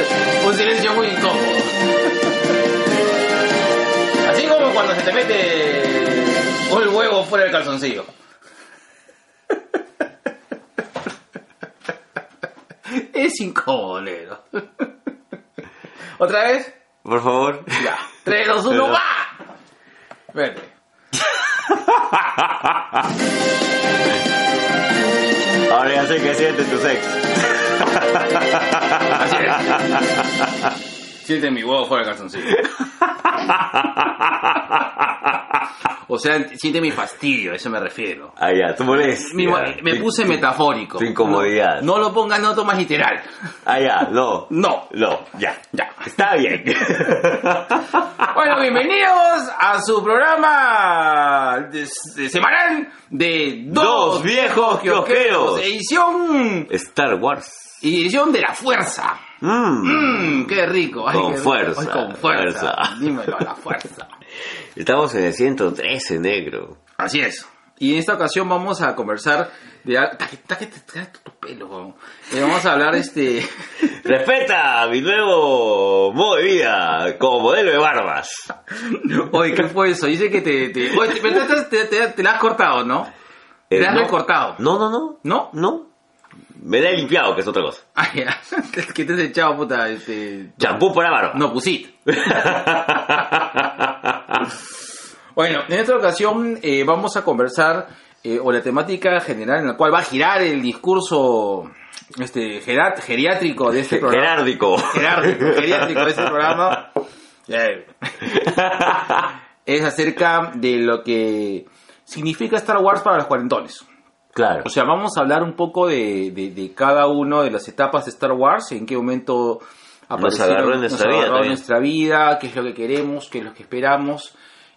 es un silencio muy incómodo. Así como cuando se te mete el huevo fuera del calzoncillo. Es incómodo, negro. ¿Otra vez? Por favor. Ya. 3, 2, 1, ¡va! Vete. Ahora ya sé que siente tu sexo. Así es. Siente mi huevo fuera del calzoncillo. O sea, siente mi fastidio, a eso me refiero. Ah, ya, tu molestia. Mi mo- me puse metafórico. Tu incomodidad. No, no lo pongas no tomas literal. Ah, ya, no. No. No, ya. Ya. Está bien. Bueno, bienvenidos a su programa de- de semanal de Dos, Dos viejos kiosqueros. Edición. Star Wars. Edición de la fuerza. Mm. Mmm, qué rico. Ay, Con qué rico. fuerza, Ay, con fuerza. fuerza. Dímelo, a la fuerza. Estamos en el 113, negro. Así es. Y en esta ocasión vamos a conversar de... taque tu pelo, weón. Eh, vamos a hablar este... Respeta mi nuevo modo de vida como modelo de barbas. Oye, ¿qué fue eso? Dice que te... te... Oye, te, te, te- te- te la has cortado, ¿no? Te la has Eh, no. recortado. No, no, no. ¿No? No. Me la he limpiado, que es otra cosa. Ah, ya. que te has echado, puta, este... Champú para barba. No, pusiste. Bueno, en esta ocasión eh, vamos a conversar, eh, o la temática general en la cual va a girar el discurso este, gerat- geriátrico de este programa. Gerárdico. Gerárdico, geriátrico de este programa. Es acerca de lo que significa Star Wars para los cuarentones. Claro. O sea, vamos a hablar un poco de, de- de cada una de las etapas de Star Wars, en qué momento aparecieron, agarró en nuestra nos vida agarró en nuestra vida, qué es lo que queremos, qué es lo que esperamos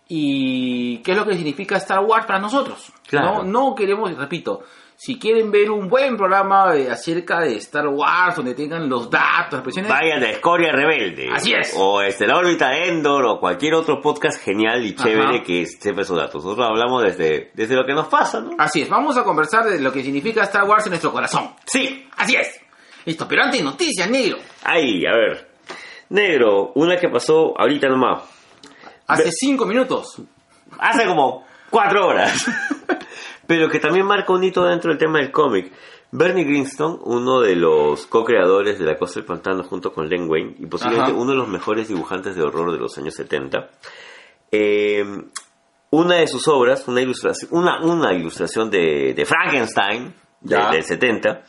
y qué es lo que significa Star Wars para nosotros. Claro. No, no queremos, repito, si quieren ver un buen programa de- acerca de Star Wars, donde tengan los datos, las Vayan a Escoria Rebelde. Así es. O este, la órbita de Endor o cualquier otro podcast genial y chévere Ajá. que sepa esos datos. Nosotros hablamos desde, desde lo que nos pasa, ¿no? así es, vamos a conversar de lo que significa Star Wars en nuestro corazón. Sí. Así es. Listo, pero antes noticias, negro. Ahí, a ver. Negro, una que pasó ahorita nomás. Hace cinco minutos. Hace como cuatro horas. Pero que también marca un hito dentro del tema del cómic. Bernie Greenstone, uno de los co-creadores de La Costa del Pantano junto con Len Wayne, y posiblemente Ajá. uno de los mejores dibujantes de horror de los años 70, eh, una de sus obras, una ilustración, una, una ilustración de, de Frankenstein, de- del 70,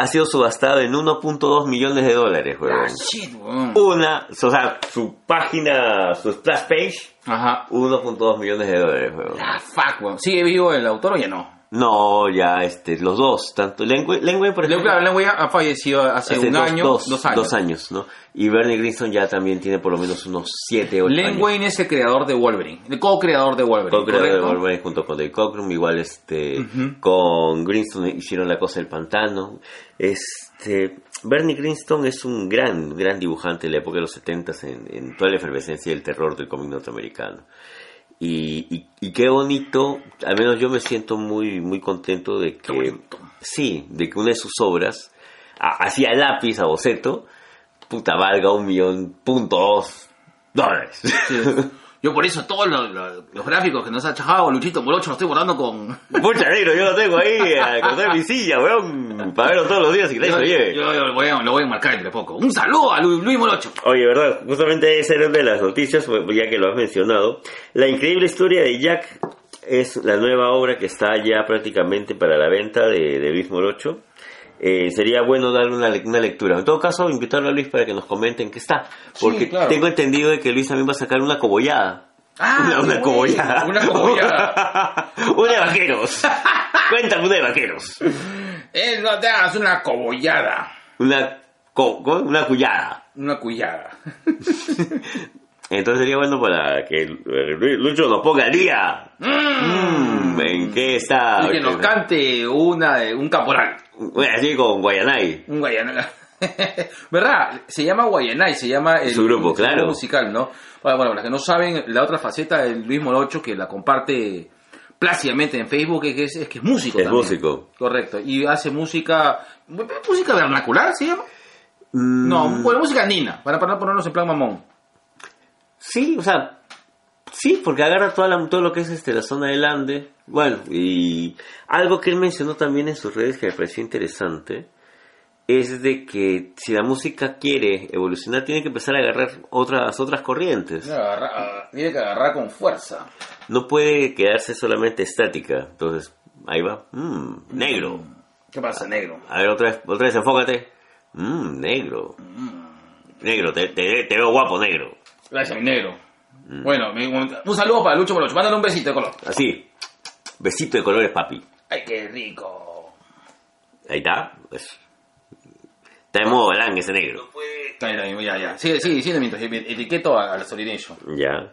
ha sido subastado en 1.2 millones de dólares, huevón. Ah, weón. Una, o sea, su página, su splash page, Ajá. 1.2 millones de dólares, huevón. Ah, fuck, weón. ¿Sigue vivo el autor o ya no? No, ya, este, los dos, tanto Len Wayne, Len Wayne, por ejemplo, claro, Len Wayne ha fallecido hace, hace un dos, año, dos, dos, años. dos años, ¿no? Y Bernie Greenstone ya también tiene por lo menos unos 7, 8 Len años. Wayne es el creador de Wolverine, el co-creador de Wolverine. Co-creador de. Wolverine junto con Dave Cockrum, igual este, con Greenstone hicieron La Cosa del Pantano. Este, Bernie Greenstone es un gran, gran dibujante de la época de los 70 en, en toda la efervescencia del terror del cómic norteamericano. Y, y, y qué bonito, al menos yo me siento muy, muy contento de que, sí, de que una de sus obras, así a lápiz, a boceto, puta, valga un millón punto dos dólares. Sí. Yo por eso todos los, los- los gráficos que nos ha chajado Luchito Morocho los estoy borrando con... Pucha negro, yo lo tengo ahí a cortar mi silla, weón, para verlo todos los días y que nadie se lo lleve. Yo lo voy, a, lo voy a marcar entre poco. Un saludo a Lu- Luis Morocho. Oye, verdad, justamente esa era una de las noticias, ya que lo has mencionado. La increíble historia de Jack es la nueva obra que está ya prácticamente para la venta de, de Luis Morocho. Eh, sería bueno darle una, le- una lectura. En todo caso, invitarlo a Luis para que nos comenten qué está. Porque Sí, claro. tengo entendido de que Luis también va a sacar una cobollada. Ah, una, cobollada. Una cobollada. una de vaqueros. Cuéntame una de vaqueros. Eh, no te hagas una cobollada. Una, co- una cuyada. Una cuyada. Entonces sería bueno para que Lucho nos ponga al día. Mm, ¿En qué está? Y que nos cante una de un caporal. Así con Guayanay. Un Guayana. ¿Verdad? Se llama Guayanay, se llama el, Su grupo, el claro. musical, ¿no? Bueno, bueno, para los que no saben, la otra faceta del Luis Morocho que la comparte plácidamente en Facebook es que es, es que es músico Es también. músico. Correcto. Y hace música, música vernacular, ¿se llama? Mm, No, bueno, música andina, para, para ponernos en plan mamón. Sí, o sea, sí, porque agarra toda la- todo lo que es este, la zona del Ande. Bueno, y algo que él mencionó también en sus redes que me pareció interesante es de que si la música quiere evolucionar tiene que empezar a agarrar otras otras corrientes. Tiene que agarrar, tiene que agarrar con fuerza. No puede quedarse solamente estática. Entonces, ahí va. Mm, negro. ¿Qué pasa, negro? A ver, otra vez, otra vez enfócate. Mm, negro. Negro, te, te- te veo guapo, negro. Gracias, mi negro. Mm. Bueno, un, saludo para Lucho Morocho. Mándale un besito de color. Así. Besito de colores, papi. Ay, qué rico. Ahí está. Pues. Está de modo galán ese negro. Está ya, ya. Sigue, sigue, sigue mientras etiqueto a, a la Solination. Ya.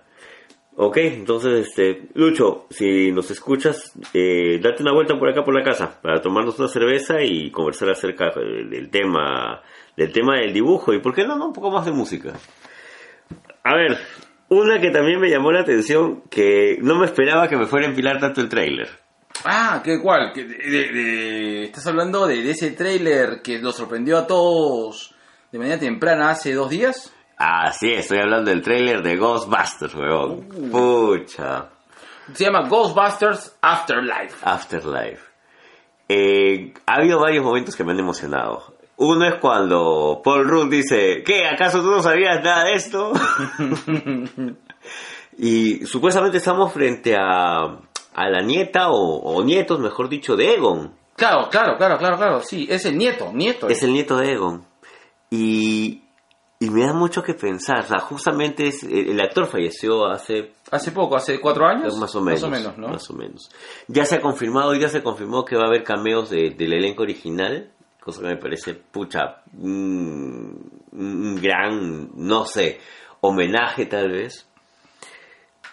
Ok, entonces, este, Lucho, si nos escuchas, eh, date una vuelta por acá por la casa para tomarnos una cerveza y conversar acerca del, del tema, del tema del dibujo y, ¿por qué no, no, un poco más de música? A ver, una que también me llamó la atención, que no me esperaba que me fuera a empilar tanto el tráiler. Ah, ¿qué cuál? ¿Qué- de- ¿Estás hablando de, de ese tráiler que los sorprendió a todos de manera temprana hace dos días? Ah, sí, estoy hablando del tráiler de Ghostbusters, weón. Pucha. Se llama Ghostbusters Afterlife. Afterlife. Eh, ha habido varios momentos que me han emocionado. Uno es cuando Paul Rudd dice, ¿qué? ¿Acaso tú no sabías nada de esto? y supuestamente estamos frente a, a la nieta o, o nietos, mejor dicho, de Egon. Claro, claro, claro, claro, claro. Sí, es el nieto, nieto. Es el nieto de Egon. Y, y me da mucho que pensar. O sea, justamente es, el, actor falleció hace Hace poco, hace cuatro años. Más o menos. Más o menos, ¿no? Más o menos. Ya se ha confirmado, ya se confirmó que va a haber cameos de- del elenco original, cosa que me parece, pucha, un, un gran, no sé, homenaje tal vez.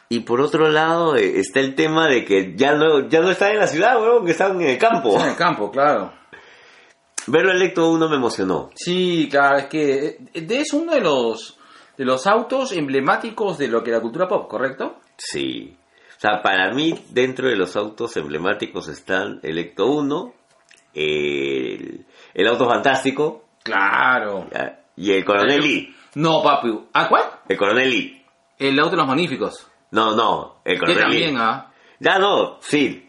Y por otro lado eh, está el tema de que ya no, ya no están en la ciudad, weón, que están en el campo. En el campo, claro. Verlo en Lecto 1 me emocionó. Sí, claro, es que eh, es uno de los de los autos emblemáticos de lo que la cultura pop, ¿correcto? Sí. O sea, para mí, dentro de los autos emblemáticos están el Ecto 1, el, el auto fantástico Claro. y el Coronel Lee. No, papi. ¿Ah, cuál? El Coronel Lee. El auto de los magníficos. No, no, el Coronel también, Lee. ¿ah? Ya no, sí.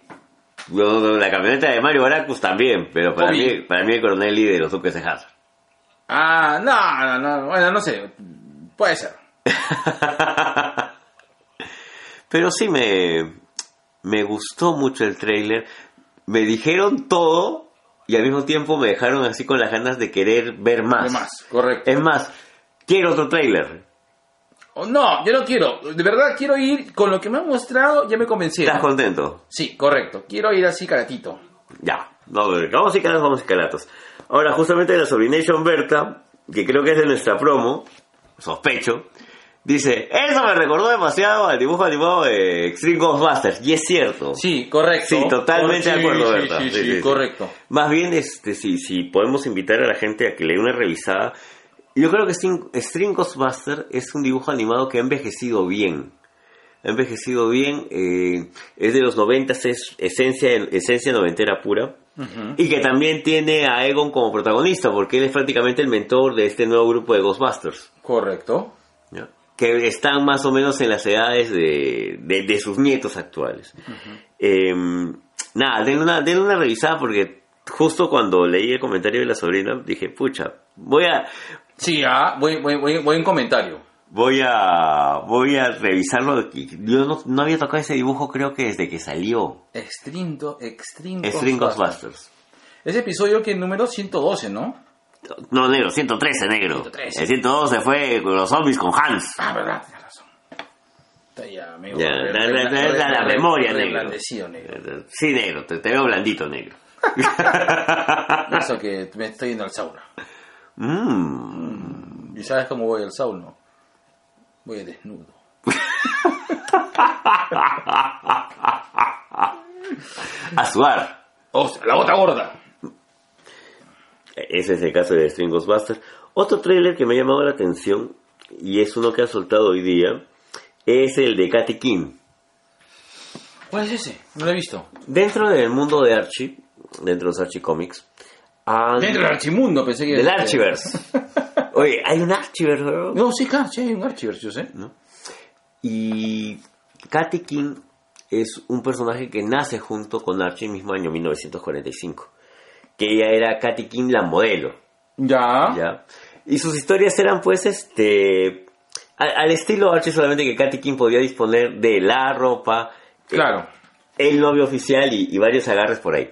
La camioneta de Mario Baracus también, pero para Obvio. mí, para mí el Coronel Lee de los Duques de Hazard. Ah, no, no, no, bueno, no sé. Puede ser. Pero sí me, me gustó mucho el trailer. Me dijeron todo y al mismo tiempo me dejaron así con las ganas de querer ver más. Correcto. Es más, quiero otro trailer. Oh, No, yo no quiero. De verdad quiero ir con lo que me han mostrado, ya me convencieron. ¿Estás contento? Sí, correcto. Quiero ir así caratito. Ya, no, vamos y calatos, vamos y calatos. Ahora, justamente la Sobrination Berta, que creo que es de nuestra promo, sospecho, dice, eso me recordó demasiado al dibujo animado de Extreme Ghostbusters, y es cierto. Sí, correcto. Sí, totalmente de acuerdo, sí, Berta. Sí, Sí, sí, correcto. Más bien, este, si, si podemos invitar a la gente a que le dé una revisada. Yo creo que String, String Ghostbuster es un dibujo animado que ha envejecido bien. Ha envejecido bien, eh, es de los 90, es esencia, esencia noventera pura. Y que también tiene a Egon como protagonista, porque él es prácticamente el mentor de este nuevo grupo de Ghostbusters. Correcto. ¿ya? Que están más o menos en las edades de, de- de sus nietos actuales. Eh, nada, denle una, denle una revisada porque justo cuando leí el comentario de la sobrina dije, pucha, voy a, Sí, ah, buen, buen, buen, buen comentario. voy a, voy a revisarlo. Yo no, no había tocado ese dibujo creo que desde que salió Extreme. Ghostbusters. Ese episodio que es número 112, ¿no? No, negro, 113, negro. 113. El 112 fue con los zombies con Hans. Ah, verdad, tienes razón. Está ya, amigo. Ya, re- re- re- da la re- memoria, negro. negro. Sí, negro, te, te veo blandito, negro. Eso que me estoy yendo al sauna. Mmm. ¿Y sabes cómo voy al sauna? Voy desnudo. A sudar. ¡Oh, la bota gorda! Ese es el caso de String Ghostbusters. Otro trailer que me ha llamado la atención, y es uno que ha soltado hoy día, es el de Katy King. ¿Cuál es ese? No lo he visto. Dentro del mundo de Archie, dentro de los Archie Comics, Dentro del archimundo, pensé que... del Archivers. Oye, hay un Archivers, weón. No, sí, claro, sí, hay un Archivers, yo sé. Y Katy King es un personaje que nace junto con Archie el mismo año 1945. Que ella era Katy King la modelo, Ya. ¿ya? Y sus historias eran pues este... Al estilo Archie solamente que Katy King podía disponer de la ropa, Claro. el novio oficial y, y varios agarres por ahí.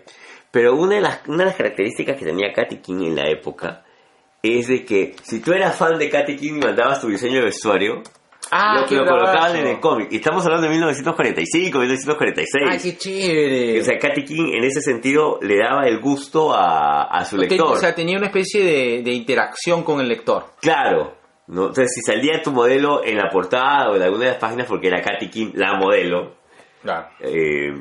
Pero una de, las, una de las características que tenía Katy King en la época es de que si tú eras fan de Katy King y mandabas tu diseño de vestuario, Ah, lo, qué lo colocaban en el cómic. Y estamos hablando de 1945, 1946. Ay, qué chévere. O sea, Katy King en ese sentido le daba el gusto a, a su lector. O sea, tenía una especie de, de interacción con el lector. Claro. ¿no? Entonces, si salía tu modelo en la portada o en alguna de las páginas porque era Katy King la modelo, Claro. eh,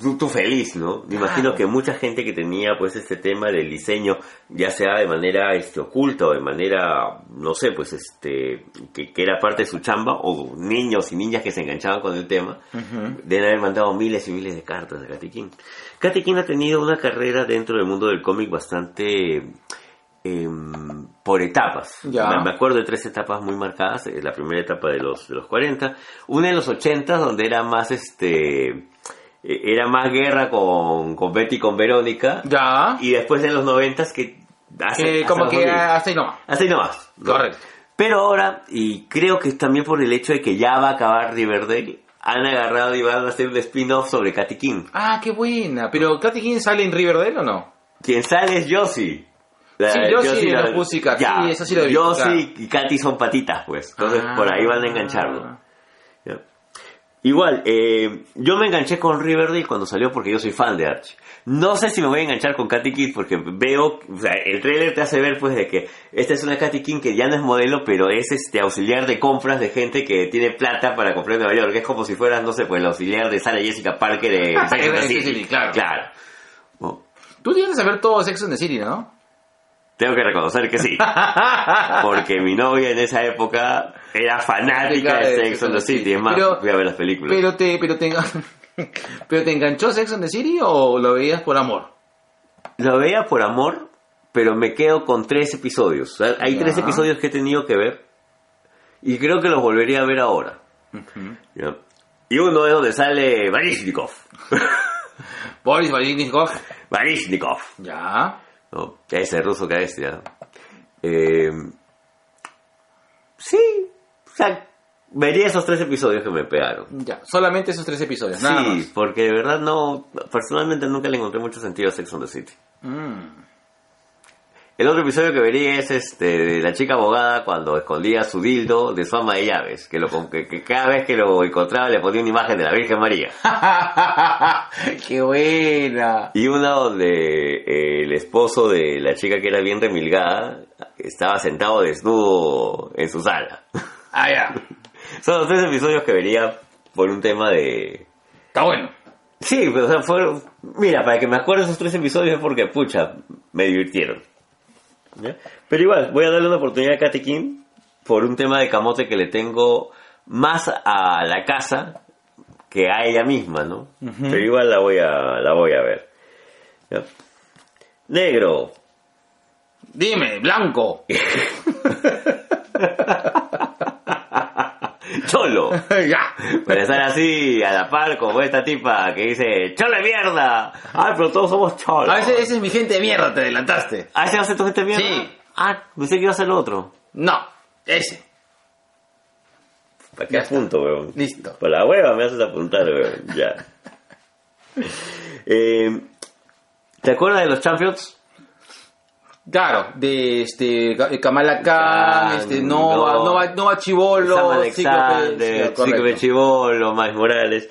tú, tú feliz, ¿no? Me imagino Claro. que mucha gente que tenía pues este tema del diseño, ya sea de manera este, oculta o de manera, no sé, pues este, que, que era parte de su chamba, o niños y niñas que se enganchaban con el tema, deben haber mandado miles y miles de cartas a Katy King. Katy King ha tenido una carrera dentro del mundo del cómic bastante em, por etapas. Ya. Me- acuerdo de tres etapas muy marcadas. eh, La primera etapa de los, de los 40, una de los 80 donde era más este era más guerra con, con Betty y con Verónica. Ya. Y después de los 90 que hace, como que 2000. hasta ahí no. Hasta ahí nomás. ¿no? Correcto. Pero ahora, y creo que es también por el hecho de que ya va a acabar Riverdale, han agarrado y van a hacer un spin-off sobre Katy King. Ah, qué buena. Pero Katy King sale en Riverdale o no? Quien sale es Josie. La- Sí, Josie de la- los Pussycat, Ya, sí, eso sí lo he visto, Josie y Katy son patitas, pues. Entonces Ah. por ahí van a engancharlo. Igual, eh, yo me enganché con Riverdale cuando salió porque yo soy fan de Archie. No sé si me voy a enganchar con Katy King porque veo, o sea, el trailer te hace ver pues de que esta es una Katy King que ya no es modelo, pero es este auxiliar de compras de gente que tiene plata para comprar en Nueva York. Es como si fueras, no sé, pues el auxiliar de Sarah Jessica Parker en Sex and the En Sex and the City. City, claro. Claro. Bueno, Tú tienes que saber todo Sex and the City, ¿no? tengo que reconocer que sí. Porque mi novia en esa época era fanática de Sex and the City. Es más, Pero- fui a ver las películas. Pero te, pero te, pero te enganchó Sex and the City o lo veías por amor? Lo veía por amor, pero me quedo con tres episodios. Hay Ya. tres episodios que he tenido que ver y creo que los volvería a ver ahora. Ya. Y uno es donde sale Varishnikov. Boris Valentnikov. Varishnikov. Ya. ¿no? Ese ruso que es, ya. Eh, sí, o sea, vería esos tres episodios que me pegaron. Ya. Solamente esos tres episodios. Nada sí, más. porque de verdad no, personalmente nunca le encontré mucho sentido a Sex and the City. Mm. El otro episodio que vería es este de la chica abogada cuando escondía su dildo de su ama de llaves, que, lo, que, que cada vez que lo encontraba le ponía una imagen de la Virgen María. ¡Qué buena! Y una donde eh, el esposo de la chica que era bien remilgada estaba sentado desnudo en su sala. Ah, ya. Son los tres episodios que vería por un tema de... Está bueno. Sí, pero o sea, fueron... Mira, para que me acuerde esos tres episodios es porque, pucha, me divirtieron. ¿Ya? Pero igual, voy a darle una oportunidad a Katy King por un tema de camote que le tengo más a la casa que a ella misma, ¿no? Pero igual la voy a, la voy a ver. ¿Ya? Negro. Dime, blanco. Cholo. ya. Para estar así a la par como esta tipa que dice ¡Cholo de mierda! Ay, pero todos somos cholos. A veces ese es mi gente de mierda, te adelantaste. ¿Ah, ese va a ser tu gente de mierda? Sí. Ah, pensé que iba a ser el otro. No, ese. ¿Para qué apunto, weón? Listo. Por la hueva me haces apuntar, weón. Ya. Eh, ¿Te acuerdas de los Champions? Claro, de este Ka- Kamala Khan, este Nova, no. Nova, Nova Chivolo, Cíclope- Chibolo, Miles Morales.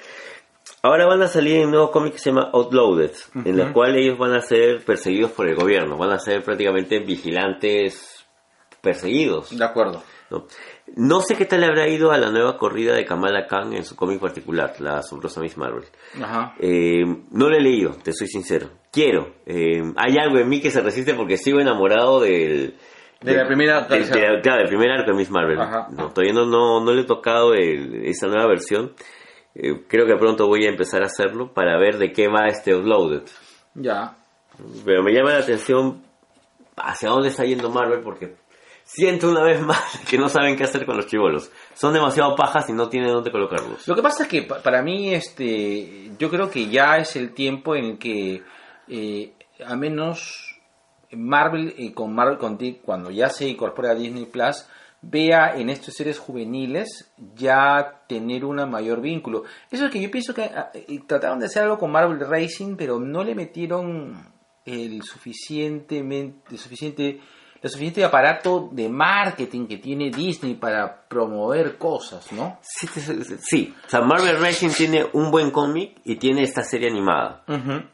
Ahora van a salir un nuevo cómic que se llama Outloaded, en el cual ellos van a ser perseguidos por el gobierno, van a ser prácticamente vigilantes perseguidos. De acuerdo. ¿no? No sé qué tal le habrá ido a la nueva corrida de Kamala Khan en su cómic particular, la asombrosa Miss Marvel. Ajá. Eh, no lo he leído, te soy sincero. Quiero. Eh, hay algo en mí que se resiste porque sigo enamorado del... De la primera del- claro, del primer arco de Miss Marvel. Ajá. No, todavía no, no, no le he tocado el- esa nueva versión. Eh, creo que pronto voy a empezar a hacerlo para ver de qué va este Uploaded. Ya. Pero me llama la atención hacia dónde está yendo Marvel porque siento una vez más que no saben qué hacer con los chivolos. Son demasiado pajas y no tienen dónde colocarlos. Lo que pasa es que pa- para mí, este, yo creo que ya es el tiempo en el que, eh, a menos Marvel eh, con Marvel con Dick, cuando ya se incorpora a Disney Plus, vea en estos seres juveniles ya tener un mayor vínculo. Eso es que yo pienso que ah, eh, trataron de hacer algo con Marvel Racing, pero no le metieron el suficientemente, el suficiente, el suficiente aparato de marketing que tiene Disney para promover cosas, ¿no? Sí, sí, o sea, Marvel Racing tiene un buen cómic y tiene esta serie animada.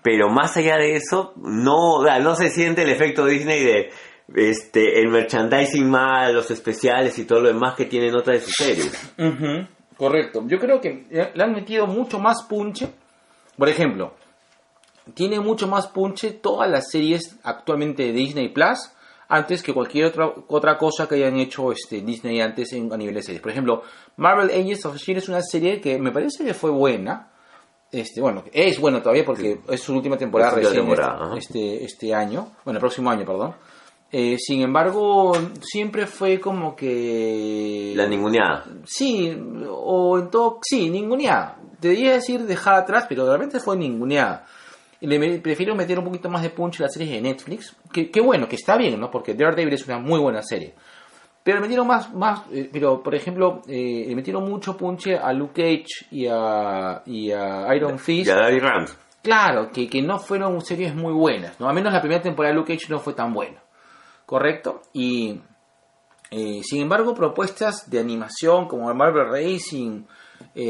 Pero más allá de eso, no, no se siente el efecto Disney de este el merchandising mal, los especiales y todo lo demás que tienen otras de sus series. Correcto. Yo creo que le han metido mucho más punche. Por ejemplo, tiene mucho más punche todas las series actualmente de Disney Plus antes que cualquier otra, otra cosa que hayan hecho este, Disney antes en, a nivel de series. Por ejemplo, Marvel Agents of S.H.I.E.L.D. es una serie que me parece que fue buena. Este, bueno, es bueno todavía porque es su última temporada recién temporada, este, este, este año. Bueno, el próximo año, perdón. Eh, sin embargo, siempre fue como que... La ninguneada. Sí, o en todo, sí, ninguneada. Te debería decir dejada atrás, pero realmente fue ninguneada. Y le prefiero meter un poquito más de punch a las series de Netflix. Que, que bueno, que está bien, ¿no? Porque Daredevil es una muy buena serie. Pero le metieron más, más eh, pero por ejemplo, eh, le metieron mucho punche a Luke Cage y a, y a Iron Fist. Ya David Rand. Claro, que, que no fueron series muy buenas, ¿no? A menos la primera temporada de Luke Cage no fue tan buena. ¿Correcto? Y eh, sin embargo, propuestas de animación como Marvel Racing eh,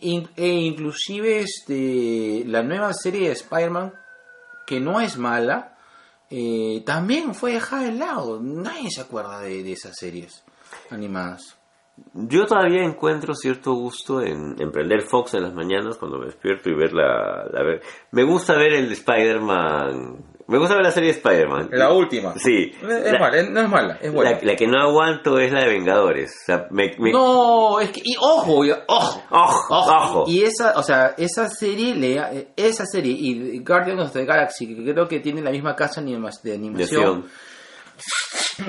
y- e inclusive este, la nueva serie de Spider-Man, que no es mala, eh, también fue dejada de lado. Nadie se acuerda de, de esas series animadas. Yo todavía encuentro cierto gusto en, en prender Fox en las mañanas cuando me despierto y ver la... Me gusta ver el Spider-Man... Me gusta ver la serie de Spider-Man. última. Sí. Es La- mala, no es mala, es buena. La, la que no aguanto es la de Vengadores. O sea, me, me- No, es que, y ojo, ojo, Ojo, ojo. Y esa, o sea, esa serie, le, esa serie y Guardians of the Galaxy, que creo que tiene la misma casa de animación,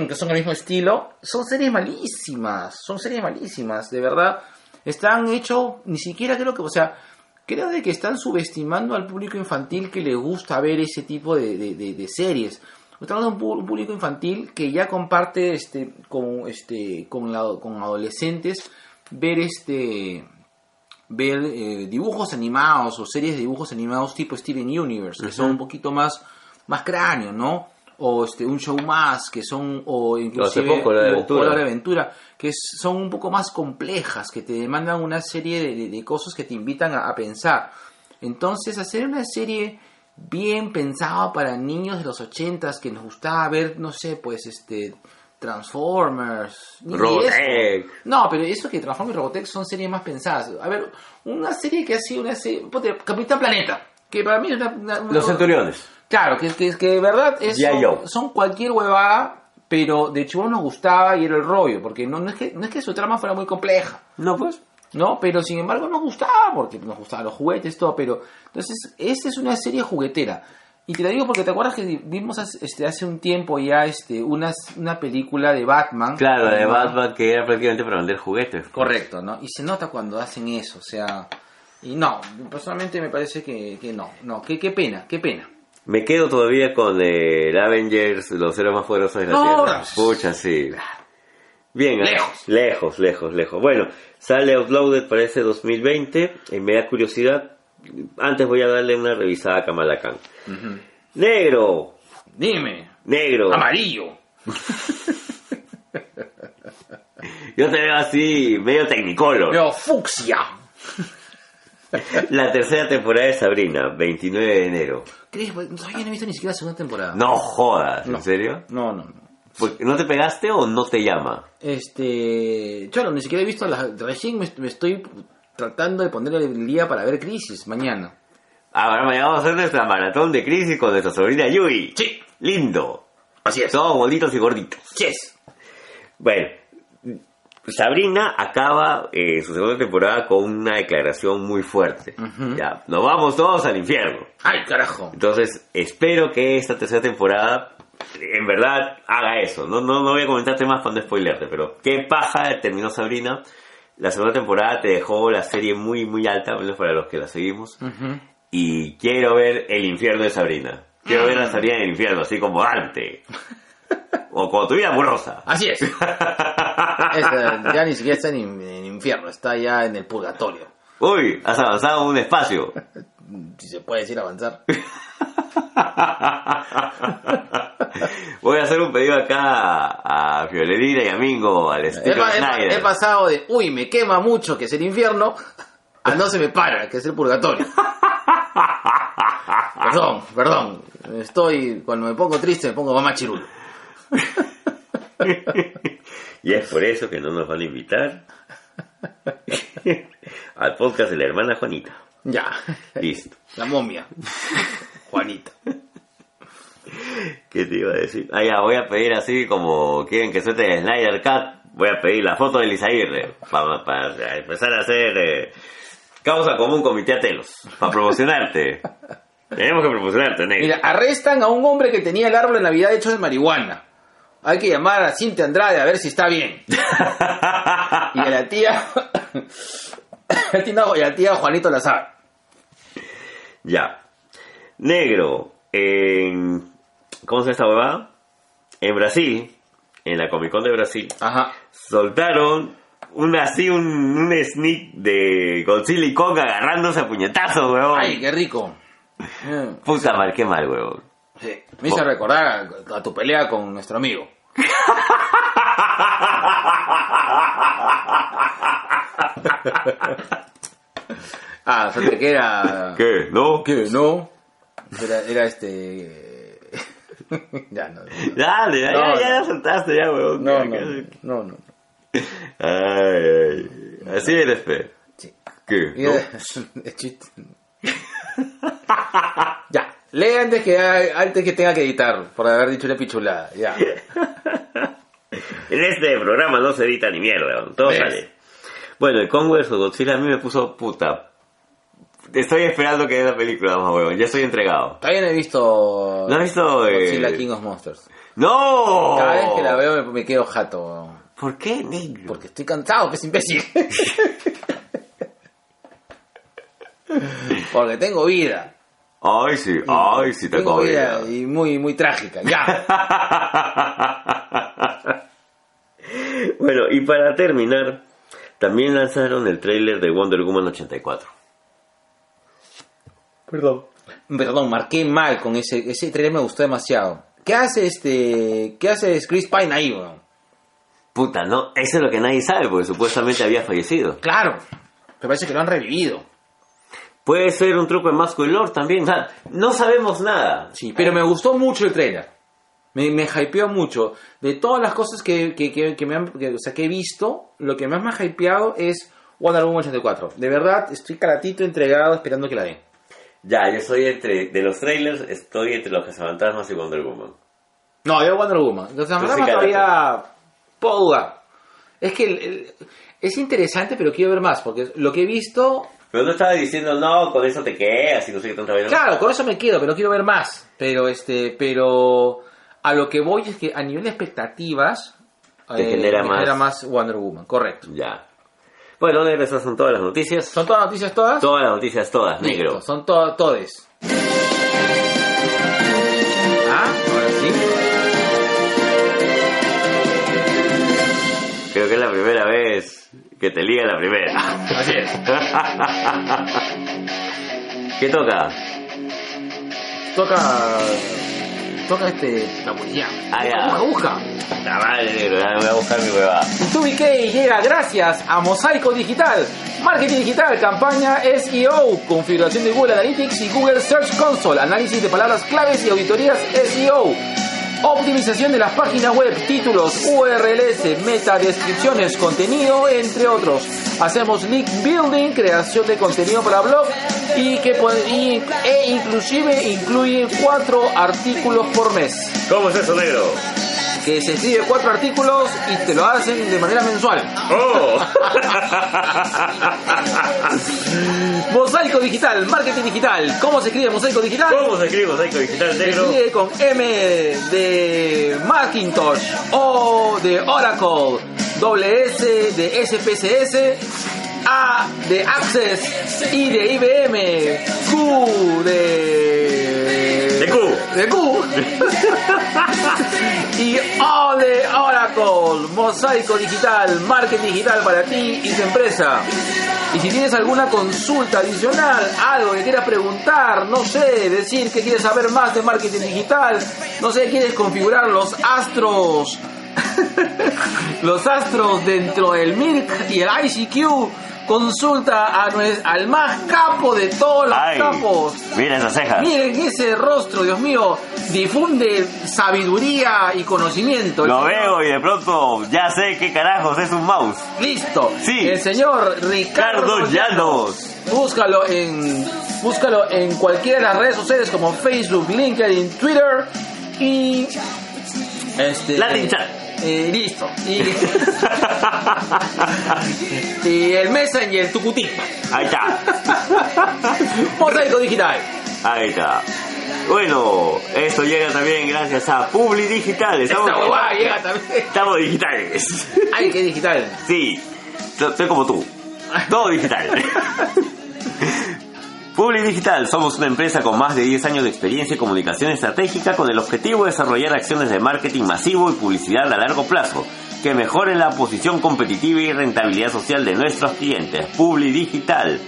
que son el mismo estilo, son series malísimas, son series malísimas, de verdad. Están hechos, ni siquiera creo que, o sea, creo de que están subestimando al público infantil que le gusta ver ese tipo de, de- de- de series. Estamos hablando de un público infantil que ya comparte este con este con la- con adolescentes ver este ver eh, dibujos animados o series de dibujos animados tipo Steven Universe, que son un poquito más, más cráneo, ¿no? O este, un show más, que son, o inclusive poco, La de Aventura. La de Aventura, que son un poco más complejas, que te demandan una serie de, de- cosas que te invitan a, a pensar. Entonces, hacer una serie bien pensada para niños de los ochentas que nos gustaba ver, no sé, pues, este, Transformers, Robotech. No, pero eso que Transformers y Robotech son series más pensadas. A ver, una serie que ha sido una serie. Capitán Planeta. Que para mí es una. una- una- Los Centuriones. Claro, que, que, que de verdad es, son, son cualquier huevada, pero de hecho nos gustaba y era el rollo. Porque no, no, es que, no es que su trama fuera muy compleja. No, pues. ¿no? Pero sin embargo nos gustaba, porque nos gustaban los juguetes, todo, pero... Entonces, esta es una serie juguetera. Y te la digo porque te acuerdas que vimos hace, este, hace un tiempo ya este, una, una película de Batman. Claro, la de ¿no? Batman que era prácticamente para vender juguetes. Correcto, ¿no? Y se nota cuando hacen eso, o sea... Y no, personalmente me parece que, que no, no, que, qué pena, qué pena. Me quedo todavía con eh, el Avengers, los héroes más poderosos de la No, Tierra. no. Pucha, sí. Bien, ¿eh? Lejos. lejos, lejos, lejos. Bueno, sale Outloaded para ese 2020. Y me da curiosidad. Antes voy a darle una revisada a Kamala Khan. Negro, Dime, negro. amarillo. Yo te veo así, medio tecnicolor. Veo fucsia. La tercera temporada de Sabrina, 29 de enero. ¿Crees? Pues, Todavía no he visto ni siquiera la segunda temporada. No jodas, No. ¿en serio? No, no, no. Porque- ¿No te pegaste o no te llama? Este, claro, ni siquiera he visto las. Recién me, me estoy tratando de poner el día para ver Crisis mañana. Ahora mañana vamos a hacer nuestra maratón de crisis con nuestra sobrina Yui. Sí. Lindo. Así es. Todos bonitos y gorditos. Yes. Bueno, Sabrina acaba eh, su segunda temporada con una declaración muy fuerte. Ya, nos vamos todos al infierno. ¡Ay, carajo! Entonces, espero que esta tercera temporada en verdad haga eso. No, no, no voy a comentarte más para no spoilearte, pero qué paja terminó Sabrina. La segunda temporada te dejó la serie muy, muy alta, al menos para los que la seguimos. Y quiero ver el infierno de Sabrina. Quiero ver a Sabrina en el infierno, así como Dante. o como tu vida amorosa. Así es. Esta- ya ni siquiera está en, en infierno, está ya en el purgatorio. Uy, has avanzado un espacio. Si se puede decir avanzar. Voy a hacer un pedido acá a, Fiolerina y a Mingo, al estilo he he pasado de, uy, me quema mucho, que es el infierno, a no se me para, que es el purgatorio. Perdón, perdón. Estoy, cuando me pongo triste, me pongo mamá chirulo. Y es por eso que no nos van a invitar al podcast de la hermana Juanita. Ya. Listo. La momia. Juanita. ¿Qué te iba a decir? Ah, ya, voy a pedir así como quieren que suelte el Snyder Cut. Voy a pedir la foto de Lizaguirre para, empezar a hacer eh, causa común con mi tía Telos. Para promocionarte. Tenemos que promocionarte, negro. Mira, arrestan a un hombre que tenía el árbol de Navidad hecho de marihuana. Hay que llamar a Cintia Andrade a ver si está bien. Y a la tía. y a la tía Juanito la sabe. Ya. Negro, en... ¿Cómo se llama esta huevada? En Brasil, en la Comic Con de Brasil, Ajá. soltaron un así, un, un sneak de Godzilla y Kong agarrándose a puñetazos, huevón. Ay, qué rico. Puta mal, qué mal, huevón. sí. Me hizo recordar a, a tu pelea con nuestro amigo. ah, o sea, que era. ¿Qué? ¿No? ¿Qué? ¿No? Era, era este. ya, no. Dale, ya, No, ya, ya soltaste ya, huevón. No, ¿Qué- no, no, no. Ay, ay. Así eres, fe. Sí. ¿Qué? Ya, lee antes que, antes que tenga que editar, por haber dicho una pichulada. Ya. En este programa no se edita ni mierda, todo ¿Ves? sale. Bueno, el Kong vs Godzilla a mí me puso puta. Estoy esperando que dé la película, más huevón. Ya estoy entregado. Todavía no he visto. ¿No has visto, eh? Godzilla King of Monsters. ¡No! Cada vez que la veo me, me quedo jato. ¿Por qué, negro? Porque estoy cansado, que es imbécil. Porque tengo vida. Ay, sí, ay, sí, tengo vida. Y muy, muy trágica. Ya. bueno, y para terminar, también lanzaron el tráiler de Wonder Woman 84. Perdón. Perdón, marqué mal con ese. Ese trailer me gustó demasiado. ¿Qué hace este. ¿Qué hace Chris Pine ahí, weón? Puta, no, eso es lo que nadie sabe, porque supuestamente había fallecido. Claro. Me parece que lo han revivido. Puede ser un truco de Masco y Lord también, o sea, no sabemos nada. Sí, pero me gustó mucho el trailer. Me, me hypeó mucho. De todas las cosas que, que, que- que me han, que- o sea, que he visto, lo que más me ha hypeado es Wonder Woman 84. De verdad, estoy caratito entregado esperando que la den. Ya, yo soy entre, de los trailers, estoy entre los cazafantasmas y Wonder Woman. No, yo Wonder Woman. Los sí, fantasmas cara, todavía puedo dudar. Es que el- el- es interesante, pero quiero ver más, porque lo que he visto... Pero no estaba diciendo, no, con eso te quedas y no sé qué tanta vaina. Claro, con eso me quedo, pero quiero ver más. Pero, este, pero a lo que voy es que a nivel de expectativas... Te genera más. más Wonder Woman, correcto. Ya. Bueno, negro, esas son todas las noticias. ¿Son todas noticias todas? Todas las noticias, todas, Listo, negro. Son to todes. Ah, ahora sí. Creo que es la primera vez que te liga la primera. Así es. ¿Qué toca? Toca. Toca este. La policía. Ah, ya. Busca, busca. La madre, voy a buscar mi hueva. TubiK llega gracias a Mosaico Digital. Marketing digital, campaña SEO, configuración de Google Analytics y Google Search Console, análisis de palabras claves y auditorías SEO. Optimización de las páginas web, títulos, URLs, meta, descripciones, contenido, entre otros. Hacemos link building, creación de contenido para blog y que e inclusive incluye cuatro artículos por mes. ¿Cómo es eso, negro? Que se escribe cuatro artículos y te lo hacen de manera mensual. ¡Oh! Mosaico Digital, Marketing Digital. ¿Cómo se escribe Mosaico Digital? ¿Cómo se escribe Mosaico Digital Se escribe con M de Macintosh, O de Oracle, doble S de SPSS, A de Access, I de IBM, Q de... De Q. De Q. y O de Oracle, Mosaico Digital, Marketing Digital para ti y tu empresa. Y si tienes alguna consulta adicional, algo que quieras preguntar, no sé, decir que quieres saber más de marketing digital, no sé, quieres configurar los astros, los astros dentro del MIRC y el ICQ, consulta a al más capo de todos los Ay, capos. mira esas cejas. Miren ese rostro, Dios mío, difunde sabiduría y conocimiento. Lo veo y de pronto ya sé qué carajos es un mouse. Listo. Sí. El señor Ricardo Carlos Llanos. Búscalo en búscalo en cualquiera de las redes sociales como Facebook, LinkedIn, Twitter y este Latin Chat. Eh, listo. Y, y el Messenger, Tucutí. Ahí está. Mosaico digital. Ahí está. Bueno, esto llega también gracias a Publi Digital. Estamos, Esta llega también. estamos digitales. Ay, qué digital. Sí, so- soy como tú. Todo digital. Publi Digital, somos una empresa con más de 10 años de experiencia en comunicación estratégica con el objetivo de desarrollar acciones de marketing masivo y publicidad a largo plazo que mejoren la posición competitiva y rentabilidad social de nuestros clientes. Publi Digital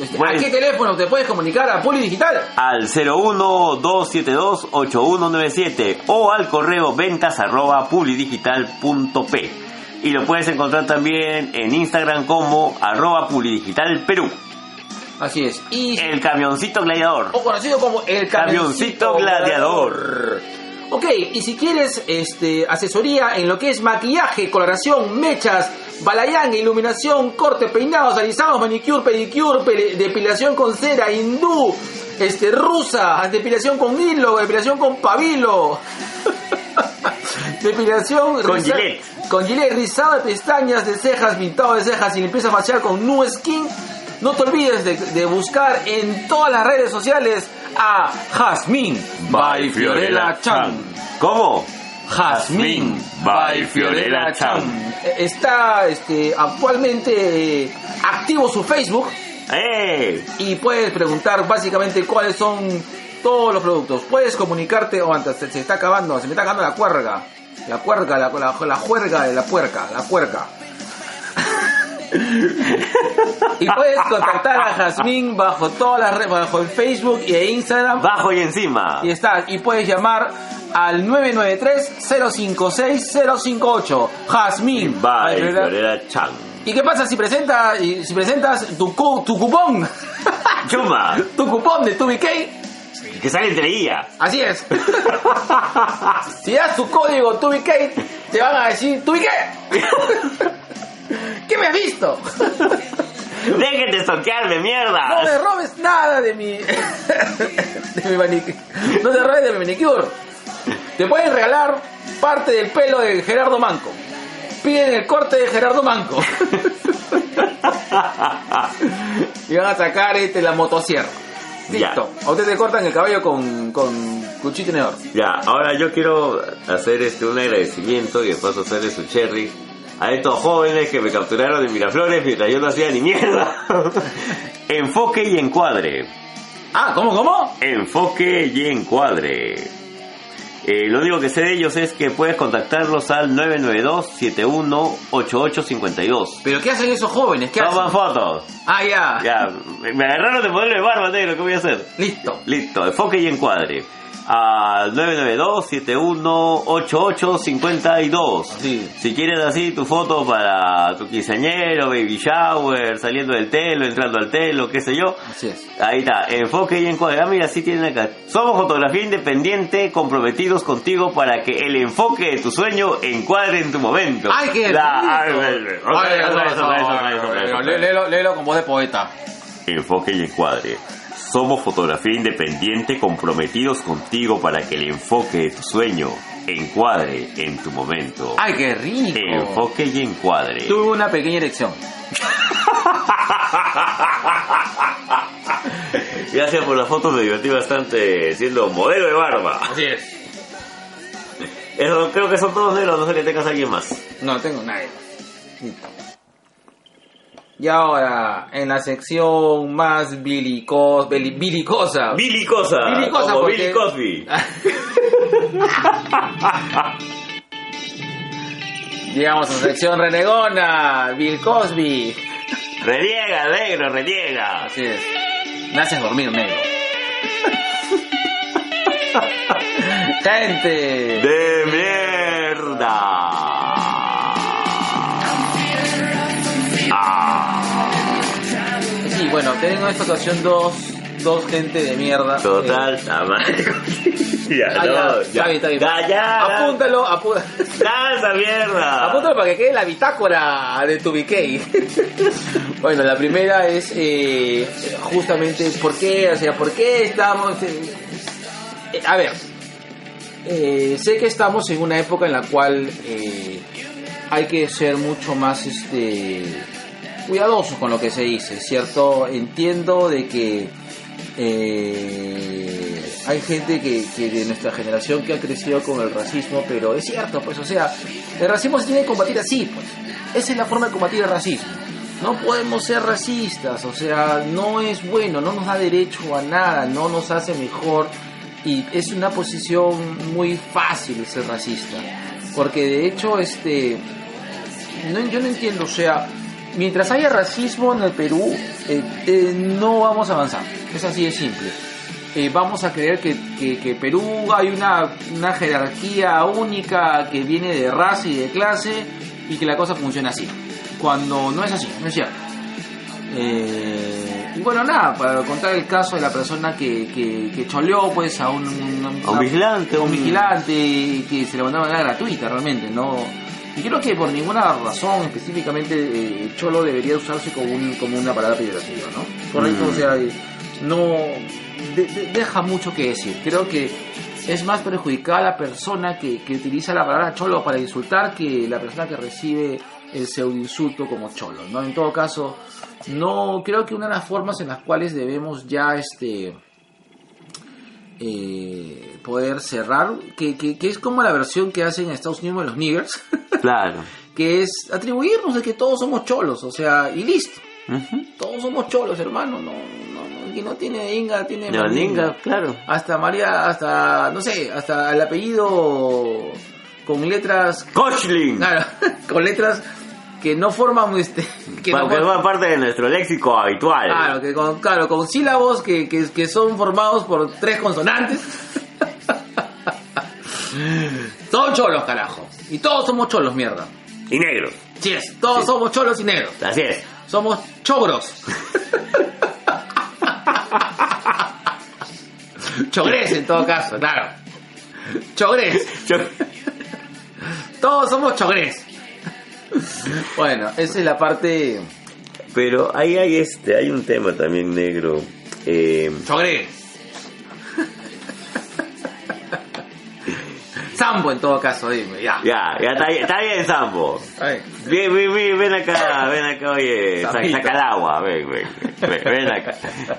Este, Pues- ¿A qué teléfono te puedes comunicar a Poli Digital? al 012728197 o al correo ventas arroba publidigital.p y lo puedes encontrar también en Instagram como arroba publidigitalperú. Así es. Y El camioncito gladiador. o conocido como el Camioncito gladiador. Ok, y si quieres este, asesoría en lo que es maquillaje, coloración, mechas, balayán, iluminación, corte, peinados, alisados, manicure, pedicure, pele- depilación con cera, hindú, este, rusa, depilación con hilo, depilación con pabilo. depilación Con risa- Gillette. con Gillette, rizado de pestañas, de cejas, pintado de cejas y limpieza facial con Nu Skin. No te olvides de, de buscar en todas las redes sociales a Jasmine by Fiorella Chan. ¿Cómo? Jasmine by Fiorella Chan. Está este, actualmente eh, activo su Facebook ¡Eh! y puedes preguntar básicamente cuáles son todos los productos. Puedes comunicarte, o antes se, se está acabando, se me está acabando la cuerga. La cuerga, la, la, la juerga de la puerca, la puerca. y puedes contactar a Jazmín bajo todas las redes, bajo el Facebook y el Instagram. Bajo y encima. Y está, y puedes llamar al 993-056-058. Jazmín. Bye, Chan. ¿Y qué pasa si presentas, si presentas tu, cu- tu cupón? Chuma, tu cupón de tu BK. que sale entre guía. Así es. si das tu código tu BK, te van a decir, ¿tu BK? ¿Qué me has visto? Déjate soquearme, No mierda. me robes nada de mi. de mi manicure. No te robes de mi manicure. Te pueden regalar parte del pelo de Gerardo Manco. Piden el corte de Gerardo Manco. y van a sacar este, la motosierra. Ya. Listo. A usted te cortan el cabello con, con cuchillo y tenedor. Ya, ahora yo quiero hacer este un agradecimiento y de paso hacerle su cherry a estos jóvenes que me capturaron en Miraflores mientras yo no hacía ni mierda. Enfoque y encuadre. Ah, ¿cómo, cómo? Enfoque y encuadre. Eh, lo único que sé de ellos es que puedes contactarlos al 992-718852. ¿Pero qué hacen esos jóvenes? ¿Qué Toman hacen? fotos. Ah, ya. Ya, me agarraron de ponerle barba negro, ¿qué voy a hacer? Listo. Listo, enfoque y encuadre. Al 992-718852. Sí. Si quieres así tu foto para tu quinceañero, baby shower, saliendo del telo, entrando al telo, qué sé yo. Así es. Ahí está, enfoque y encuadre. Ah, mira, sí tienen acá. Somos fotografía independiente, comprometidos contigo para que el enfoque de tu sueño encuadre en tu momento. ¡Ay, qué léelo con voz de poeta. Enfoque y encuadre. Somos fotografía independiente comprometidos contigo para que el enfoque de tu sueño encuadre en tu momento. ¡Ay, qué rico! Enfoque y encuadre. Tuve una pequeña erección. Gracias por la foto, me divertí bastante siendo modelo de barba. Así es. Eso, creo que son todos negros, no sé que tengas a alguien más. No tengo nadie. Listo. Y ahora, en la sección más bilicos, bili- bilicosa. Bilicosa, Bilicosa, como porque- Billy Cosby. Llegamos a la sección renegona, Bill Cosby. Reniega, negro, reniega. Así es. Me haces dormir, negro. Gente. De mierda. Ah, bueno, tengo en esta ocasión dos, dos gente de mierda. total, tamaño. ya, Ah, no, ya, ya. está bien, está bien. Ya, ya. Apúntalo, apú- Ya, esa mierda. apúntalo para que quede la bitácora de tu BK. bueno, la primera es eh, justamente por qué, o sea, por qué estamos... eh, eh, a ver, eh, sé que estamos en una época en la cual eh, hay que ser mucho más este cuidadosos con lo que se dice, ¿cierto? Entiendo de que eh, hay gente que, de nuestra generación que ha crecido con el racismo, pero es cierto, pues, o sea, el racismo se tiene que combatir así, pues. Esa es la forma de combatir el racismo. No podemos ser racistas, o sea, no es bueno, no nos da derecho a nada, no nos hace mejor y es una posición muy fácil ser racista, porque de hecho, este, no, yo no entiendo, o sea, mientras haya racismo en el Perú, eh, eh, no vamos a avanzar, es así de simple. Eh, vamos a creer que, que, que Perú hay una, una jerarquía única que viene de raza y de clase y que la cosa funciona así, cuando no es así, no es cierto. Eh, y bueno, nada, para contar el caso de la persona que, que, que choleó pues a un, un- A un vigilante, a un un- vigilante que se le mandaba manera gratuita realmente, no y creo que por ninguna razón específicamente eh, cholo debería usarse como un, como una palabra peyorativa, ¿no? Correcto, Mm. o sea, no de- de- deja mucho que decir. Creo que es más perjudicada la persona que, que utiliza la palabra cholo para insultar que la persona que recibe el pseudo insulto como cholo, ¿no? En todo caso, no creo que una de las formas en las cuales debemos ya este eh, poder cerrar, que, que, que es como la versión que hacen en Estados Unidos de los niggers, Claro. que es atribuirnos de que todos somos cholos, o sea, y listo, todos somos cholos, hermano, no, no, no, que no tiene inga, tiene. Mandinga, claro. hasta María, hasta, no sé, hasta el apellido con letras, Kochling. claro, con letras que no forman, este, que no Porque forman- parte de nuestro léxico habitual. Claro, que con, claro, con sílabos que, que, que son formados por tres consonantes. son cholos, carajo. Y todos somos cholos, mierda. Y negros. Sí es, todos somos cholos y negros. Así es. Somos chogros. Chogres en todo caso, claro. Chogres. Todos somos chogres. Bueno, esa es la parte Pero ahí hay este, hay un tema también negro. Eh, chogres. Sambo en todo caso, dime, ya. ya, ya está, bien- está bien, Sambo. Ay. Ven, ven, ven, acá, ven acá, oye, sa- Sambito. saca el agua, ven, ven, ven, ven acá.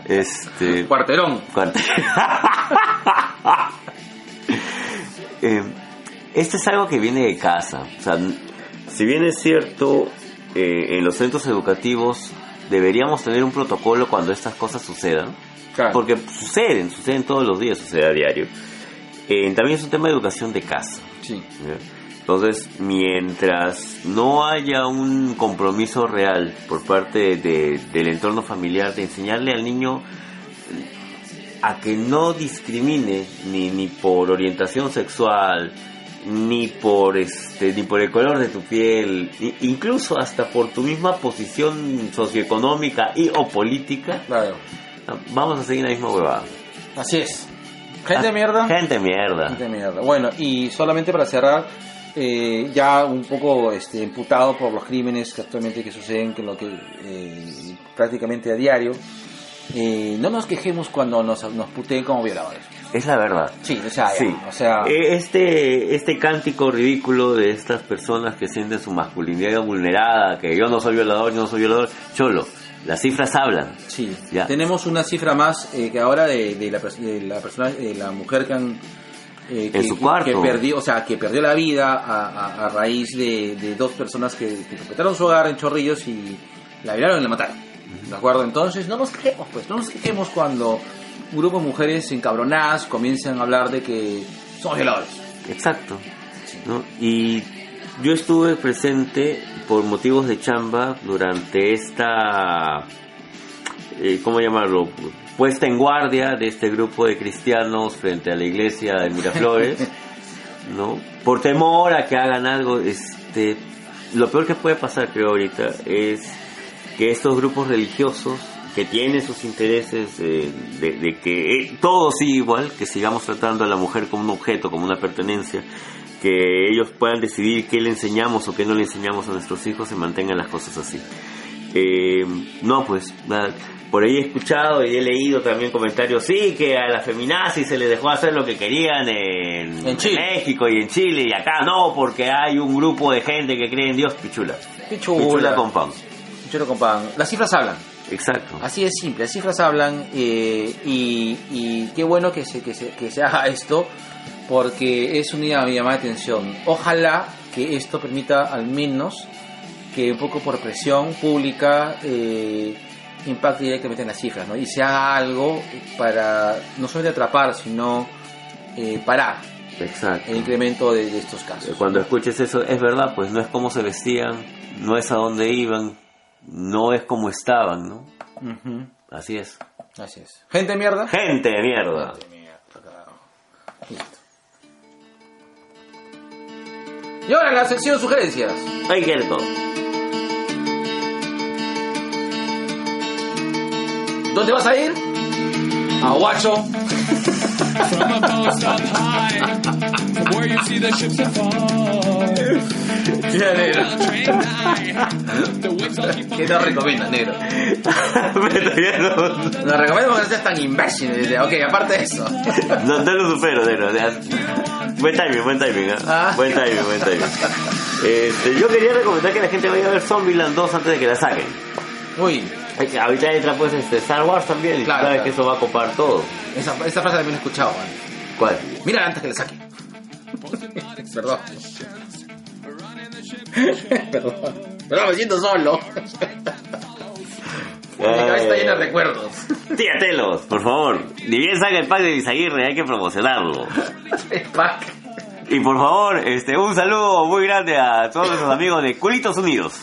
Este, Cuarterón. cuarto. Eh, esto es algo que viene de casa. O sea, si bien es cierto, eh, en los centros educativos deberíamos tener un protocolo cuando estas cosas sucedan. Claro. Porque suceden, suceden todos los días, sucede a diario. Eh, también es un tema de educación de casa. Entonces, mientras no haya un compromiso real por parte de- del entorno familiar de enseñarle al niño a que no discrimine ni, ni por orientación sexual, ni por este, ni por el color de tu piel, incluso hasta por tu misma posición socioeconómica y o política, Claro. vamos a seguir la misma huevada. Así es. Gente de mierda. Ah, Gente mierda. Gente mierda. Bueno, y solamente para cerrar, eh, ya un poco este, imputado por los crímenes que actualmente que suceden, que lo que eh, prácticamente a diario. Eh, no nos quejemos cuando nos, nos puteen como violadores. Es la verdad. Sí, o sea, ya, Sí. o sea, Eh, Este, este cántico ridículo de estas personas que sienten su masculinidad vulnerada, que yo no soy violador, yo no soy violador, cholo, las cifras hablan. sí. ya. Tenemos una cifra más eh, que ahora de, de la, de la persona, de la mujer que han eh, que, En su cuarto. que perdió, o sea, que perdió la vida a, a- a raíz de, de dos personas que, que respetaron su hogar en Chorrillos y la violaron y la mataron. ¿De acuerdo? Entonces, no nos quejemos, pues, no nos quejemos cuando un grupo de mujeres encabronadas comienzan a hablar de que somos violadores. Exacto. ¿no? Y yo estuve presente por motivos de chamba durante esta, eh, ¿cómo llamarlo? Puesta en guardia de este grupo de cristianos frente a la iglesia de Miraflores, ¿no? Por temor a que hagan algo, este, lo peor que puede pasar, creo ahorita, es que estos grupos religiosos que tienen sus intereses eh, de, de que eh, todo siga igual, que sigamos tratando a la mujer como un objeto, como una pertenencia, que ellos puedan decidir qué le enseñamos o qué no le enseñamos a nuestros hijos, se mantengan las cosas así. Eh, no, pues nada, por ahí he escuchado y he leído también comentarios, sí, que a las feminazis se les dejó hacer lo que querían en. México y en Chile y acá no, porque hay un grupo de gente que cree en Dios, pichula. Pichula chula. con pan. Chula con pan. Las cifras hablan. Exacto. Así es simple, las cifras hablan eh, y, y qué bueno que se, que, se, que se haga esto porque es una llamada de atención. Ojalá que esto permita al menos que un poco por presión pública eh, impacte directamente en las cifras ¿no? y se haga algo para no solamente atrapar sino eh, parar Exacto. el incremento de, de estos casos. Cuando escuches eso, es verdad, pues no es cómo se vestían, no es a dónde iban, no es como estaban, ¿no? Así es. Así es. Gente de mierda. Gente de mierda. Gente de mierda, carajo. Listo. Y ahora la sección sugerencias. Ay, Gerto. ¿Dónde vas a ir? A Guacho. From a post up high, where you see the ships on ¿Qué te recomienda, negro? Pero ya no, Nos recomiendo que no seas tan imbécil. Ok, aparte de eso. no, no lo supero, negro. Buen timing, buen timing. ¿ah? Ah. Buen timing, buen timing. Este, yo quería recomendar que la gente vaya a ver Zombieland 2 antes de que la saquen. Uy, Ahorita entra pues este Star Wars también y Claro, sabes claro. que eso va a copar todo. esa, esa frase también la he escuchado. man. ¿Cuál? Mira antes que le saque. Perdón. Perdón. Perdón, me siento solo. Mi cabeza está llena de recuerdos. Tíatelos, por favor. Ni bien saca el pack de Izaguirre, hay que promocionarlo. Pac. Y por favor, este, un saludo muy grande a todos nuestros amigos de Culitos Unidos.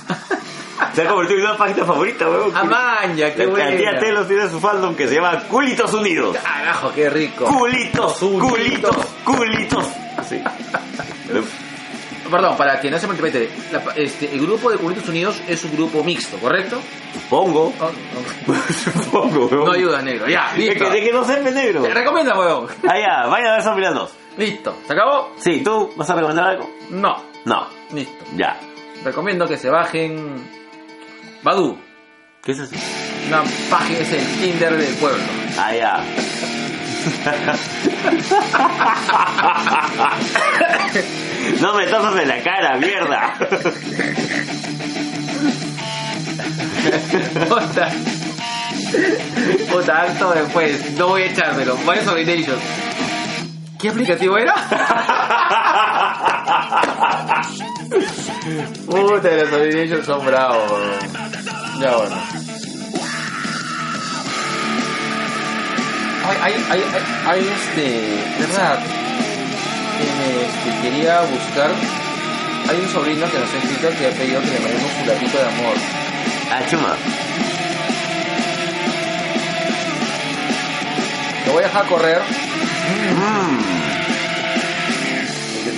Se ha convertido en una página favorita, weón. Amaña, qué La buena. tía Telos tiene su fandom que se llama Culitos Unidos. Carajo, qué rico. Culitos, Unidos. culitos, culitos. Sí. Perdón, para que no se la- este, el grupo de Culitos Unidos es un grupo mixto, ¿correcto? Pongo. Oh, no. Pongo, weón. No ayuda, negro. Ya, Es listo. que, de que no serme negro. Te recomienda, huevón. Ah, ya, vaya a ver Zombieland 2. Listo. ¿Se acabó? Sí, ¿tú vas a recomendar algo? No. No. Listo. Ya. Recomiendo que se bajen Badu. ¿Qué es eso? Una página, es el Tinder del pueblo. Ah, ya. No me tomas en la cara, mierda. Puta. Puta, acto después. No voy a echármelo. Sobre Nation. ¿Qué aplicativo era? Puta, los Nations son bravos. Ya bueno. Hay, hay, hay, hay, hay, este, verdad, que me, este, quería buscar. Hay un sobrino que nos ha escrito que ha pedido que le mandemos un gatito de amor. Ah, chuma. Lo voy a dejar correr. Mmm.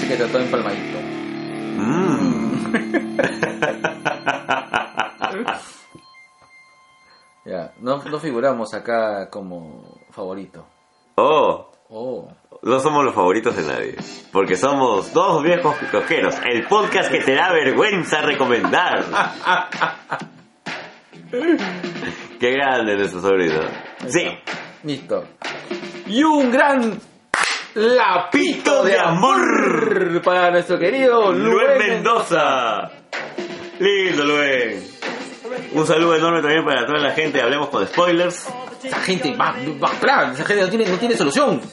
Que está todo empalmadito. Mmm. Ya, no, no figuramos acá como favorito. Oh, Oh. no somos los favoritos de nadie. Porque somos dos viejos coqueros. El podcast que te da vergüenza recomendar. Qué grande nuestro sobrino. Sí. Listo. Y un gran lapito de amor para nuestro querido Luis Mendoza. Lindo, Luis. Un saludo enorme también para toda la gente Hablemos con Spoilers. Esa gente va, va plan, esa gente no tiene, no tiene solución.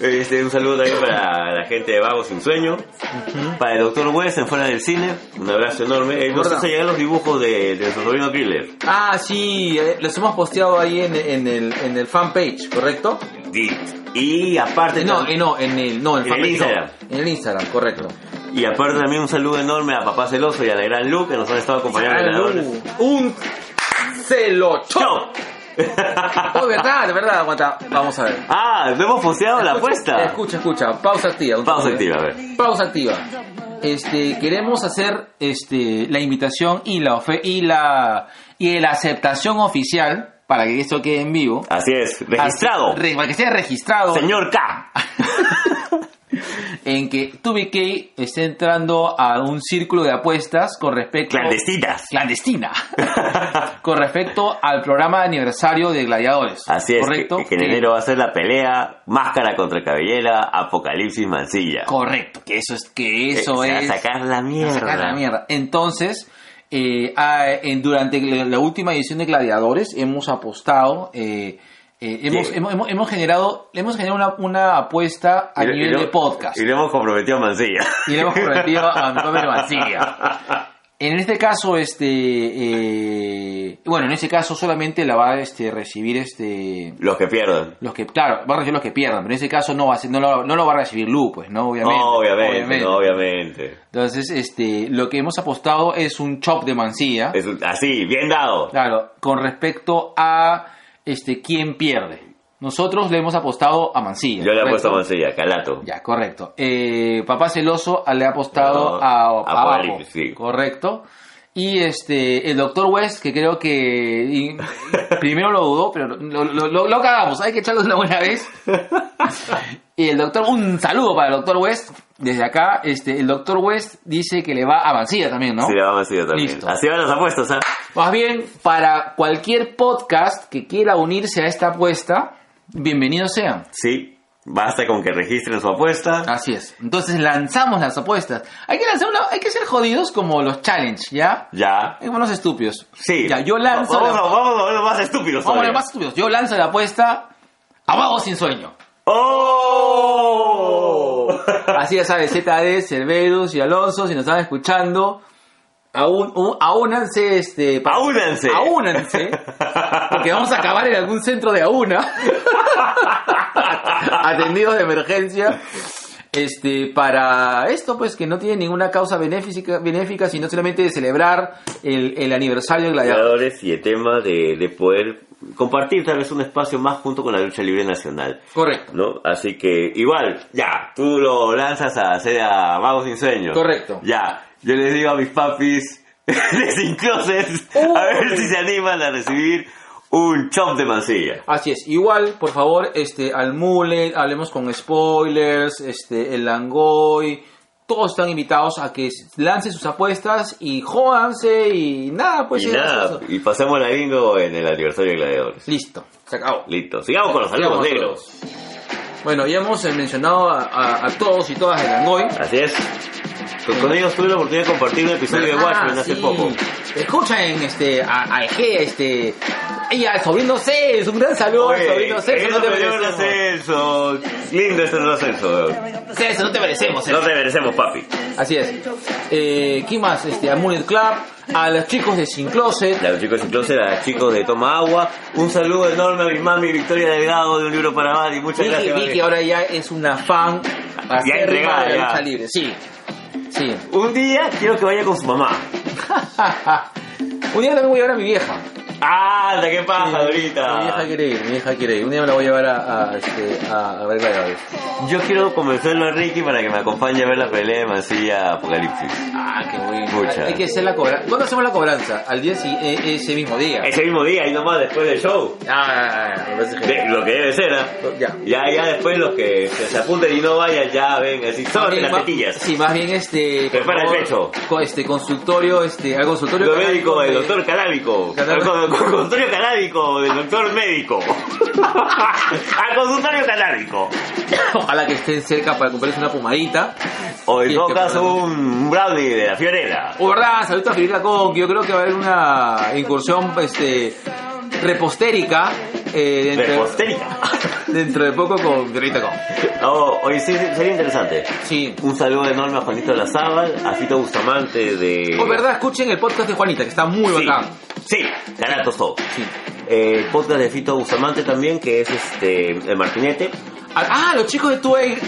Este, un saludo también para la gente de Vago Sin Sueño. Para el Dr. West en Fuera del Cine. Un abrazo enorme. Él nos hace llegar los dibujos de, de su sobrino Killer. Ah, sí, eh, los hemos posteado ahí en, en el, en el fanpage, ¿correcto? Y, y aparte... No, eh, no, en el, no, en, En el fanpage, no. Instagram. En el Instagram, correcto. Y aparte también un saludo enorme a Papá Celoso y a la gran Lu que nos han estado acompañando. en. Un celocho. Oh, verdad, de verdad, aguanta. Vamos a ver. ah, hemos posteado la apuesta. Escucha, escucha, pausa activa. Pausa activa, a ver. Pausa activa. Este, queremos hacer este la invitación y la ofe- y la y la aceptación oficial para que esto quede en vivo. Así es, registrado. Re- para que sea registrado Señor K. en que 2BK esté entrando a un círculo de apuestas con respecto Clandestinas. clandestina con respecto al programa de aniversario de Gladiadores. Así es, correcto. que, que en enero va a ser la pelea Máscara contra Cabellera, Apocalipsis Mancilla. Correcto, que eso es que eso Eh, es a sacar la mierda. sacar la mierda. Entonces, eh, ah, en- durante la, última edición de Gladiadores hemos apostado, eh, eh, hemos, hemos, hemos- generado, hemos generado una, una apuesta a Y nivel le- de podcast Y le hemos comprometido a Mancilla. y le hemos prometido a Mancilla. En este caso, este, eh, bueno, en este caso solamente la va a este, recibir este, Los que pierdan. los que, claro, va a recibir los que pierdan, pero en ese caso no va a ser- no lo, no lo va a recibir Lu, pues, ¿no? Obviamente. obviamente, no, obviamente. Entonces, este, lo que hemos apostado es un chop de mancilla, Es así, bien dado. claro, con respecto a, este, quién pierde. Nosotros le hemos apostado a Mancilla. Yo le he puesto a Mancilla, Calato. Ya, correcto. Eh, Papá Celoso le ha apostado No, a, a sí. correcto. Y este, el Doctor West, que creo que y- primero lo dudó, pero lo, lo, lo- lo cagamos, hay que echarlo una buena vez. Y el Doctor, un saludo para el Doctor West, desde acá, este, el Doctor West dice que le va a Mancilla también, ¿no? Sí, le va a Mancilla también. Listo. Así van las apuestas, ¿ah? Más bien, para cualquier podcast que quiera unirse a esta apuesta, bienvenidos sean. Sí, basta con que registren su apuesta. Así es. Entonces lanzamos las apuestas. Hay que lanzar una, hay que ser jodidos como los challenge, ¿ya? Ya. Hay unos estúpidos. Sí. Ya, yo lanzo. Vamos, la- a, vamos a los más estúpidos. Vamos a ver más estúpidos. Yo lanzo la apuesta abajo sin sueño. ¡Oh! Así ya sabes, ZD, Cerberus y Alonso, si nos están escuchando, aún, aúnanse, este, Aúnanse. aúnanse, porque vamos a acabar en algún centro de aúna, atendidos de emergencia, este, para esto, pues, que no tiene ninguna causa benéfica, benéfica sino solamente de celebrar el, el aniversario de Gladiador. Gladiadores y el tema de, de poder compartir tal vez un espacio más junto con la lucha libre nacional. Correcto. ¿No? Así que igual, ya, tú lo lanzas a hacer a Vagos sin Sueño. Correcto. Ya, yo les digo a mis papis de Sin Closet a ver si se animan a recibir un chop de mancilla. Así es, igual, por favor, este, al Mullet, hablemos con spoilers, este, el Langoy, todos están invitados a que lancen sus apuestas y jódanse y nada, pues y sí, nada, y pasemos la bingo en el aniversario de Gladiadores. Listo, se acabó. Listo, sigamos con los saludos negros. Bueno, ya hemos mencionado a, a- a todos y todas de Langoy. Así es. Con, con ellos tuve la oportunidad de compartir un episodio de Ah, Watchmen hace sí. poco. Escuchen este, a, a este, ella, el sobrino Celso, un gran saludo al sobrino Celso, no te merecemos. ascenso. Lindo este nuevo ascenso. Celso, no te merecemos, Celso. No te merecemos, papi. Así es. Eh, ¿Quién más? Este, a Mullet Club, a los chicos de Sin Closet. A los chicos de Closet, a los chicos de Toma Agua. Un saludo enorme a mi mami Victoria Delgado de Un Libro para Mari. Muchas Vicky, gracias. Vicky mami. ahora ya es una fan acérrima entregada, ya. libre. Sí, sí. Un día quiero que vaya con su mamá. Un día también voy a ver a mi vieja. ¡Ah! ¿Qué pasa Mi ahorita? vieja quiere ir, mi vieja quiere ir. Un día me la voy a llevar a, a, este, a, a ver gladiadores. Yo quiero convencerlo a Ricky para que me acompañe a ver la pelea de Mancilla Apocalipsis. Ah, qué bueno. Pucha. Hay que hacer la cobranza. ¿Cuándo hacemos la cobranza? Al día si- eh, ese mismo día. Ese mismo día y nomás después del show. Ah, me parece De- genial. lo que debe ser, ¿ah? Ya. Ya, ya después los que se, se apunten y no vayan, ya ven, así, bien, las tetillas. Sí, más bien este. Prepara el pecho. con este consultorio, este, al consultorio. Lo médico del de- doctor canábico. Al con- con- consultorio canábico del doctor médico. Al consultorio canábico. Ojalá que estén cerca para comprarles una pomadita. O en todo caso podemos. un brownie de la fiorera. O verdad, saludos a Firita Con, que yo creo que va a haber una incursión este repostérica eh, dentro, Repostérica. Dentro de poco con Firita Con. Oh, oye, sí, sería interesante. Sí. Un saludo enorme a Juanito Lazábal, a Fito Bustamante de... O verdad, escuchen el podcast de Juanita, que está muy Sí, bacán. sí, Caratos todo. Sí. Eh, podcast de Fito Bustamante también, que es este el Martinete. Ah, ah, los chicos de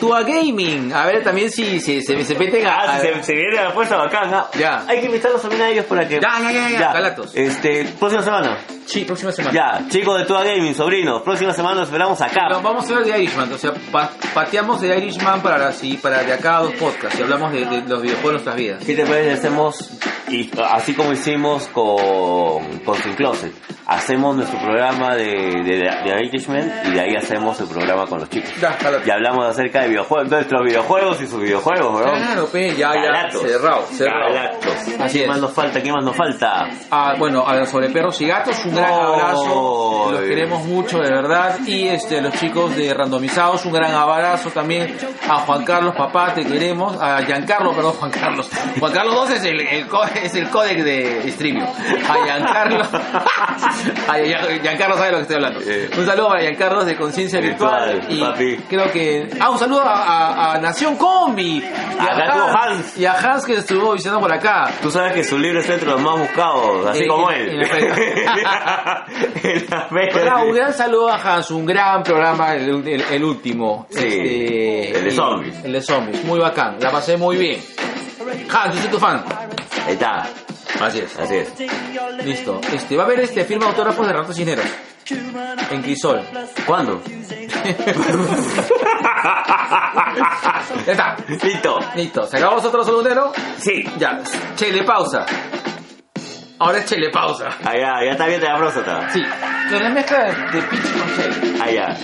Tua, Gaming. A ver también si, si se, se meten a... Ah, a- se, se viene a la fuerza bacana. Ya. Hay que invitarlos también a ellos para que... Ya, ya, ya, ya, Galatos. Este, próxima semana. Sí, próxima semana. Ya, chicos de Tua Gaming, sobrinos, próxima semana nos esperamos acá. No, vamos a ver de Irishman, o sea, pa- pateamos de Irishman para así, para de acá a dos podcasts y hablamos de, de los videojuegos de nuestras vidas. ¿Qué te parece? Hacemos, y así como hicimos con, con Sin Closet, hacemos nuestro programa de, de, de Irishman y de ahí hacemos el programa con los chicos. Ya. Y hablamos acerca de videojuegos, nuestros videojuegos y sus videojuegos, ¿verdad? Claro, pe, ya, ya, cerrado, cerrado. Galatos. Así ¿Qué es. más nos falta? ¿Qué más nos falta? Ah, bueno, a sobre perros y gatos, un gran Oh. abrazo. Los queremos mucho, de verdad. Y este, los chicos de Randomizados, un gran abrazo también. A Juan Carlos, papá, te queremos. A Giancarlo, perdón, Juan Carlos. Juan Carlos 2 es el, el, es el códec de Streamio. A Giancarlo. A Gian- Giancarlo sabe lo que estoy hablando. Un saludo para Giancarlo de Conciencia Virtual. Y papi. creo que. Ah, un saludo a, a- a Nación Combi. Y A Hans. Y a Hans que estuvo visitando por acá. Tú sabes que su libro está entre los más buscados, así Eh, como él. un gran saludo a Hans, un gran programa, el, el- el último. Sí, el de eh, zombies. El de zombies, muy bacán, la pasé muy bien. Hans, yo soy tu fan. Ahí está, Así es. así es. Listo. Este, va a haber este firma autógrafos de Renato Cisneros. En Crisol. ¿Cuándo? Ya está. Listo. Listo. ¿Se acabó otro saludero? Sí. Ya. Chele pausa. Ahora es chele pausa. Ah, ya, ya está bien de la próstata. Sí. Con la mezcla de, pitch con chele. Ah, ya.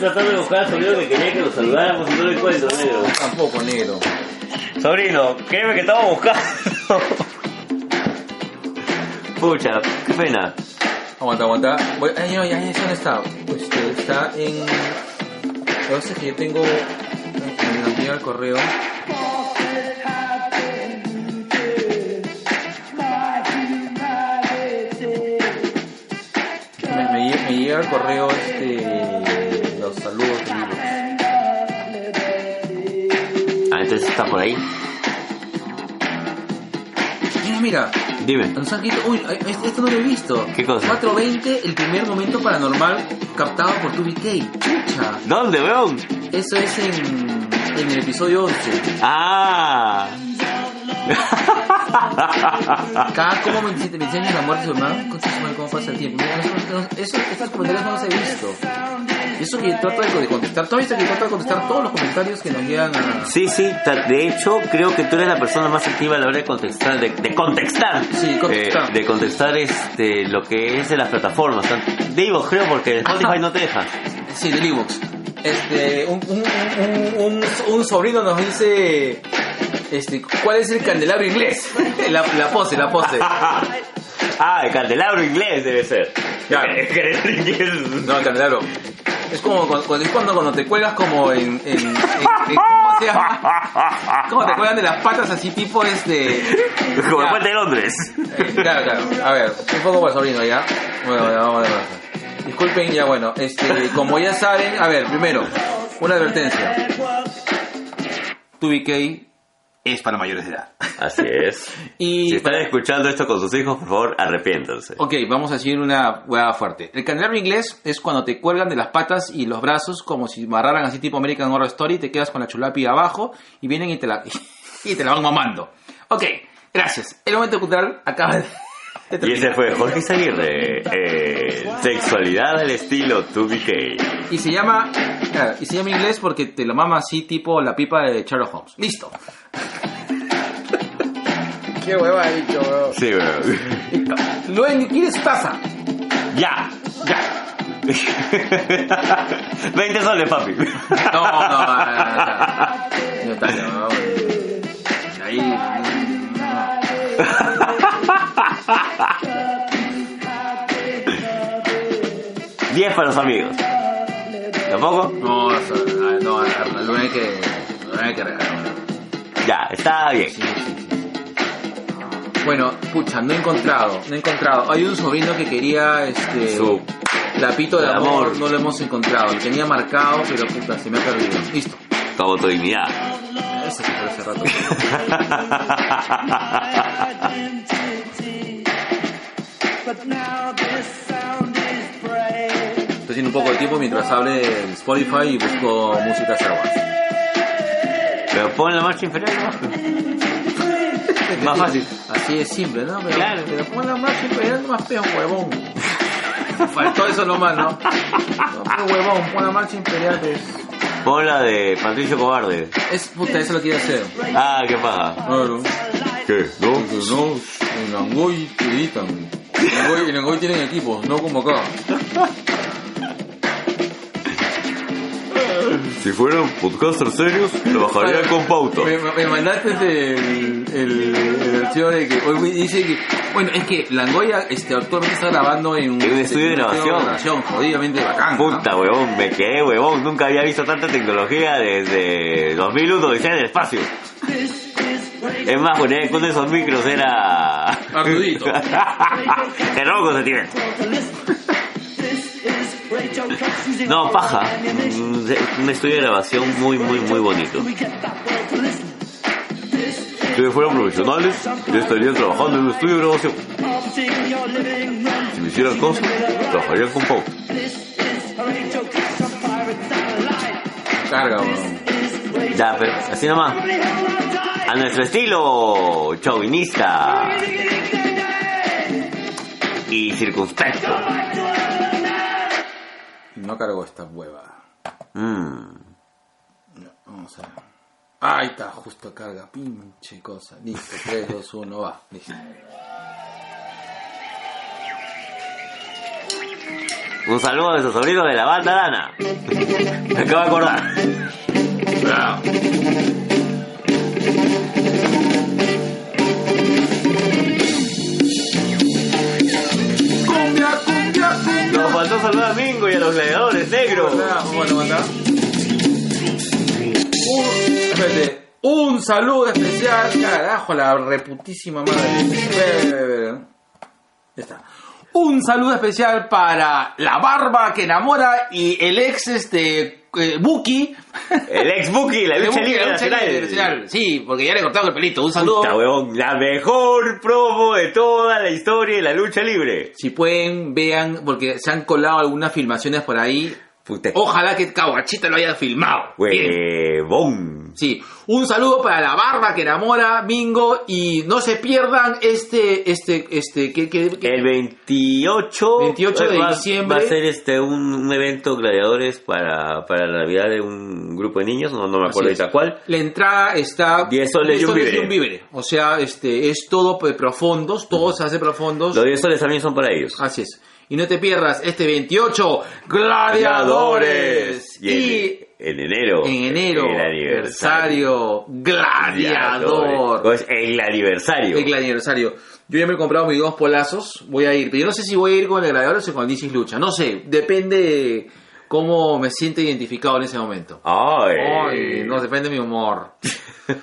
Tratando de buscar al sobrino que quería que lo saludáramos y no lo encuentro, negro. Tampoco, negro. Sobrino, créeme que estaba buscando. Pucha, qué pena. Aguanta, aguanta. Voy, ay, ay, ay, ¿dónde está? Este, está en... Lo que pasa es que yo tengo... Me llega el correo. Me, me me llega el correo este, Ah, entonces está por ahí. Ah, mira, Dime. nos han quitado- Uy, esto esto no lo he visto. ¿Qué cosa? 420, el primer momento paranormal captado por 2BK. Chucha. ¿Dónde, weón? Eso es en, en el episodio 11. Ah. Cada como 27, 27 años la muerte de su hermano, concha su madre, cómo pasa el tiempo. Mira, eso- eso- eso- estos comentarios no los he visto. Eso que trato de, de contestar. ¿Tú has visto que trato de contestar todos los comentarios que nos llegan a... Sí, sí, de hecho creo que tú eres la persona más activa a la hora de contestar, de, de contextar, Sí, contestar. Eh, de contestar este, lo que es de las plataformas. Digo, creo porque Spotify no te deja. Sí, del Evox. Este, un, un, un, un, un sobrino nos dice... Este, ¿cuál es el candelabro inglés? La, la pose, la pose. Ah, el candelabro inglés debe ser. Claro. El candelabro inglés. No, el candelabro. Es como cuando, es cuando, cuando te cuelgas como en, en, en- en- ¿cómo se llama? Como te cuelgan de las patas así tipo este... Como el puente de Londres. Eh, claro, claro. A ver, un poco para el sobrino ya. Bueno, ya vamos a ver. Disculpen, ya bueno, este, como ya saben, a ver, primero, una advertencia. 2BK es para mayores de edad. Así es. Y Si están escuchando esto con sus hijos, por favor, arrepiéntanse. Ok, vamos a decir una hueá fuerte. El candelabro inglés es cuando te cuelgan de las patas y los brazos como si amarraran así tipo American Horror Story, te quedas con la chulapi abajo y vienen y te la, y te la van mamando. Ok, gracias. El momento cultural acaba de... Y ese fue Jorge Izaguirre. Eh, sexualidad al estilo 2BK. Y se llama. claro, y se llama inglés porque te lo mama así, tipo la pipa de Sherlock Holmes. Listo. Qué hueva ha dicho, weón. Sí, weón. Luen, ¿quieres taza? Ya, ya. 20 soles, papi. No, no, no. No está, no. Ahí. no. 10 para los amigos. ¿Tampoco? No, o sea, no, hay que. Luen hay que regalar. Ya, está bien. Sí, sí, sí. Bueno, pucha, no he encontrado, no he encontrado. Hay un sobrino que quería este Su lapito de de amor, amor. no lo hemos encontrado. Lo tenía marcado, pero puta, se me ha perdido. Listo. tu autodignidad. Ese se fue hace rato. Estoy haciendo un poco de tiempo mientras hable en Spotify y busco música Star Wars. Pero pon la marcha inferior. ¿no? Más fácil. Así es simple, ¿no? Pero, Claro. pero pon la marcha imperial más peo, huevón. Faltó eso nomás, ¿no? No, pero huevón, pon la marcha imperial, pues. Pon la de Patricio Cobarde. Es puta, eso lo quiero hacer. Ah, qué paja. ¿Qué? ¿No? Porque no, en Angoy te editan. En Angoy, en Angoy tienen equipos, no como acá. Si fueran podcasters serios, trabajarían con pauta. Me, me mandaste el, el, el archivo de que hoy dice que. Bueno, es que Langoya este, actualmente está grabando en un, En un estudio de grabación. jodidamente bacán. ¿no? Puta, huevón, me quedé, huevón. Nunca había visto tanta tecnología desde 2001, Odisea del Espacio. Es más, uno de esos micros era... Artudito. Te robo sentimiento. No, paja. Un un estudio de grabación muy, muy, muy bonito. Si fueran profesionales, yo estaría trabajando en un estudio de grabación. Si me hicieran cosas, trabajarían con Pau. Carga, weón. Ya, pero así nomás. A nuestro estilo chauvinista y circunspecto. No cargó esta hueva. Mm. No, vamos a ver. Ahí está, justo carga, pinche cosa. Listo, 3, 2, 1, va. Listo. Un saludo a nuestro sobrino de la banda Dana. Me acabo de acordar. Cumbia, cumbia, cumbia. Nos faltó saludar a Mingo y a los gladiadores mandar. Un, saludo especial, carajo, la reputísima madre. Ya está. Un saludo especial para la barba que enamora y el ex este eh, Buki El ex Buki, la lucha libre nacional. Sí, porque ya le cortaron el pelito. Un saludo. Puta, huevón, la mejor promo de toda la historia de la lucha libre. Si pueden, vean, porque se han colado algunas filmaciones por ahí. Puta, Ojalá que Kawachita lo haya filmado. Huevón. Sí, un saludo para la barba que enamora Mingo y no se pierdan este, este, este, que, que, que- El 28, 28 de va, diciembre. va a ser este un, un evento gladiadores para, para la Navidad de un grupo de niños, no, no me acuerdo ahorita cuál. La entrada está 10 soles y un víveres. O sea, este es todo profundos, todo se hace profundos. Los 10 soles también son para ellos. Así es. Y no te pierdas este 28 Gladiadores. Y Y en, en enero. en enero, el aniversario Gladiador. Pues el aniversario. El aniversario. Yo ya me he comprado mis dos polazos. Voy a ir. Pero yo no sé si voy a ir con el Gladiadores o con el DC Lucha. No sé. Depende de cómo me siento identificado en ese momento. Ay. Ay, no, depende de mi humor.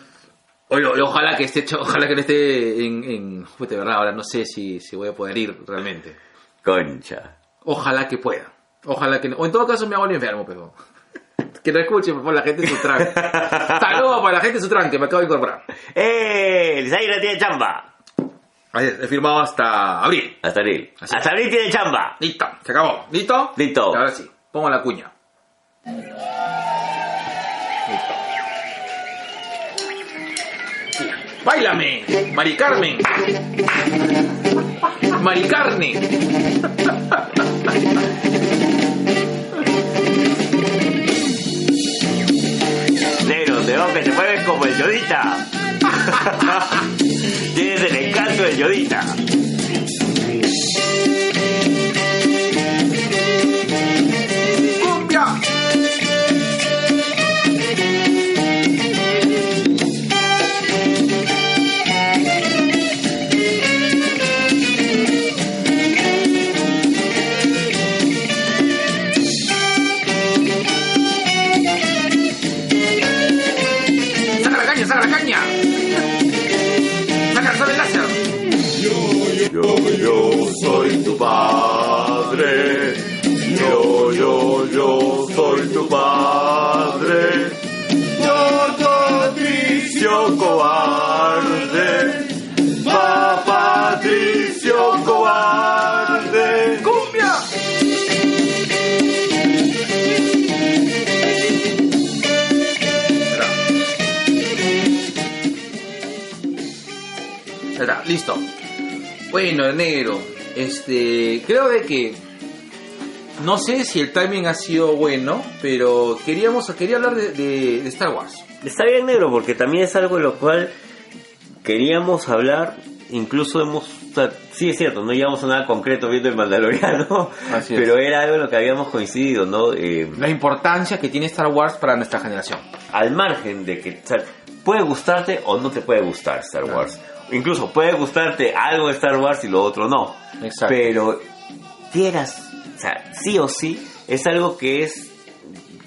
Oye, ojalá que esté, ojalá que no esté en, en de verdad, ahora no sé si, si voy a poder ir realmente. Concha. Ojalá que pueda. Ojalá que no. O en todo caso me hago el enfermo, pero. Que no escuche, por favor, la gente de su tranque. Saludos para la gente de su tranque, me acabo de incorporar. ¡Eh! El Zaira tiene chamba. Así es, he firmado hasta abril. Hasta abril. Así Hasta abril tiene chamba. Listo, se acabó. ¿Listo? Listo. Ahora sí, pongo la cuña. Listo. ¡Báilame! ¡Mari Carmen! ¡Mari Carne! Que te mueves como el Yodita. Tienes el encanto del Yodita. Patricio cobarde. ¡Cumbia! Espera, listo. Bueno, negro, este, creo de que no sé si el timing ha sido bueno, pero queríamos quería hablar de, de- de Star Wars. Está bien negro porque también es algo de lo cual queríamos hablar, incluso hemos, sea, sí es cierto, no llegamos a nada concreto viendo el Mandaloriano, Así es. pero era algo en lo que habíamos coincidido, ¿no? Eh, La importancia que tiene Star Wars para nuestra generación. al margen de que o sea, puede gustarte o no te puede gustar Star Claro. Wars. Incluso puede gustarte algo de Star Wars y lo otro no. Exacto. Pero quieras, o sea, sí o sí, es algo que es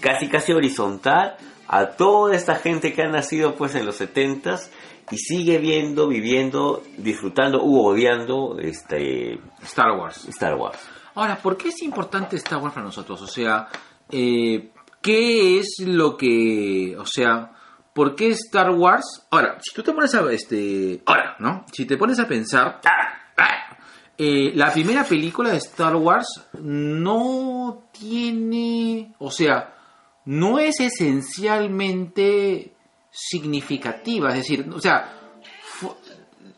casi casi horizontal a toda esta gente que ha nacido pues en los 70s y sigue viendo, viviendo, disfrutando u odiando este Star Wars. Star Wars. Ahora, ¿por qué es importante Star Wars para nosotros? O sea, eh, ¿qué es lo que, o sea, por qué Star Wars? Ahora, si tú te pones a, este, ahora, ¿no? Si te pones a pensar, ah, eh, la primera película de Star Wars no tiene, o sea, no es esencialmente significativa, es decir, o sea,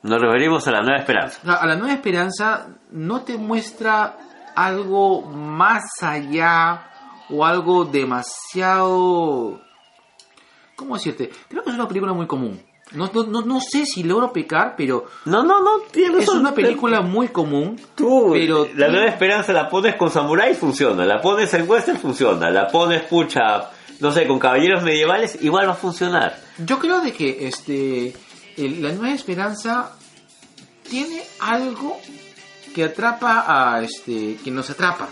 Nos referimos a la nueva esperanza. a la nueva esperanza no te muestra algo más allá o algo demasiado... ¿Cómo decirte? Creo que es una película muy común. No, no, no, sé si logro pecar, pero No, no, no, tienes es una película muy común. Tú, pero la nueva esperanza la pones con samuráis, funciona. La pones en western, funciona. La pones, pucha, no sé, con caballeros medievales, igual va a funcionar. Yo creo de que este el- la nueva esperanza tiene algo que atrapa a este que nos atrapa.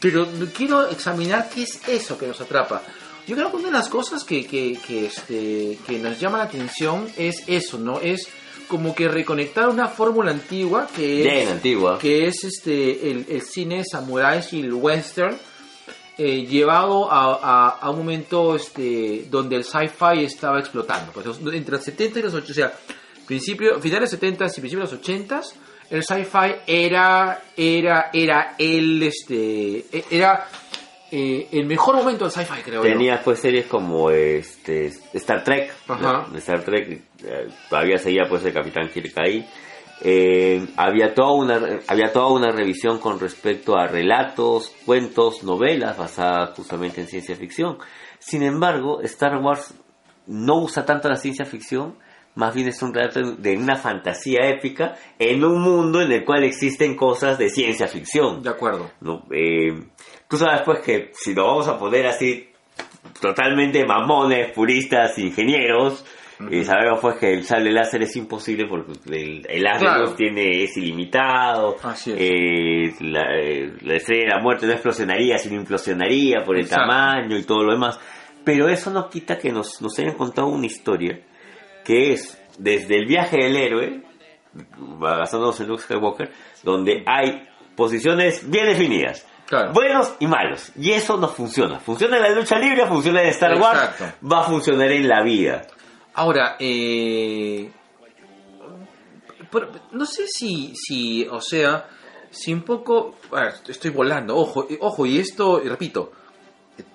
Pero quiero examinar qué es eso que nos atrapa. Yo creo que una de las cosas que, que, que, este, que nos llama la atención es eso, ¿no? Es como que reconectar una fórmula antigua que es Bien antigua. que es este el, el cine samuráis y el western eh, llevado a, a- a un momento este, donde el sci-fi estaba explotando. Pues, entre los 70 y los 80, o sea, principio, finales 70 y principios de los 80, el sci-fi era, era, era el, este, e- era eh, el mejor momento del sci-fi, creo yo. Tenía pues series como este Star Trek, Ajá. ¿no? Star Trek eh, todavía seguía pues el Capitán Kirk ahí. Eh, había toda una había toda una revisión con respecto a relatos, cuentos, novelas basadas justamente en ciencia ficción. Sin embargo, Star Wars no usa tanto la ciencia ficción, más bien es un relato de una fantasía épica en un mundo en el cual existen cosas de ciencia ficción. De acuerdo. ¿no? Eh, tú sabes pues que si lo vamos a poner así totalmente mamones, puristas, ingenieros, eh, sabemos pues que el sable láser es imposible porque el, el de Claro. tiene, es ilimitado, Así es. eh, la, eh, la estrella de la muerte no explosionaría, sino implosionaría por el Exacto. tamaño y todo lo demás. Pero eso no quita que nos, nos hayan contado una historia que es desde el viaje del héroe, basándonos en Luke Skywalker, donde hay posiciones bien definidas. Claro. Buenos y malos. Y eso no funciona. Funciona en la lucha libre, funciona en Star Wars, va a funcionar en la vida. Ahora, eh, pero no sé si, si, o sea, si un poco, a ver, estoy volando, ojo, y- ojo, y esto, y repito,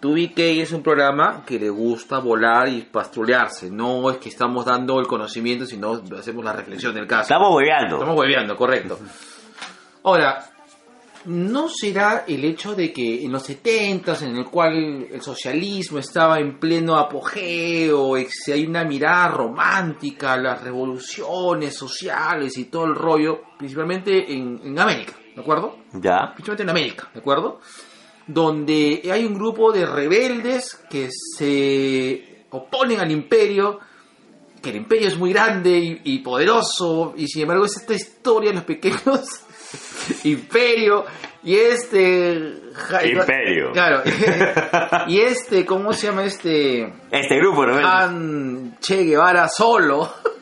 tu BK es un programa que le gusta volar y pastrulearse, no es que estamos dando el conocimiento, sino hacemos la reflexión del caso. Estamos hueveando. Estamos hueveando, correcto. Ahora, ¿no será el hecho de que en los 70 en el cual el socialismo estaba en pleno apogeo, hay una mirada romántica, las revoluciones sociales y todo el rollo, principalmente en, en América, ¿de acuerdo? Ya. principalmente en América, ¿de acuerdo? Donde hay un grupo de rebeldes que se oponen al imperio, que el imperio es muy grande y, y poderoso, y sin embargo es esta historia de los pequeños imperio y este... Imperio. Claro. y este, ¿cómo se llama este? Este grupo, ¿no? Han Che Guevara solo.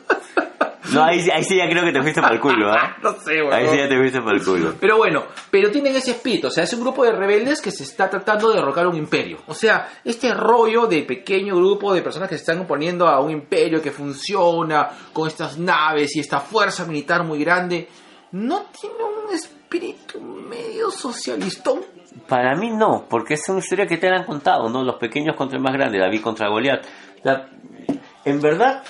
No, ahí, ahí sí ya creo que te fuiste para el culo, ¿ah? no sé, Ahí sí ya te fuiste para el culo. Pero bueno, pero tienen ese espíritu, o sea, es un grupo de rebeldes que se está tratando de derrocar un imperio. O sea, este rollo de pequeño grupo de personas que se están oponiendo a un imperio que funciona con estas naves y esta fuerza militar muy grande, ¿no tiene un espíritu medio socialistón? Para mí no, porque es una historia que te han contado, ¿no? Los pequeños contra el más grande, David contra Goliat. Sea, en verdad,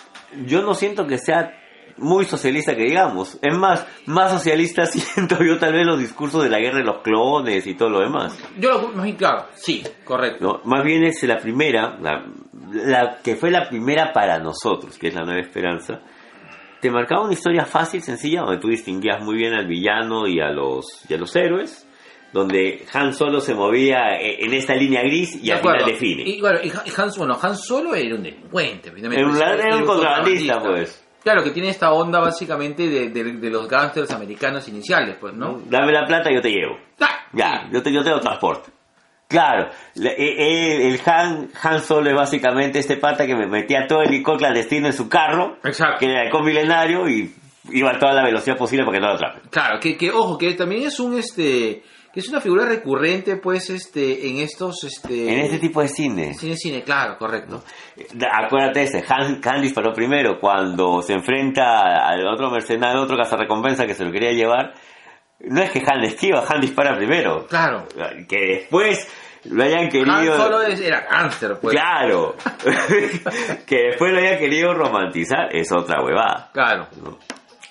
yo no siento que sea muy socialista que digamos. Es más, más socialista siento yo tal vez los discursos de la guerra de los clones y todo lo demás. Yo lo más bien claro, sí, correcto. No, más bien es la primera, la, la que fue la primera para nosotros, que es la Nueva Esperanza. Te marcaba una historia fácil, sencilla, donde tú distinguías muy bien al villano y a los, y a los héroes, donde Han Solo se movía e- en esta línea gris y De al final define. Y bueno, y Han, bueno, Han Solo era un delincuente, finalmente. En realidad era un contrabandista, pues. Claro, que tiene esta onda básicamente de, de- de los gángsters americanos iniciales, pues, ¿no? Dame la plata y yo te llevo. ¡Ah! Ya, yo te, yo te lo transporte. Claro, eh, eh, el Han, Han Solo es básicamente este pata que me metía todo el licor clandestino en su carro, Exacto. que era el milenario y iba a toda la velocidad posible para que no lo atrapen. Claro, que, que ojo, que también es un este que es una figura recurrente pues este en estos este En este tipo de cine. cine cine, claro, correcto. Da- Acuérdate ese, Han, Han disparó primero cuando se enfrenta al otro mercenario, al otro cazarrecompensa que se lo quería llevar. No es que Han esquiva, Han dispara primero. Claro. Que después lo hayan Han querido... Solo es- era cáncer, pues. Claro. que después lo hayan querido romantizar es otra huevada. Claro.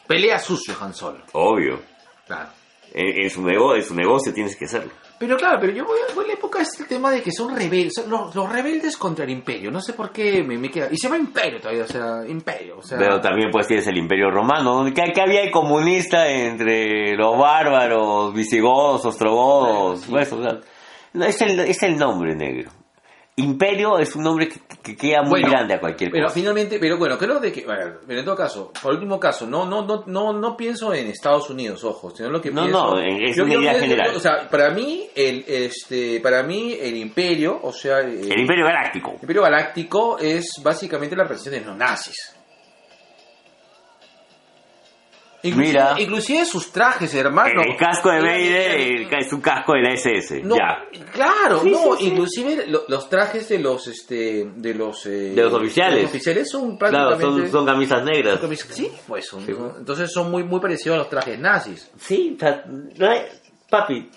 Pelea sucio Han Solo. Obvio. Claro. En, en su nego- en su negocio tienes que hacerlo. Pero claro, pero yo voy a, voy a la época es el tema de que son rebeldes, son los, los rebeldes contra el imperio. No sé por qué me, me queda. Y se llama imperio todavía, o sea, imperio. O sea, Pero también pues tienes el imperio romano. ¿Qué, qué había de comunista entre los bárbaros, visigodos, ostrogodos? Sí. Pues, o sea, no, es, el, es el nombre negro. Imperio es un nombre que, que queda muy Bueno, grande a cualquier Pero cosa. finalmente, pero bueno, creo de que, bueno, pero en todo caso, por último caso, no, no, no, no, no pienso en Estados Unidos, ojo, sino lo que No, pienso. no, en- es una idea general. o sea, para mí, el, este, para mí, el imperio, o sea, el, El imperio galáctico. imperio galáctico es básicamente la presencia de los nazis. Inclusive, Mira. inclusive sus trajes, hermano. el casco de Vader es un casco de la SS. No, ya. claro, Sí, no, sí, sí. inclusive lo- los trajes de los este de los eh, De los oficiales. de los oficiales son Claro, prácticamente son, son camisas negras. son sí, pues son- Sí. entonces son muy muy parecidos a los trajes nazis. Sí, papi.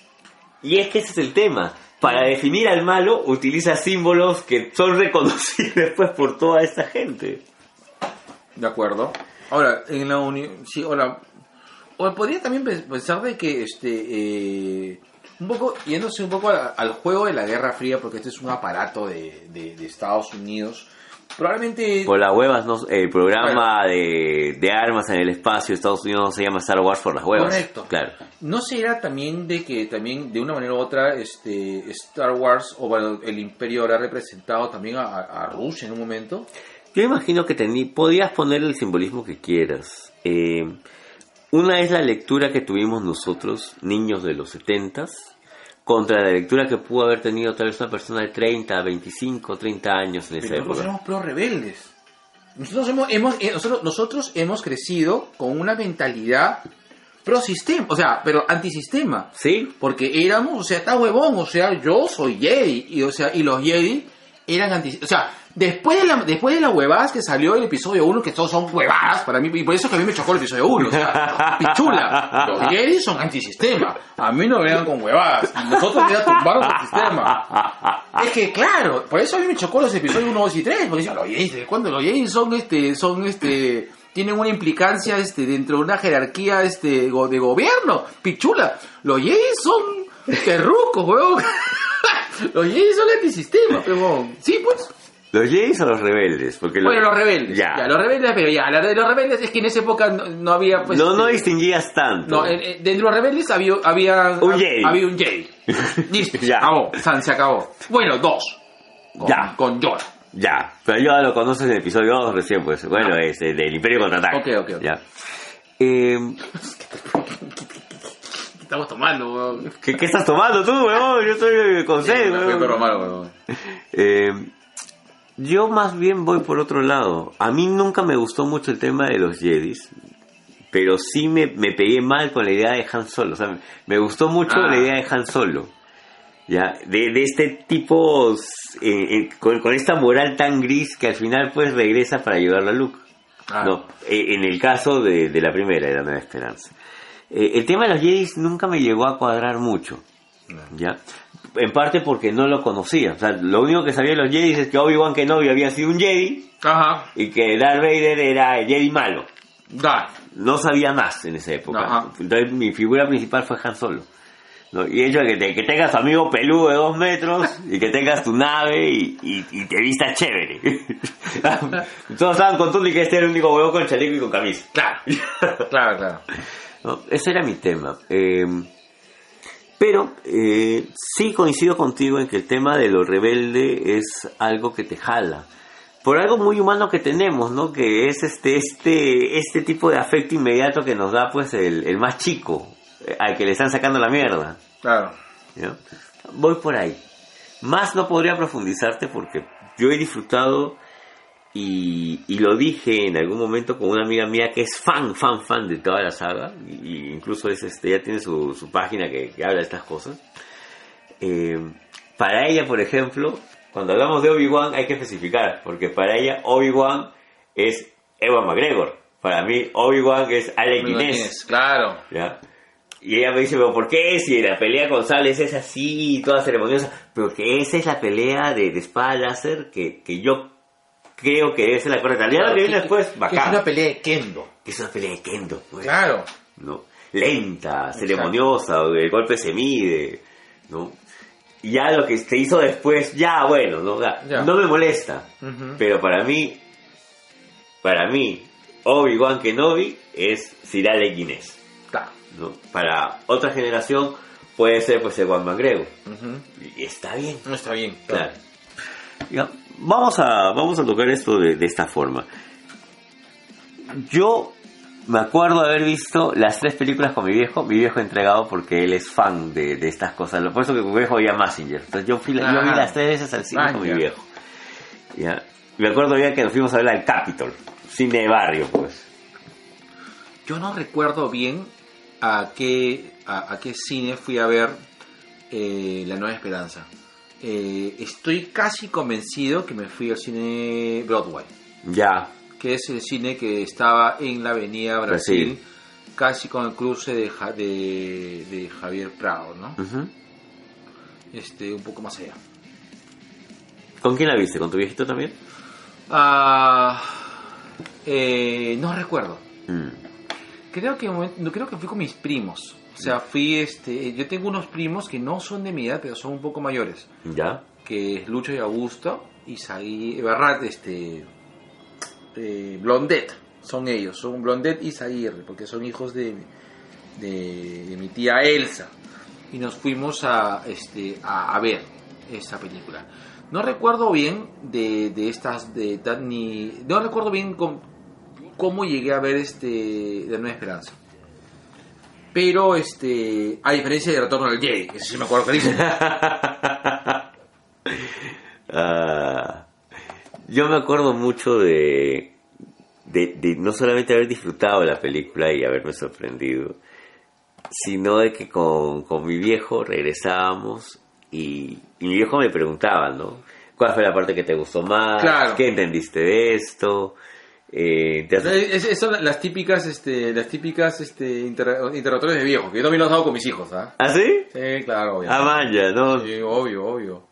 Y es que ese es el tema. Para definir al malo, utiliza símbolos que son reconocidos después por toda esta gente. De acuerdo. Ahora, en la uni sí, ahora o podría también pe- pensar de que este eh, un poco yéndose un poco al juego de la Guerra Fría porque este es un aparato de, de- de Estados Unidos. Probablemente Por las huevas, no, el programa de, de armas en el espacio de Estados Unidos no se llama Star Wars por las huevas. Correcto. Claro. ¿No será también de que también de una manera u otra este Star Wars o bueno, el Imperio habrá representado también a, a- a Rusia en un momento? Yo imagino que tení, podías poner el simbolismo que quieras. Eh, una es la lectura que tuvimos nosotros, niños de los 70 contra la lectura que pudo haber tenido tal vez una persona de 30, 25, 30 años en esa Pero nosotros época. éramos pro rebeldes. Nosotros hemos, hemos- eh, nosotros, nosotros hemos crecido con una mentalidad pro sistema, o sea, pero antisistema. ¿Sí? Porque éramos, o sea, está huevón, o sea, yo soy Jedi, y o sea, y los Jedi eran anti, o sea, después de la, después de las huevadas que salió el episodio 1, que todos son huevadas para mí, y por eso es que a mí me chocó el episodio 1, o sea, pichula, los Jedi son antisistema, a mí no me con huevadas, nosotros ya tumbaron el sistema. Es que claro, por eso a mí me chocó los episodios 1, 2 y 3, porque decían, los ¿desde cuándo los Jedi son este, son este, tienen una implicancia este dentro de una jerarquía este de gobierno, pichula. Los Jedi son terrucos, weón. los Jedi son antisistema, weón. Sí, pues. ¿Los Jays o los rebeldes? Porque Bueno, los rebeldes. Ya. Ya, los rebeldes, pero ya, la- los rebeldes es que en esa época no, no había pues no, no este, distinguías tanto. no, en- en- dentro de los rebeldes había, había, Un Jedi. había un Jedi. Listo, Ya. acabó, San, se acabó. Bueno, dos. Con, Ya. Con Yoda. Ya, pero yo lo conoces en el episodio 2 recién, pues. Bueno, es el del Imperio Contraataque. Ok, ok, ok. Ya. Eh, ¿Qué estamos tomando, weón? ¿qué, qué estás tomando tú, weón? Yo estoy con sed, weón. malo, weón. Eh, yo más bien voy por otro lado. A mí nunca me gustó mucho el tema de los Jedis, pero sí me, me pegué mal con la idea de Han Solo. O sea, me gustó mucho Ah. la idea de Han Solo. Ya, de, de este tipo, eh, eh, con, con esta moral tan gris que al final pues regresa para ayudarlo a Luke. Ah. No, eh, en el caso de, de la primera, de la Nueva Esperanza. Eh, el tema de los Jedis nunca me llegó a cuadrar mucho. ¿Ya? En parte porque no lo conocía. O sea, lo único que sabía de los Jedis es que Obi-Wan Kenobi había sido un Jedi Ajá. y que Darth Vader era el Jedi malo. Da. No sabía más en esa época. Ajá. Entonces mi figura principal fue Han Solo. ¿no? Y hecho de que, te- que tengas tu amigo peludo de dos metros y que tengas tu nave y, y- y te vistas chévere. Todos estaban con y que este era el único huevo con chaleco y con camisa. Claro. claro, claro. ¿no? Ese era mi tema. Eh, pero eh, sí coincido contigo en que el tema de lo rebelde es algo que te jala. Por algo muy humano que tenemos, ¿no? Que es este, este, este tipo de afecto inmediato que nos da pues el, el más chico, eh, al que le están sacando la mierda. Claro. Voy por ahí. Más no podría profundizarte porque yo he disfrutado y, y lo dije en algún momento con una amiga mía que es fan, fan, fan de toda la saga y, y incluso es este, ya tiene su, su página que, que habla de estas cosas. Eh, para ella, por ejemplo, cuando hablamos de Obi-Wan hay que especificar, porque para ella Obi-Wan es Ewan McGregor. Para mí Obi-Wan es Alec Guinness. Claro. ¿ya? Y ella me dice, pero ¿por qué si la pelea con Sales es así, toda ceremoniosa? Pero que esa es la pelea de, de espada láser que, que yo creo que debe ser la correcta. Ya lo que viene después, Que es bacán. una pelea de kendo. Que es una pelea de kendo, pues. Claro. ¿no? Lenta, ceremoniosa, el golpe se mide, ¿no? Y ya lo que se hizo después, ya bueno, ¿no? Ya. no me molesta. Ujú. Pero para mí, para mí, Obi-Wan Kenobi es Sir Alec Guinness. Claro. ¿no? Para otra generación puede ser pues el Juan Magrego. Ujú. Y está bien. No está bien. Claro. Ya, vamos, a, vamos a tocar esto de, de esta forma. Yo me acuerdo de haber visto las tres películas con mi viejo, mi viejo entregado porque él es fan de, de estas cosas. Por eso que mi viejo veía Massinger. Entonces yo, fui, yo vi las tres veces al cine con mi viejo. ¿Ya? Me acuerdo bien que nos fuimos a ver al Capitol, cine de barrio, pues. yo no recuerdo bien a qué, a, a qué cine fui a ver eh, La Nueva Esperanza. Eh, estoy casi convencido que me fui al cine Broadway, Ya. que es el cine que estaba en la Avenida Brasil, Brasil. casi con el cruce de, Ja- de, de Javier Prado, ¿no? Este, un poco más allá. ¿Con quién la viste? ¿Con tu viejito también? Ah, eh, no recuerdo. Mm. Creo que, creo que fui con mis primos. O sea, fui este. Yo tengo unos primos que no son de mi edad, pero son un poco mayores. ¿Ya? Que es Lucho y Augusto. Y Saí. Barrat, este. eh, Blondet. Son ellos. Son Blondet y Zaguirre. Porque son hijos de, de, de mi tía Elsa. Y nos fuimos a, este, a, a ver esa película. No recuerdo bien de, de estas. De, tan- ni, no recuerdo bien cómo, cómo llegué a ver este La Nueva Esperanza. Pero, este, a diferencia de Retorno al Jedi, que sí me acuerdo clarísimo. Ah, yo me acuerdo mucho de, de, de no solamente haber disfrutado la película y haberme sorprendido, sino de que con, con mi viejo regresábamos y, y mi viejo me preguntaba, ¿no? ¿Cuál fue la parte que te gustó más? Claro. ¿Qué entendiste de esto? Eh, ¿te has- Es- es- son las típicas, este, las típicas, este, inter- interrogatorios de viejo, que yo también los hago con mis hijos, ¿ah? ¿Ah, sí? Sí, claro, obvio. Ah, vaya, ¿no? Sí, obvio, obvio.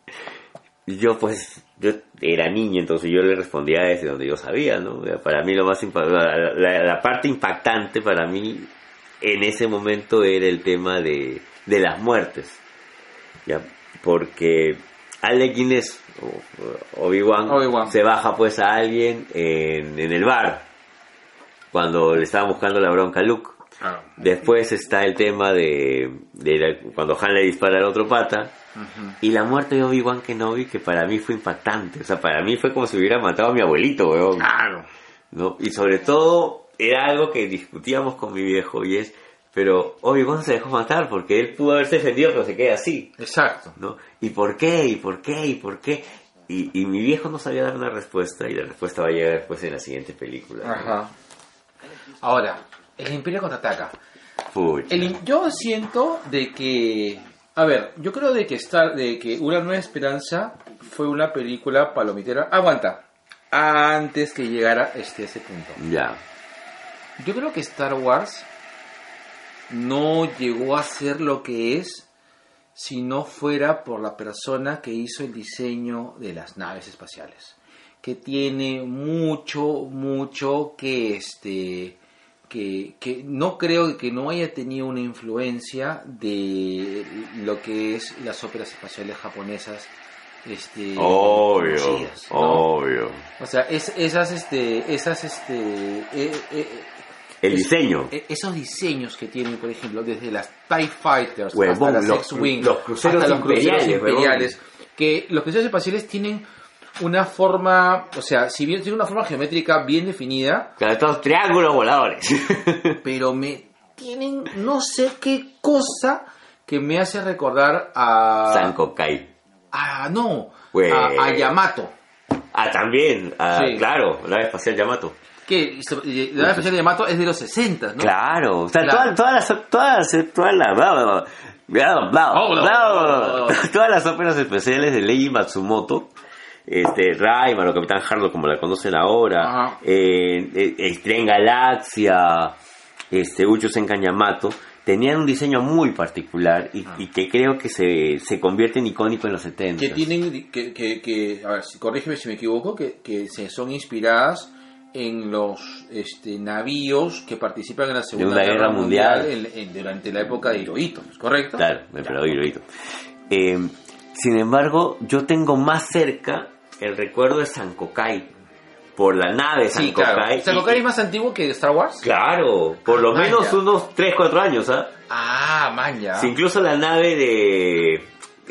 Yo pues, yo era niño, entonces yo le respondía desde donde yo sabía, ¿no? Para mí lo más la, la- la parte impactante para mí en ese momento era el tema de, de las muertes, ¿ya? Porque Alec Guinness, Obi-Wan, se baja pues a alguien en, en el bar, cuando le estaba buscando la bronca a Luke. Claro. Después está el tema de, de la- cuando Han le dispara al otro pata. Y la muerte de Obi-Wan Kenobi, que para mí fue impactante. O sea, para mí fue como si hubiera matado a mi abuelito, weón. Claro. ¿No? Y sobre todo, era algo que discutíamos con mi viejo y es, pero Obi-Wan se dejó matar porque él pudo haberse defendido, pero se queda así. Exacto. ¿No? ¿Y por qué? ¿Y por qué? ¿Y por qué? Y, y mi viejo no sabía dar una respuesta y la respuesta va a llegar después en la siguiente película. ¿no? Ajá. Ahora, el Imperio contraataca. El- yo siento de que, a ver, yo creo de que Star, de que Una Nueva Esperanza fue una película palomitera. Aguanta, antes que llegara este ese punto. Ya. Yo creo que Star Wars no llegó a ser lo que es si no fuera por la persona que hizo el diseño de las naves espaciales, que tiene mucho, mucho que este que, que no creo que no haya tenido una influencia de lo que es las óperas espaciales japonesas este Obvio, conocidas, ¿no? obvio. o sea es- esas este esas este eh, eh, El es- diseño. e- esos diseños que tienen, por ejemplo, desde las TIE Fighters Huevón, hasta las los- X-Wing, los cruceros hasta los cruceros imperiales, huevón. imperiales, que los cruceros espaciales tienen una forma, o sea, si bien tiene una forma geométrica bien definida, Claro, estos triángulos voladores. pero me tienen no sé qué cosa que me hace recordar a Sanko Kai. a no, a, a Yamato. Ah, también. Ah, Sí. Claro, la espacial Yamato. Que la nave espacial de Yamato es de los 60, ¿no? Claro. O sea, Claro. todas, todas las... Todas, todas las... bla, bla, bla, bla, bla, Oh, no, bla, no, bla, no, no. Todas las óperas especiales de Leiji Matsumoto, este, Rayman o Capitán Harlow como la conocen ahora, eh, eh, eh, Tren Galaxia, este, Ucho Senkan Yamato, tenían un diseño muy particular y, y que creo que se, se convierte en icónico en los 70. que tienen que, que, que- a ver si corrígeme si me equivoco que, que se son inspiradas en los este, navíos que participan en la Segunda Guerra Mundial. en- en- durante la época de Hirohito, ¿correcto? Claro, me pero oído. Eh, sin embargo, yo tengo más cerca el recuerdo de Sankokai por la nave Sí, Sankokai. claro. ¿Sankokai y- es más antiguo que Star Wars? Claro, por lo Ah, menos ya. unos 3, 4 años, ¿ah? Ah, man, ya. Si incluso la nave de...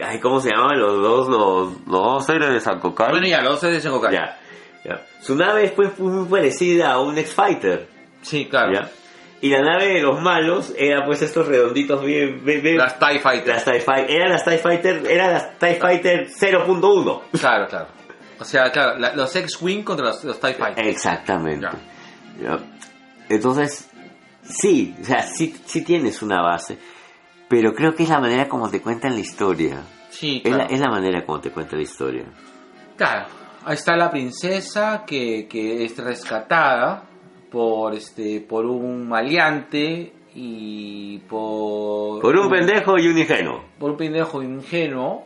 Ay, ¿cómo se llamaban los dos? Los, los dos seres de Sankokai. Bueno, ya, los sé de Sankokai. Ya, ya. Su nave fue muy parecida a un X-Fighter, Sí, claro. ¿ya? Y la nave de los malos era pues estos redonditos bien... bien- bien- Las TIE Fighters. las TIE Fighter, eran las TIE Fighter, eran las TIE Fighter 0.1. Claro, claro. O sea, claro, la- los X-Wing contra los, los TIE Fighters. Exactamente. Ya. Ya. Entonces, Sí, o sea, sí, sí tienes una base, pero creo que es la manera como te cuentan la historia. Sí, Es, la, claro. es la manera como te cuenta la historia. Claro, ahí está la princesa que, que es rescatada por este por un maleante y por Por un pendejo y un ingenuo. por un pendejo ingenuo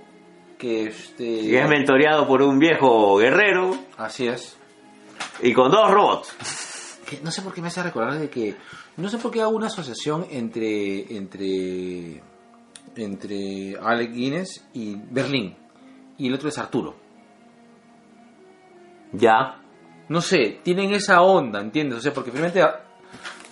que este Y es mentoreado por un viejo guerrero así es y con dos robots. Que no sé por qué me hace recordar de que no sé por qué hago una asociación entre entre entre Alec Guinness y Berlín y el otro es Arturo Ya. no sé, tienen esa onda, ¿entiendes? O sea, porque finalmente a-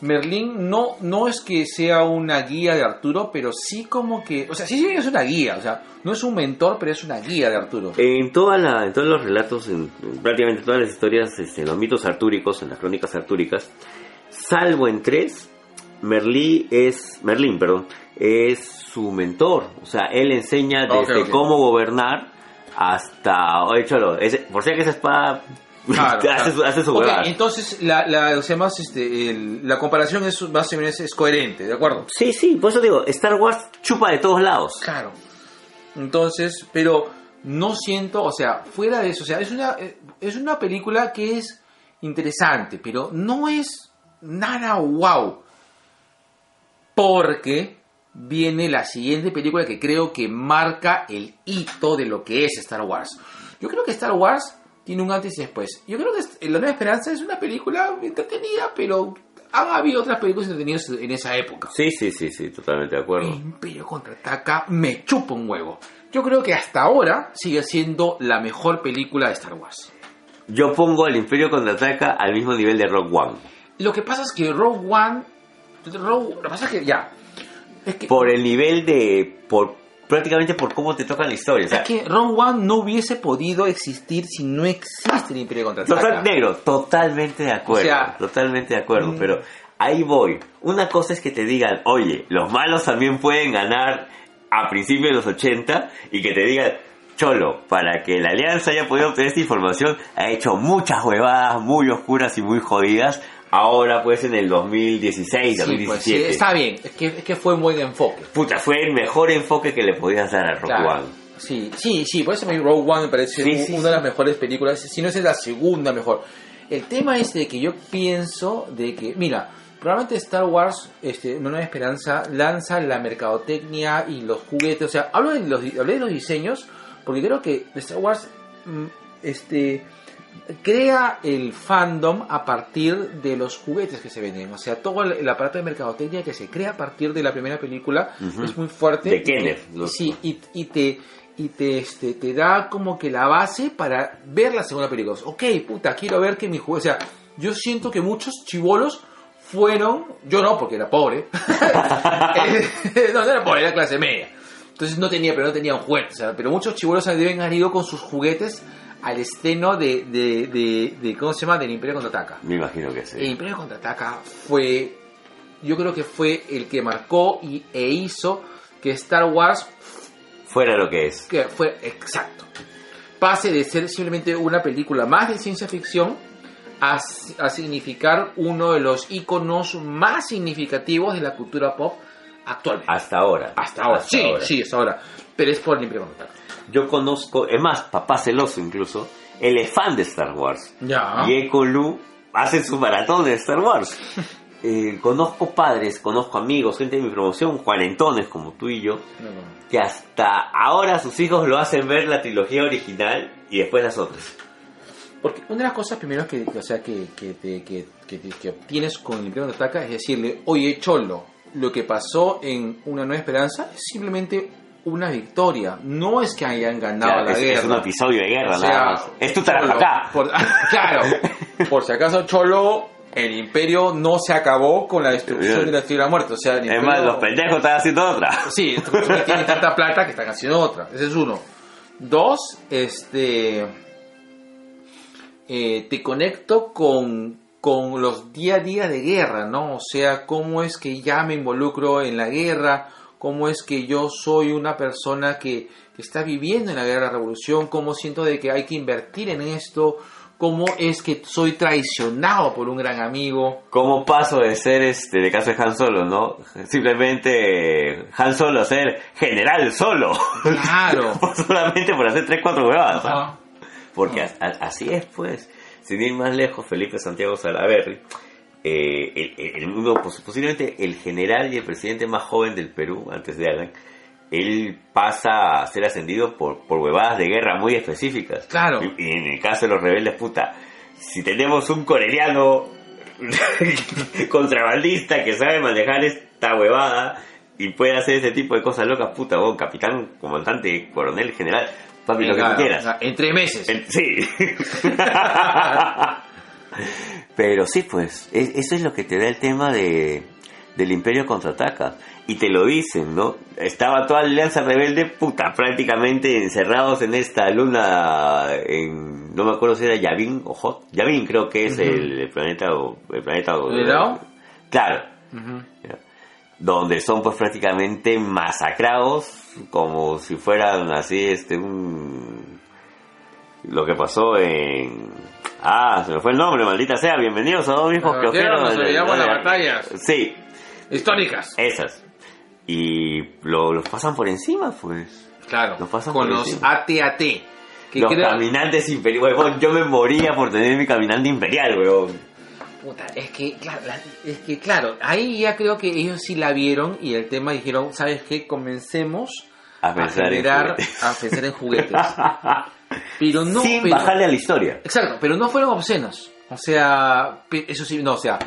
Merlín no, no es que sea una guía de Arturo, pero sí como que, o sea, sí, sí es una guía, o sea, no es un mentor, pero es una guía de Arturo. En, toda la, en todos los relatos, en, en prácticamente todas las historias, este, los mitos artúricos, en las crónicas artúricas, salvo en tres, Merlí es, Merlín, perdón, es su mentor. O sea, él enseña desde cómo gobernar hasta, oye, cholo, ese- por si que esa espada Claro, hace, claro. su, hace su entonces la, la, o sea, más, este, el- la comparación es más o menos es coherente, ¿de acuerdo? Sí, sí, por eso digo, Star Wars chupa de todos lados. Claro. Entonces, pero no siento, o sea, fuera de eso, o sea, es una, eh, es una película que es interesante, pero no es nada wow. Porque viene la siguiente película que creo que marca el hito de lo que es Star Wars. Yo creo que Star Wars tiene un antes y después. Yo creo que La Nueva Esperanza es una película entretenida, pero han habido otras películas entretenidas en esa época. Sí, sí, sí, sí, totalmente de acuerdo. Imperio contraataca me chupa un huevo. Yo creo que hasta ahora sigue siendo la mejor película de Star Wars. Yo pongo al Imperio contraataca al mismo nivel de Rock One. Lo que pasa es que Rogue One. Rogue- lo que pasa es que ya. Es que, Por el nivel de. por prácticamente por cómo te toca la historia. O sea, es que Rogue One no hubiese podido existir si no existe el Imperio contraataca. Total, negro, totalmente de acuerdo. O sea, totalmente de acuerdo, mm. pero ahí voy. Una cosa es que te digan, oye, los malos también pueden ganar a principios de los 80 y que te digan, Cholo, para que la alianza haya podido obtener esta información, ha hecho muchas huevadas muy oscuras y muy jodidas. Ahora, pues, en el 2016, Sí, 2017. pues, sí, está bien. Es que, es que fue un buen enfoque. Puta, fue el mejor enfoque que le podías dar a Claro. One. Sí, sí, sí, por eso mí Rogue One me parece Sí, una de las mejores películas, si no es la segunda mejor. El tema es de que yo pienso de que, mira, probablemente Star Wars, este, Una Nueva Esperanza, lanza la mercadotecnia y los juguetes, o sea, hablo de los, hablé de los diseños, porque creo que Star Wars, mm, este, crea el fandom a partir de los juguetes que se venden, o sea, todo el, el aparato de mercadotecnia que se crea a partir de la primera película Ujú. es muy fuerte. De Kenneth, ¿no? Sí, y, y te y te, este, te da como que la base para ver la segunda película. Ok, puta, quiero ver que mi juego... O sea, yo siento que muchos chivolos fueron... Yo no, porque era pobre. Eh, no, no era pobre, era clase media. Entonces no tenía, pero no tenía un juguete. o sea, pero muchos chivolos deben haber ido con sus juguetes al estreno de, de, de, de- ¿cómo se llama? Del Imperio Contraataca. Me imagino que sí. El Imperio Contraataca fue, yo creo que fue el que marcó y, e hizo que Star Wars Fuera lo que es. que fue exacto. Pase de ser simplemente una película más de ciencia ficción a, a significar uno de los iconos más significativos de la cultura pop actualmente. Hasta ahora. Hasta ahora. sí, ahora. sí, hasta ahora. Pero es por el Imperio Contraataca. Yo conozco, es más, papá celoso incluso, él es fan de Star Wars. Ya. Y con Lu hacen su maratón de Star Wars. Eh, conozco padres, conozco amigos, gente de mi promoción, cuarentones como tú y yo, No, no. que hasta ahora sus hijos lo hacen ver la trilogía original y después las otras. Porque una de las cosas primero que, o sea, que, que, te- que, que, obtienes con el Imperio Contraataca es decirle, oye, Cholo, lo que pasó en Una Nueva Esperanza es simplemente una victoria. No es que hayan ganado Claro, la es, guerra. es un episodio de guerra, O sea, nada más. Es tu por- claro, por si acaso, Cholo, el imperio no se acabó con la destrucción de la Estrella de la Muerte. O sea, el Es más, los pendejos están haciendo otra. Sí, tienen tanta plata que están haciendo otra. Ese es uno. Dos, este. eh, te conecto con, con los día a día de guerra, ¿no? O sea, cómo es que ya me involucro en la guerra, cómo es que yo soy una persona que, que está viviendo en la guerra de la revolución, cómo siento de que hay que invertir en esto, cómo es que soy traicionado por un gran amigo. ¿Cómo paso de ser, este, de caso de Han Solo, no? Simplemente Han Solo a ser general solo. Claro. Solamente por hacer 3, 4 huevadas. ¿ah? Porque a- a- así es, pues. Sin ir más lejos, Felipe Santiago Salaverry, eh, el, el- pos- posiblemente el general y el presidente más joven del Perú, antes de Alan, él pasa a ser ascendido por, por huevadas de guerra muy específicas. Claro. Y, y en el caso de los rebeldes, puta, si tenemos un coreano contrabandista que sabe manejar esta huevada y puede hacer ese tipo de cosas locas, puta, vos, capitán, comandante, coronel, general, papi, lo que Claro, tú quieras. o sea, en tres meses. El- Sí. Pero sí, pues, es- eso es lo que te da el tema de del Imperio contraataca. Y te lo dicen, ¿no? Estaba toda la alianza rebelde, puta, prácticamente encerrados en esta luna, en, no me acuerdo si era Yavin o Hot. Yavin creo que es el, el planeta, o- el planeta. Claro, Ujú. donde son pues prácticamente masacrados como si fueran así este un lo que pasó en ah se me fue el nombre maldita sea bienvenidos a dos Ah, que nos olvidamos las batallas. sí Históricas. esas y lo- los pasan por encima pues Claro. Los pasan con por los encima. AT-AT. Los creo- caminantes imperiales huevón, yo me moría por tener mi caminante imperial weón Puta, es que, claro, la- es que claro, ahí ya creo que ellos sí la vieron y el tema dijeron, ¿sabes qué? Comencemos a pensar en generar, juguetes. a pensar en juguetes. Pero no, sin pero- bajarle a la historia Exacto, pero no fueron obscenos. O sea, eso sí, no, o sea,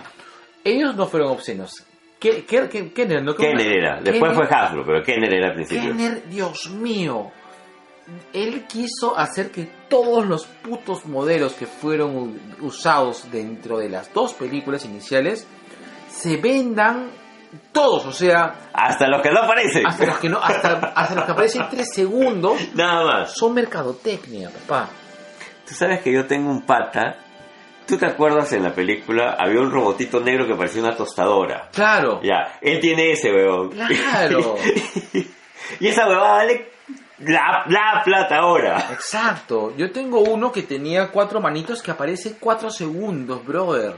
ellos no fueron obscenos. ¿Qué, qué, qué, Kenner, ¿no? ¿Cómo Kenner era después Kenner- fue Hasbro pero Kenner era al principio Kenner, Dios mío. Él quiso hacer que todos los putos modelos que fueron usados dentro de las dos películas iniciales se vendan todos, o sea, hasta los que no aparecen hasta los que no, hasta, hasta los que aparecen tres segundos Nada más. son mercadotecnia, papá. Tú sabes que yo tengo un pata. ¿Tú te acuerdas en la película? Había un robotito negro que parecía una tostadora. Claro. Ya, él tiene ese, weón. Claro. y esa huevada vale la, la plata ahora. Exacto. Yo tengo uno que tenía cuatro manitos que aparece cuatro segundos, brother.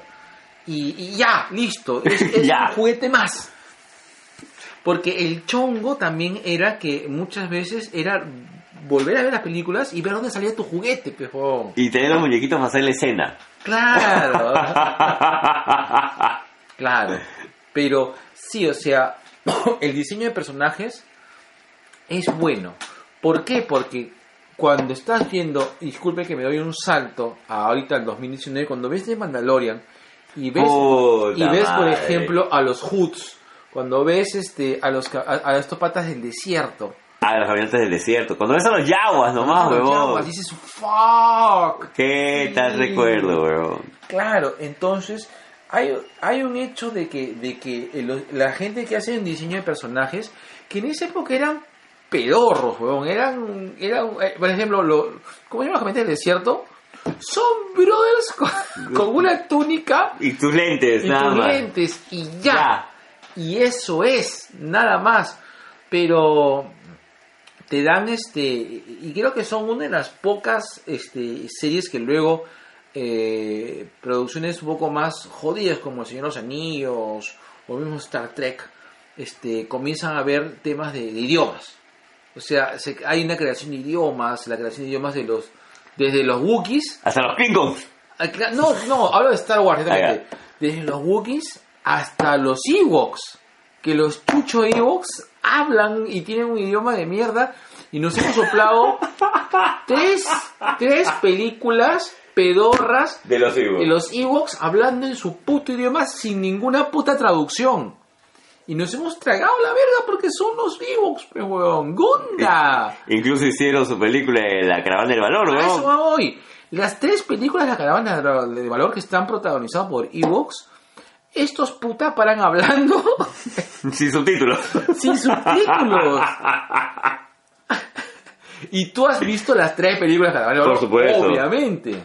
Y, y ya, listo. Es, es Ya. un juguete más. Porque el chongo también era que muchas veces era volver a ver las películas y ver dónde salía tu juguete, pejón. Y tener los muñequitos para hacer la escena. Claro. Claro. Pero sí, o sea, el diseño de personajes es bueno. ¿Por qué? Porque cuando estás viendo, disculpe que me doy un salto a ahorita al 2019, cuando ves de Mandalorian y ves, Puta y ves por madre. ejemplo, a los Hoods, cuando ves este a los a, a estos patas del desierto, Ah, los caminantes del desierto. Cuando ves a los yaguas nomás, los huevón. yaguas, dices, fuck. ¿Qué tal Sí. recuerdo, huevón? Claro, entonces hay, hay un hecho de que, de que el- la gente que hace un diseño de personajes, que en esa época eran pedorros, weón, eran, eran eh, por ejemplo, lo, ¿cómo se llama la gente del desierto? Son brothers con, con una túnica Y tus lentes, y nada tus más. lentes y ya. Y eso es, nada más. Pero te dan este y creo que son una de las pocas este, series que luego eh, producciones un poco más jodidas como El Señor de los Anillos o el mismo Star Trek este comienzan a ver temas de, de idiomas o sea se- hay una creación de idiomas la creación de idiomas de los desde los Wookiees Hasta los Klingons. Ah, No, no, hablo de Star Wars, exactamente. Desde los Wookiees hasta los Ewoks. Que los chucho Ewoks hablan y tienen un idioma de mierda. Y nos hemos soplado tres, tres películas pedorras De los Ewoks. de los Ewoks hablando en su puto idioma sin ninguna puta traducción. Y nos hemos tragado la verga porque son los Ewoks, pues, weón. ¡Gunda! Incluso hicieron su película de La Caravana del Valor, A eso voy. Las tres películas de la caravana de de valor que están protagonizadas por Ewoks, estos puta paran hablando Sin subtítulos. sin subtítulos. y tú has visto las tres películas de la caravana de valor, Por supuesto. obviamente.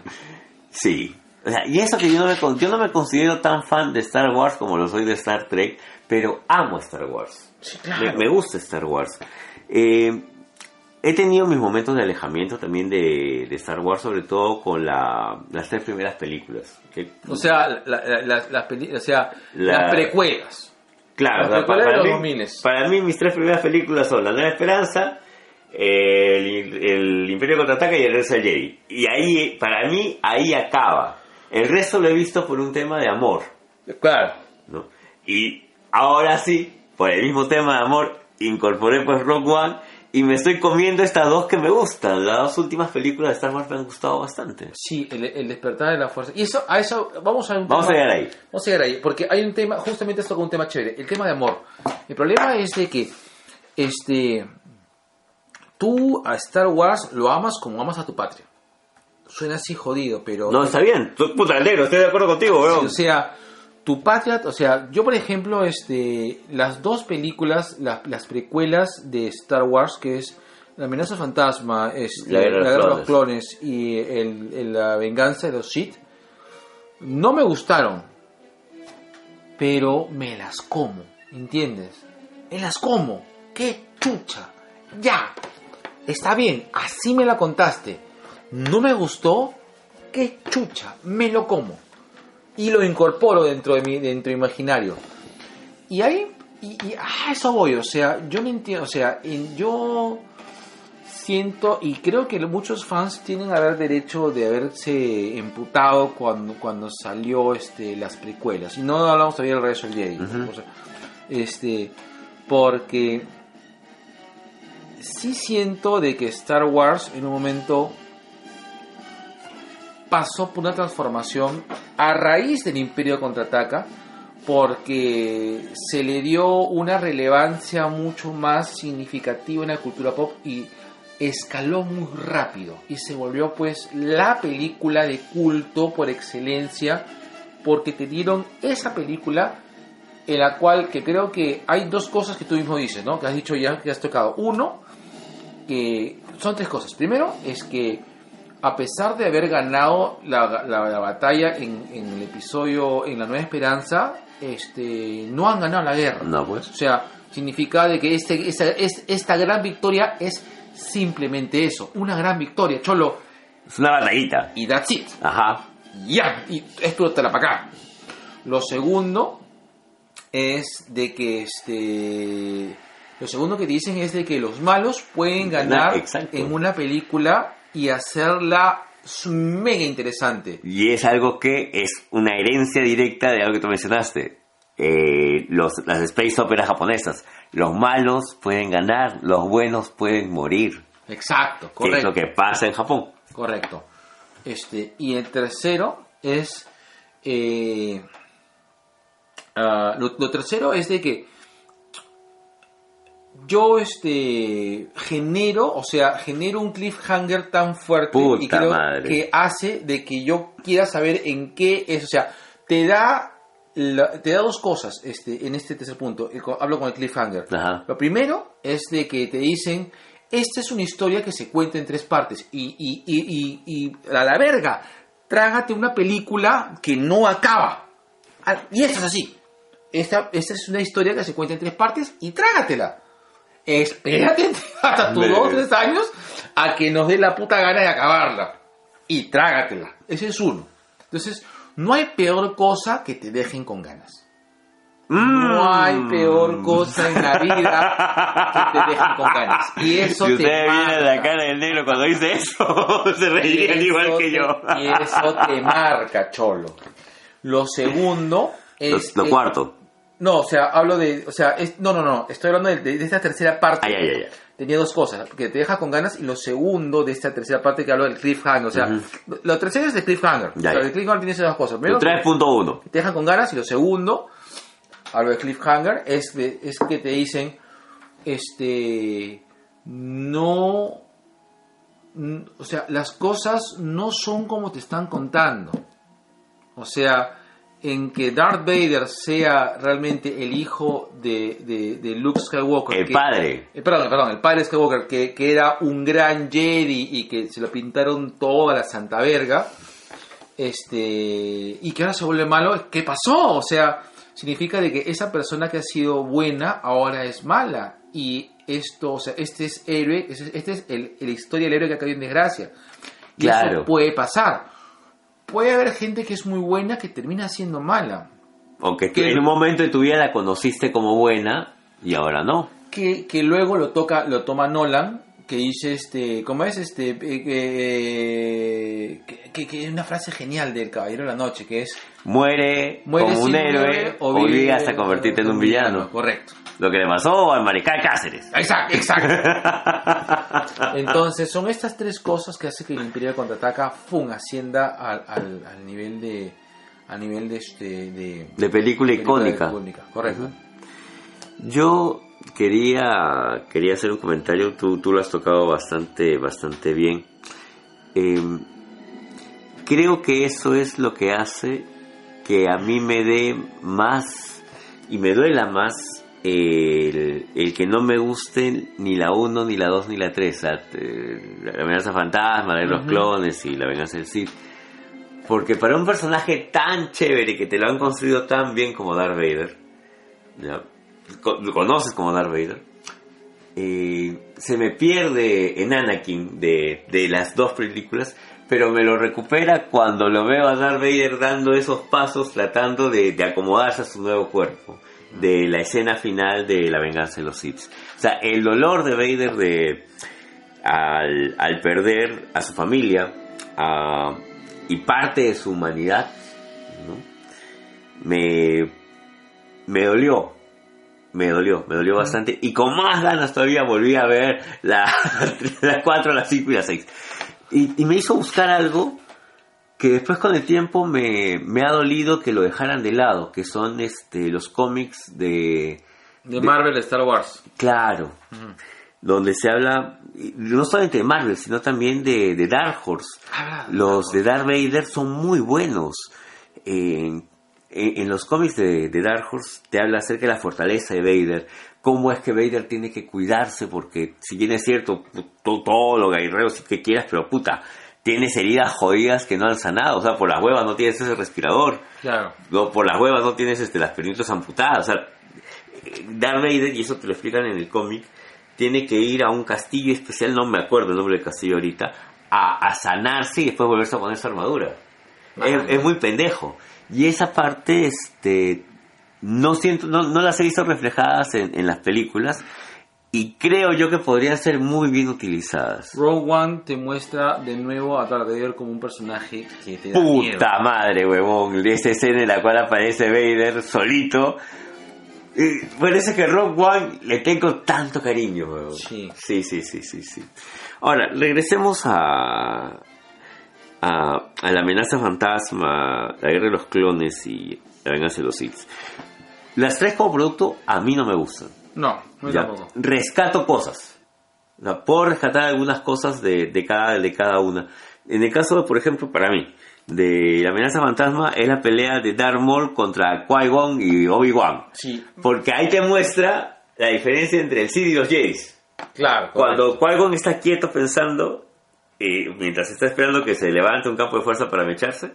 Sí. O sea, y eso que yo no, me, yo no me considero tan fan de Star Wars como lo soy de Star Trek, pero amo Star Wars. Sí, Me, me gusta Star Wars. Eh, he tenido mis momentos de alejamiento también de, de Star Wars, sobre todo con la, las tres primeras películas. que- O sea, la- la- las- las peli- o sea, La- las precuelas. Claro, Las precuelas para, mí, 2000. para mí mis tres primeras películas son La Nueva Esperanza, el, el Imperio Contraataca y El Regreso del Jedi. Y ahí, para mí, ahí acaba. El resto lo he visto por un tema de amor, Claro. ¿no? Y ahora sí, por el mismo tema de amor, incorporé pues Rock One y me estoy comiendo estas dos que me gustan. Las dos últimas películas de Star Wars me han gustado bastante. Sí, el, el despertar de la fuerza. Y eso, a eso, vamos a un Vamos a tema- llegar ahí. Vamos a llegar ahí, porque hay un tema, justamente esto con un tema chévere, el tema de amor. El problema es de que, este, tú a Star Wars lo amas como amas a tu patria. Suena así jodido, pero... No, está bien. Tú- Puta, negro, estoy de acuerdo contigo, weón. O sea, tu patria, o sea, yo por ejemplo, este, las dos películas, las, las precuelas de Star Wars, que es La amenaza fantasma, este, La guerra de los de los clones y el- el- la venganza de los Sith, no me gustaron, pero me las como, ¿entiendes? Me las como, qué chucha, ya, está bien, así me la contaste, no me gustó, qué chucha, me lo como y lo incorporo dentro de mi dentro de imaginario. Y ahí, y, y a eso voy, o sea, yo me entiendo, o sea, en- yo siento y creo que muchos fans tienen haber derecho de haberse emputado cuando, cuando salió este, las precuelas. Y no hablamos todavía del regreso del Jedi. Ujú. o sea, este, porque sí siento de que Star Wars en un momento pasó por una transformación a raíz del Imperio Contraataca porque se le dio una relevancia mucho más significativa en la cultura pop y escaló muy rápido y se volvió pues la película de culto por excelencia porque te dieron esa película en la cual que creo que hay dos cosas que tú mismo dices, ¿no? Que has dicho ya, que has tocado. Uno, que son tres cosas. Primero es que a pesar de haber ganado la, la- la batalla en, en el episodio en la Nueva Esperanza, este, no han ganado la guerra. No, pues. O sea, significa de que este, esta, es- esta gran victoria es simplemente eso, una gran victoria, cholo, Es una batallita. y that's it. Ajá. Ya, y explótala para acá. Lo segundo es de que este. Lo segundo que dicen es de que los malos pueden ganar Exacto. en una película y hacerla mega interesante. Y es algo que es una herencia directa de algo que tú mencionaste. Eh, los, las space operas japonesas. Los malos pueden ganar, los buenos pueden morir. Exacto, Que es lo correcto. que pasa en Japón. Correcto. Este, y el tercero es. eh, ah, lo, lo tercero es de que yo este genero, o sea, genero un cliffhanger tan fuerte Puta y creo madre. que hace de que yo quiera saber en qué es, o sea, te da la- te da dos cosas este en este tercer punto. Co- Hablo con el cliffhanger. Ajá. Lo primero es de que te dicen, esta es una historia que se cuenta en tres partes y, y, y, y, y a la verga, trágate una película que no acaba. Ah, Y eso es así. Esta, esta es una historia que se cuenta en tres partes y trágatela. Espérate hasta tus dos o tres años a que nos dé la puta gana de acabarla. Y trágatela. Ese es uno. Entonces, no hay peor cosa que te dejen con ganas. No Mm. hay peor cosa en la vida que te dejen con ganas. Y eso si te ustedes vieran la cara del negro cuando dice eso, se reirían igual que te- yo. Y eso te marca, cholo. Lo segundo Lo, es... lo es- cuarto. No, o sea, hablo de... O sea, es, no, no, no. Estoy hablando de, de esta tercera parte. Ay, ay, ay, ay. Tenía dos cosas, que te deja con ganas y lo segundo de esta tercera parte que hablo del cliffhanger. O sea, Ujú. lo tercero es el cliffhanger. Ya, o sea, el cliffhanger tiene esas dos cosas. Primero, Lo 3.1. te dejan con ganas y lo segundo, hablo de cliffhanger, es, de- es que te dicen, este, no, o sea, las cosas no son como te están contando. O sea, en que Darth Vader sea realmente el hijo de, de, de Luke Skywalker. El que- padre. eh, perdón, perdón, el padre Skywalker, que, que era un gran Jedi y que se lo pintaron toda la santa verga, este, y que ahora se vuelve malo, ¿qué pasó? O sea, significa de que esa persona que ha sido buena ahora es mala. y esto, o sea, este es héroe, este este es el, la historia del héroe que ha caído en desgracia. Y Claro. eso puede pasar. Puede haber gente que es muy buena que termina siendo mala. Aunque Que- en un momento de tu vida la conociste como buena y ahora no. Que, que luego lo toca, lo toma Nolan, que dice este, ¿cómo es este? Eh, que, que, que es una frase genial del Caballero de la Noche, que es Muere, mueres como un héroe o vive vive hasta convertirte en un villano. Correcto. Lo que le pasó al mariscal Cáceres. Exacto, exacto. Entonces, son estas tres cosas que hace que el Imperio contraataca, ¡fum! ascienda al, al, al nivel de. A nivel de este. De, De película icónica. icónica, Correcto. Yo quería, quería hacer un comentario, tú, tú lo has tocado bastante, bastante bien. Eh, creo que eso es lo que hace que a mí me dé más y me duela más el, el que no me gusten ni la 1, ni la 2, ni la 3. La amenaza fantasma, la de los clones y la venganza del Sith. Porque para un personaje tan chévere que te lo han construido tan bien como Darth Vader. Lo conoces como Darth Vader, se me pierde en Anakin de, de las dos películas, pero me lo recupera cuando lo veo a Darth Vader dando esos pasos, tratando de, de acomodarse a su nuevo cuerpo, de la escena final de La venganza de los Sith. O sea, el dolor de Vader de, al, perder a su familia y parte de su humanidad, me, me dolió, me dolió, me dolió bastante. Y con más ganas todavía volví a ver la, la 4, la 5 y la 6. Y, y me hizo buscar algo que después con el tiempo me, me ha dolido que lo dejaran de lado, que son este los cómics de... De Marvel, Star Wars. Claro, donde se habla no solamente de Marvel, sino también de, de Dark Horse. Ah, Los de Darth Vader son muy buenos. En, en- en los cómics de, de Dark Horse te habla acerca de la fortaleza de Vader, cómo es que Vader tiene que cuidarse, porque si bien es cierto, tú, todo lo guerreros que quieras, pero puta, tienes heridas jodidas que no han sanado, o sea, por las huevas no tienes ese respirador, Claro. no, por las huevas no tienes este, las piernitas amputadas, o sea, eh, Darth Vader, y eso te lo explican en el cómic, tiene que ir a un castillo especial, no me acuerdo el nombre del castillo ahorita, a, a sanarse y después volverse a poner su armadura. Es, es muy pendejo. Y esa parte, este, no siento, no, no las he visto reflejadas en, en las películas y creo yo que podrían ser muy bien utilizadas. Rogue One te muestra de nuevo a Darth Vader como un personaje que te da miedo. Puta madre, huevón. Esa escena en la cual aparece Vader solito. Eh, Parece que Rock One le tengo tanto cariño, huevón. Sí. Sí, sí, sí, sí, sí. Ahora, regresemos a, a, a la amenaza fantasma, la guerra de los clones y la venganza de los Sith. Las tres como producto a mí no me gustan. No, no tampoco. Rescato cosas. O sea, puedo rescatar algunas cosas de, de, cada, de cada una. En el caso, por ejemplo, para mí, de la amenaza fantasma es la pelea de Darth Maul contra Qui-Gon y Obi-Wan. Sí, Porque ahí te muestra la diferencia entre el Sith y los Jedi. claro. Cuando Qui-Gon está quieto pensando, y mientras está esperando que se levante un campo de fuerza para mecharse,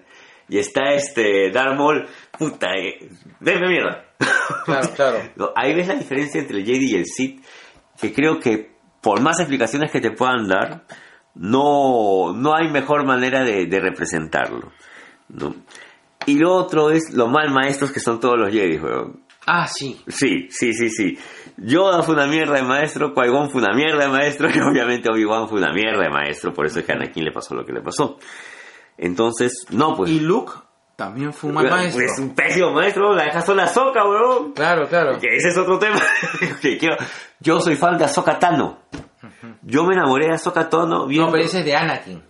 y está este Darth Maul, puta, eh, denme mierda. Claro, claro. Ahí ves la diferencia entre el Jedi y el Sith, que creo que por más explicaciones que te puedan dar, no, no hay mejor manera de, de representarlo. ¿no? Y lo otro es lo mal maestros que son todos los Jedi, weón. Ah, sí. Sí, sí, sí, sí. Yoda fue una mierda de maestro, Qui-Gon fue una mierda de maestro y obviamente Obi-Wan fue una mierda de maestro, por eso es que a Anakin le pasó lo que le pasó. Entonces, no, pues... Y Luke también fue un mal maestro. Es un pésimo maestro, la dejas sola soca, weón. Claro, claro. Que ese es otro tema. que quiero- Yo soy fan de Ahsoka Tano. Yo me enamoré de Ahsoka Tano viendo... No, pero ese es de Anakin.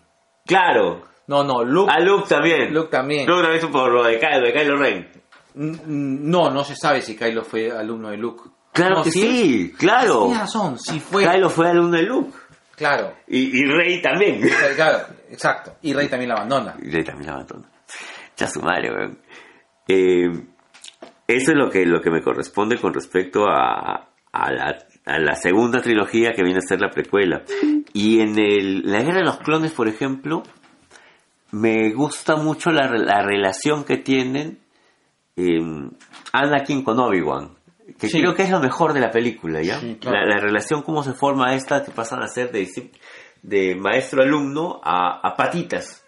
Claro. No, no, Luke. A Luke también. Luke también. Luke también por lo de Kylo, de Kylo Ren. No, no se sabe si Kylo fue alumno de Luke. Claro que sí, claro. Tienes razón, sí fue. Kylo fue alumno de Luke. Claro, Y, y Rey también. claro, exacto. Y Rey también la abandona. Y Rey también la abandona. Ya su madre, weón. Eh, eso es lo que, lo que me corresponde con respecto a, a, la, a la segunda trilogía que viene a ser la precuela. Y en el, la Guerra de los Clones, por ejemplo, me gusta mucho la, re- la relación que tienen eh, Anakin con Obi-Wan. Que Sí. creo que es lo mejor de la película, ¿ya? Sí, claro. la, la relación, cómo se forma esta, que pasan a ser de, de maestro-alumno a, a patitas.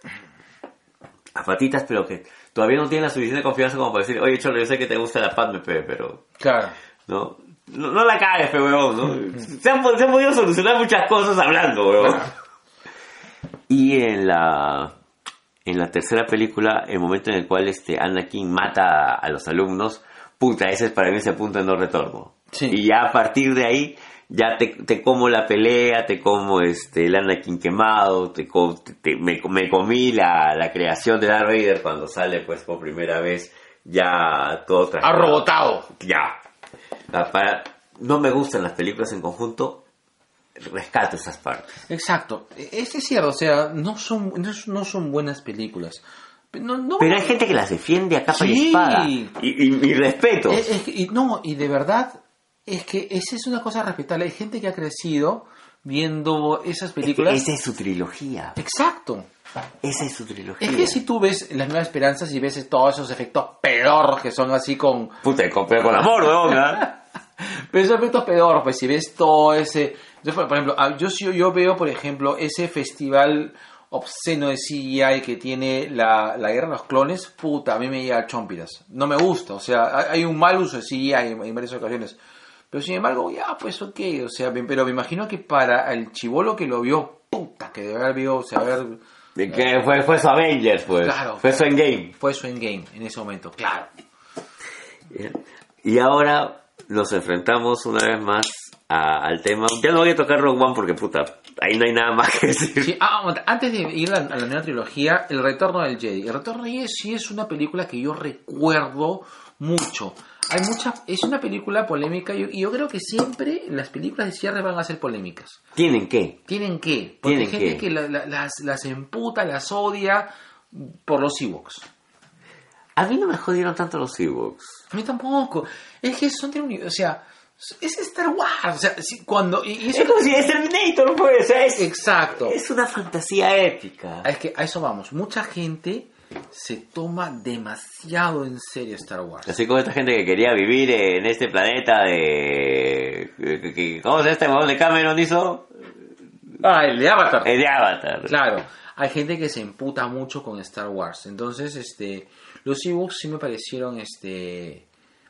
A patitas, pero que todavía no tienen la suficiente confianza como para decir, oye, Cholo, yo sé que te gusta la Padme, pe, pero Claro. ¿no? No, no la cagues, pe, huevón, ¿no? Se han, se han podido solucionar muchas cosas hablando, huevón. Y en la en la tercera película, el momento en el cual este Anakin mata a los alumnos, puta, ese es para mí ese punto de no retorno. Sí. Y ya a partir de ahí, ya te, te como la pelea, te como este el Anakin quemado, te, te- me, me comí la, la creación de Darth Vader cuando sale pues por primera vez ya todo Ha robotado. ya. Ah, Para, no me gustan las películas en conjunto, rescato esas partes. Exacto. E- Es cierto, o sea, no son, no, son- no son buenas películas. No, no- Pero hay gente que las defiende a capa y Sí. espada. Y, y, y respeto. Es- es que- y no, y de verdad, es que esa es una cosa respetable. Hay gente que ha crecido viendo esas Es que películas. esa es su trilogía. Exacto. Esa es su trilogía. Es que si tú ves Las Nuevas Esperanzas y ves todos esos efectos pedor que son así con... Puta, con, con amor, weón. Pero esos efectos pedor, pues si ves todo ese... Yo, por ejemplo, ah, yo, yo veo, por ejemplo, ese festival obsceno de CGI que tiene la, la Guerra de los Clones, puta, a mí me llega a chompiras. No me gusta, o sea, hay un mal uso de CGI en, en varias ocasiones. Pero sin embargo, ya, pues ok, o sea, bien, pero me imagino que para el chivolo que lo vio, puta, que debe haber vio, o sea, haber... De que fue, fue su Avengers, pues. Claro. Fue su Endgame. Fue su endgame en ese momento, claro. Y ahora nos enfrentamos una vez más a- al tema. Ya no voy a tocar Rogue One porque, puta, ahí no hay nada más que decir. Sí, ah, antes de ir a, a la nueva trilogía, El Retorno del Jedi. El Retorno del Jedi sí es una película que yo recuerdo mucho. Hay mucha, es una película polémica y yo, creo que siempre las películas de cierre van a ser polémicas. ¿Tienen qué? Tienen que, porque hay Tienen gente que. que la- la- las, las emputa, las odia por los Ewoks. A mí no me jodieron tanto los Ewoks. A mí tampoco. Es que son de uni- o sea, es Star Wars, o sea, sí, cuando y, y eso- Es como si es Terminator, pues. Es, exacto. es una fantasía épica. Es que a eso vamos. Mucha gente se toma demasiado en serio Star Wars. Así como esta gente que quería vivir en este planeta de... ¿Cómo se este huevón de Cameron hizo? Ah, el de Avatar. El de Avatar. Claro. Hay gente que se emputa mucho con Star Wars. Entonces, este, los ebooks sí me parecieron, este,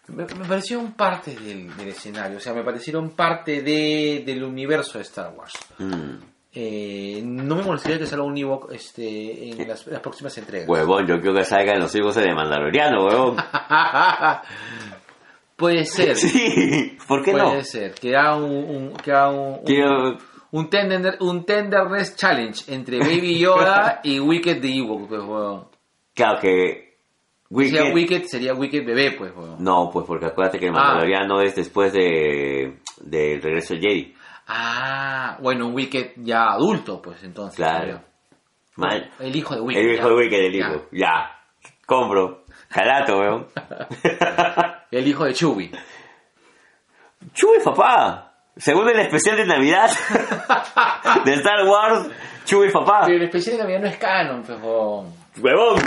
me, me parecieron parte del, del escenario. O sea, me parecieron parte de, del universo de Star Wars. Mm. Eh, no me molestaría que salga un ebook, este, en las, las próximas entregas. Huevón, yo quiero que salgan los hijos de Mandaloriano, huevón. Puede ser. Sí, ¿por qué Puede no? ser. Que haga un, un- que haga un, un- un, tender, un Tenderness Challenge entre Baby Yoda y Wicked the Ewok, pues, weón. Claro que... Sería Wicked... Wicked sería Wicked bebé, pues, weón. No, pues porque acuérdate que el Ah. Mandaloriano es después de... del regreso de Jedi. Ah, bueno, un Wicked ya adulto, pues, entonces. Claro. Mal. El hijo de Wicked. El hijo ya. de Wicked, el Ya. hijo. Ya. Compro. Calato, weón. El hijo de Chewie. Chewie, papá. Según el especial de Navidad de Star Wars, Chewie, papá. Pero el especial de Navidad no es canon, pues, weón. Huevón.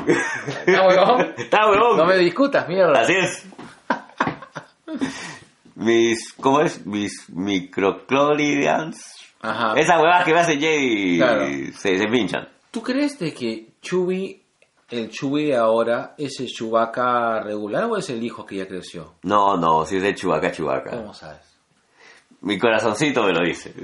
¿Está huevón? Está huevón. No me discutas, mierda. Así es. Mis, ¿cómo es? Mis microcloridians. Ajá. Esas huevas que me hacen Jedi Claro. se, se pinchan. ¿Tú crees de que Chewie, el Chewie de ahora, es el Chewbacca regular o es el hijo que ya creció? No, no, si es de Chubaca, Chubaca. ¿Cómo sabes? Mi corazoncito me lo dice.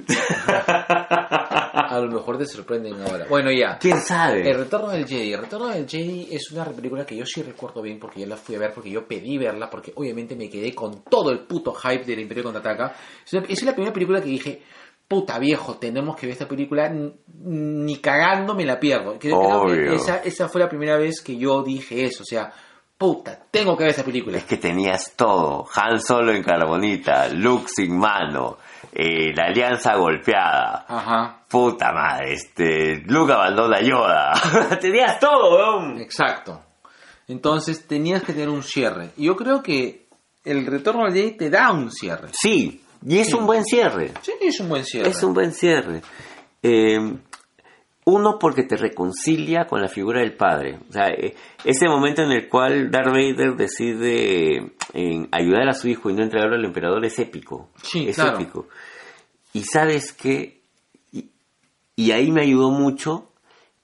A lo mejor te sorprenden ahora. Bueno, ya. ¿Quién sabe? El Retorno del Jedi. El Retorno del Jedi es una película que yo sí recuerdo bien porque yo la fui a ver, porque yo pedí verla, porque obviamente me quedé con todo el puto hype del Imperio Contraataca. Es la primera película que dije, puta viejo, tenemos que ver esta película, ni cagando me la pierdo. Creo, creo que Obvio. esa, esa fue la primera vez que yo dije eso, o sea, puta, tengo que ver esta película. Es que tenías todo. Han Solo en carbonita, Luke sin mano, eh, la alianza golpeada. Ajá, Puta madre, este, Luke abandona Yoda. tenías todo, weón. exacto. Entonces tenías que tener un cierre. Y yo creo que el Retorno del Jedi te da un cierre. Sí, y es un buen cierre. Sí, es un buen cierre. Es un buen cierre. Eh, Uno, porque te reconcilia con la figura del padre. O sea, eh, ese momento en el cual Darth Vader decide en ayudar a su hijo y no entregarlo al emperador es épico. Sí, es claro. épico. Y sabes que, y, y ahí me ayudó mucho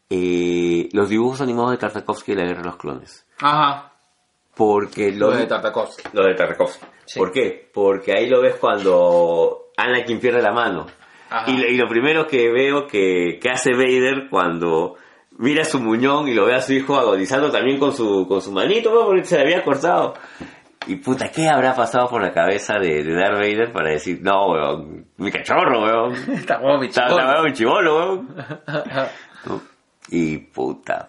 eh, los dibujos animados de Tartakovsky de la Guerra de los Clones. Ajá. Porque Lo lo, de Tartakovsky. lo de Tartakovsky. Sí. ¿Por qué? Porque ahí lo ves cuando Anakin pierde la mano. Y, lo- y lo primero que veo que, que hace Vader cuando mira su muñón y lo ve a su hijo agonizando también con su, con su manito, ¿no? porque se le había cortado. Y puta, ¿qué habrá pasado por la cabeza de, de Darth Vader para decir, no, weón, mi cachorro, weón? Está huevo, mi Está, chico. está mi chivolo, weón. ¿no? Y puta.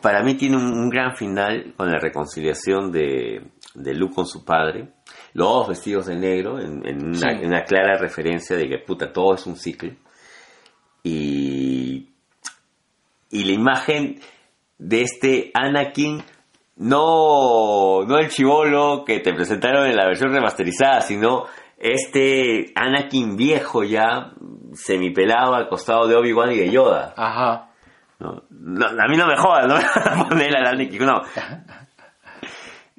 Para mí tiene un, un gran final con la reconciliación de, de Luke con su padre. Los dos vestidos de negro, en, en una, Sí. en una clara referencia de que puta, todo es un ciclo. Y, y la imagen de este Anakin, no, no el chivolo que te presentaron en la versión remasterizada, sino este Anakin viejo ya, semipelado al costado de Obi-Wan y de Yoda. Ajá. No, no, a mí no me jodas, no me van a poner al Anakin, no.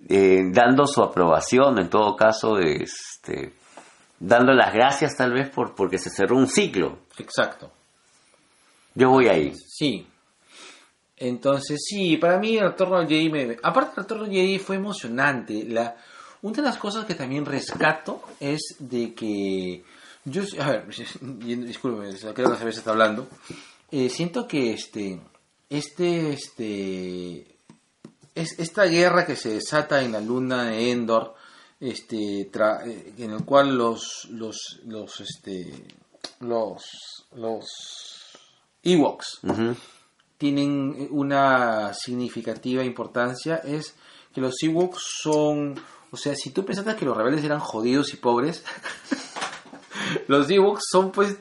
Eh, dando su aprobación, en todo caso, este, dando las gracias tal vez por porque se cerró un ciclo. Exacto. Yo voy ahí. Sí. Entonces, sí, para mí el retorno al Jedi, me... aparte el retorno al Jedi fue emocionante. La... Una de las cosas que también rescato es de que yo, a ver, discúlpeme, creo que la cerveza está hablando. Eh, siento que este, este, este, es, esta guerra que se desata en la luna de Endor, este, tra- eh, en el cual los, los, los, este, los, los Ewoks tienen una significativa importancia es que los Ewoks son, o sea, si tú pensaste que los rebeldes eran jodidos y pobres, los Ewoks son pues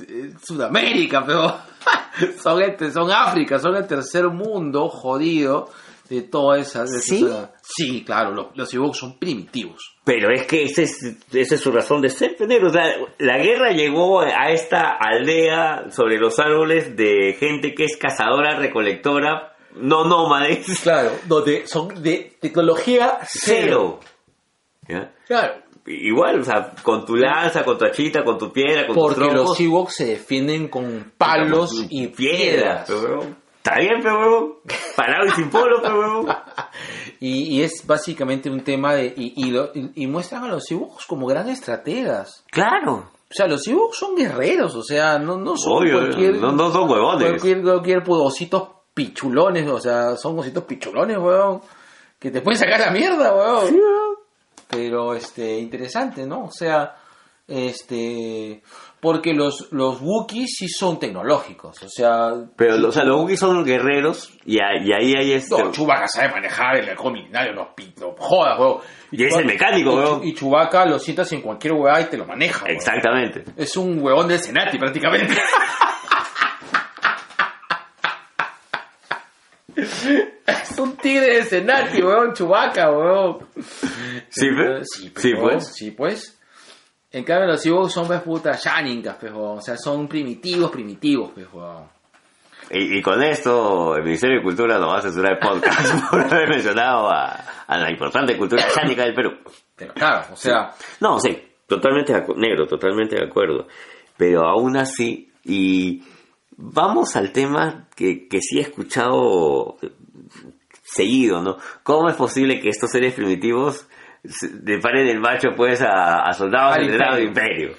eh, Sudamérica, pero son, son África, son el tercer mundo jodido de toda esa... de ¿Sí? esa- sí, claro, los, los Ewoks son primitivos. Pero es que ese es, esa es su razón de ser, pendejo. O sea, la guerra llegó a esta aldea sobre los árboles de gente que es cazadora, recolectora, no nómades. Claro, donde son de tecnología Cero. ¿Ya? Claro, Igual, o sea, con tu lanza, con tu hachita, con tu piedra, con porque tus troncos. los Ewoks se defienden con palos y piedras. pero. Está bien, pero huevón. Parado y sin polo, pero huevón. Y, y es básicamente un tema de... Y, y, lo- y- muestran a los Ewoks como grandes estrategas. Claro. O sea, los Ewoks son guerreros, o sea, no, no son Obvio, cualquier... no, no son huevones. Cualquier, cualquier ositos pichulones, o sea, son ositos pichulones, weón. Que te pueden sacar la mierda, weón. Pero, este, interesante, ¿no? O sea, este... Porque los, los Wookiees sí son tecnológicos, o sea... Pero, o sea, los Wookiees son guerreros y, a- y ahí hay este... No, Chewbacca sabe manejar el halcón milenario, no jodas, weón. Y es el mecánico, y, weón. Y Chewbacca lo sientas en cualquier weá y te lo maneja, weón. Exactamente. Es un huevón del Senati prácticamente. es un tigre del Senati, weón, Chewbacca, weón. Sí, pues. Sí, weón, pues. Sí, pues. En cambio los Ewoks son, pues, puta, Shaningas, pues. O sea, son primitivos, primitivos, pues. Y, y con esto, el Ministerio de Cultura nos va a censurar el podcast por haber mencionado a, a la importante cultura sánica del Perú. Pero claro, o sea... No, sí, totalmente de acu- negro, totalmente de acuerdo. Pero aún así, y vamos al tema que, que sí he escuchado seguido, ¿no? ¿Cómo es posible que estos seres primitivos se- le paren el macho pues a, a soldados del del imperio. imperio?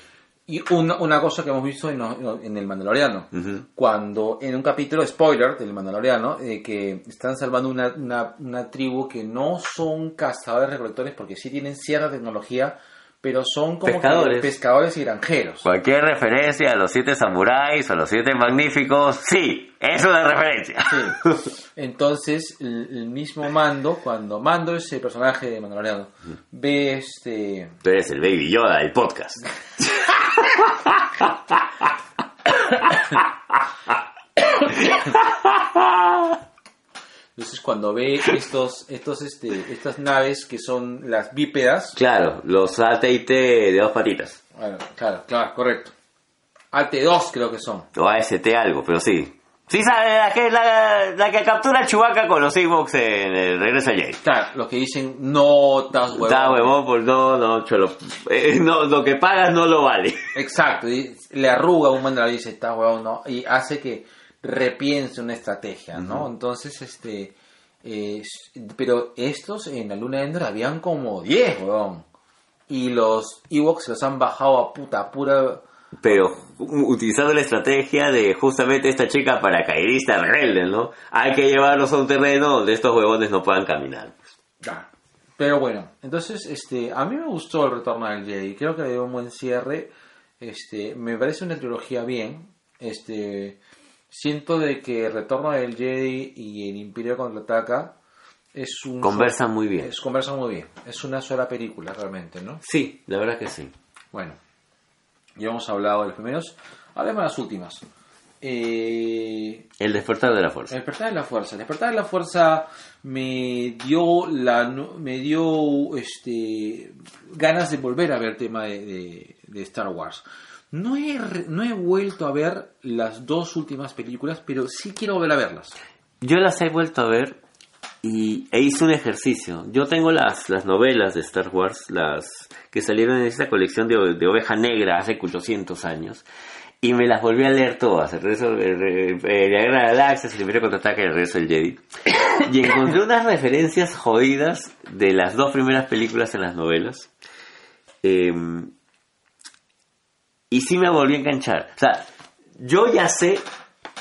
Y una, una cosa que hemos visto en, en El Mandaloriano, cuando en un capítulo, spoiler del Mandaloriano, eh, que están salvando una, una, una tribu que no son cazadores recolectores porque sí tienen cierta tecnología, pero son como Pescadores. pescadores y granjeros. Cualquier referencia a los siete samuráis o los siete magníficos, sí, es una referencia. Sí. Entonces, el, mismo Mando, cuando Mando es el personaje de Mandaloriano, ve este... Tú eres el Baby Yoda del podcast. Entonces, cuando ve estos, estos, este, estas naves que son las bípedas, Claro, los AT&T de dos patitas. Bueno, claro, claro, correcto. AT2 creo que son. O AST algo, pero sí. Sí, sabe, la que, la, la que captura a Chewbacca con los Ewoks en el regreso al Jedi. Claro, los que dicen, no, estás huevón. Da huevón, pues no, no, cholo. Eh, no, lo que pagas no lo vale. Exacto, y le arruga un mandala y dice, está huevón, no, y hace que repiense una estrategia, ¿no? Entonces, este, eh, pero estos en la luna de Endor habían como 10, huevón. Y los Ewoks los han bajado a puta pura... Pero utilizando la estrategia de justamente esta chica paracaidista rebelde, ¿no? Hay que llevarlos a un terreno donde estos huevones no puedan caminar. Ah, Pero bueno, entonces, este, a mí me gustó el retorno del Jedi. Creo que le dio un buen cierre. Este, me parece una trilogía bien. Este, siento de que el retorno del Jedi y el Imperio contraataca es un Conversan muy bien. Es, conversan muy bien. Es una sola película realmente, ¿no? Sí, la verdad que sí. Bueno, ya hemos hablado de los primeros. Hablemos de las últimas. Eh, El despertar de la el fuerza. despertar de la fuerza. El despertar de la fuerza me dio la me dio este ganas de volver a ver tema de, de- de Star Wars. No he, no he vuelto a ver las dos últimas películas, pero sí quiero volver a verlas. Yo las he vuelto a ver y e hice un ejercicio. Yo tengo las, las novelas de Star Wars, las que salieron en esta colección de, de Oveja Negra hace 800 años, y me las volví a leer todas. El regreso, la de las Galaxias, el Imperio Contraataca y el regreso del Jedi. Y encontré unas referencias jodidas de las dos primeras películas en las novelas. Em, y sí me volví a enganchar. O sea, yo ya sé,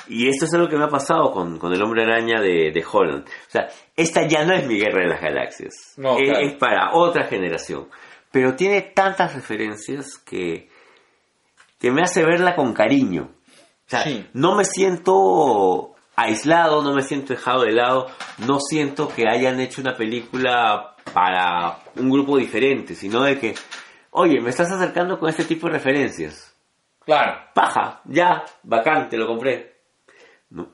y esto es algo que me ha pasado con, con el hombre araña de, de Holland. O sea, esta ya no es mi guerra de las galaxias. No, es, claro. es para otra generación. Pero tiene tantas referencias que, que me hace verla con cariño. O sea, Sí. no me siento aislado, no me siento dejado de lado, no siento que hayan hecho una película para un grupo diferente, sino de que, oye, me estás acercando con este tipo de referencias. Claro. Paja, ya, bacán, te lo compré. ¿No?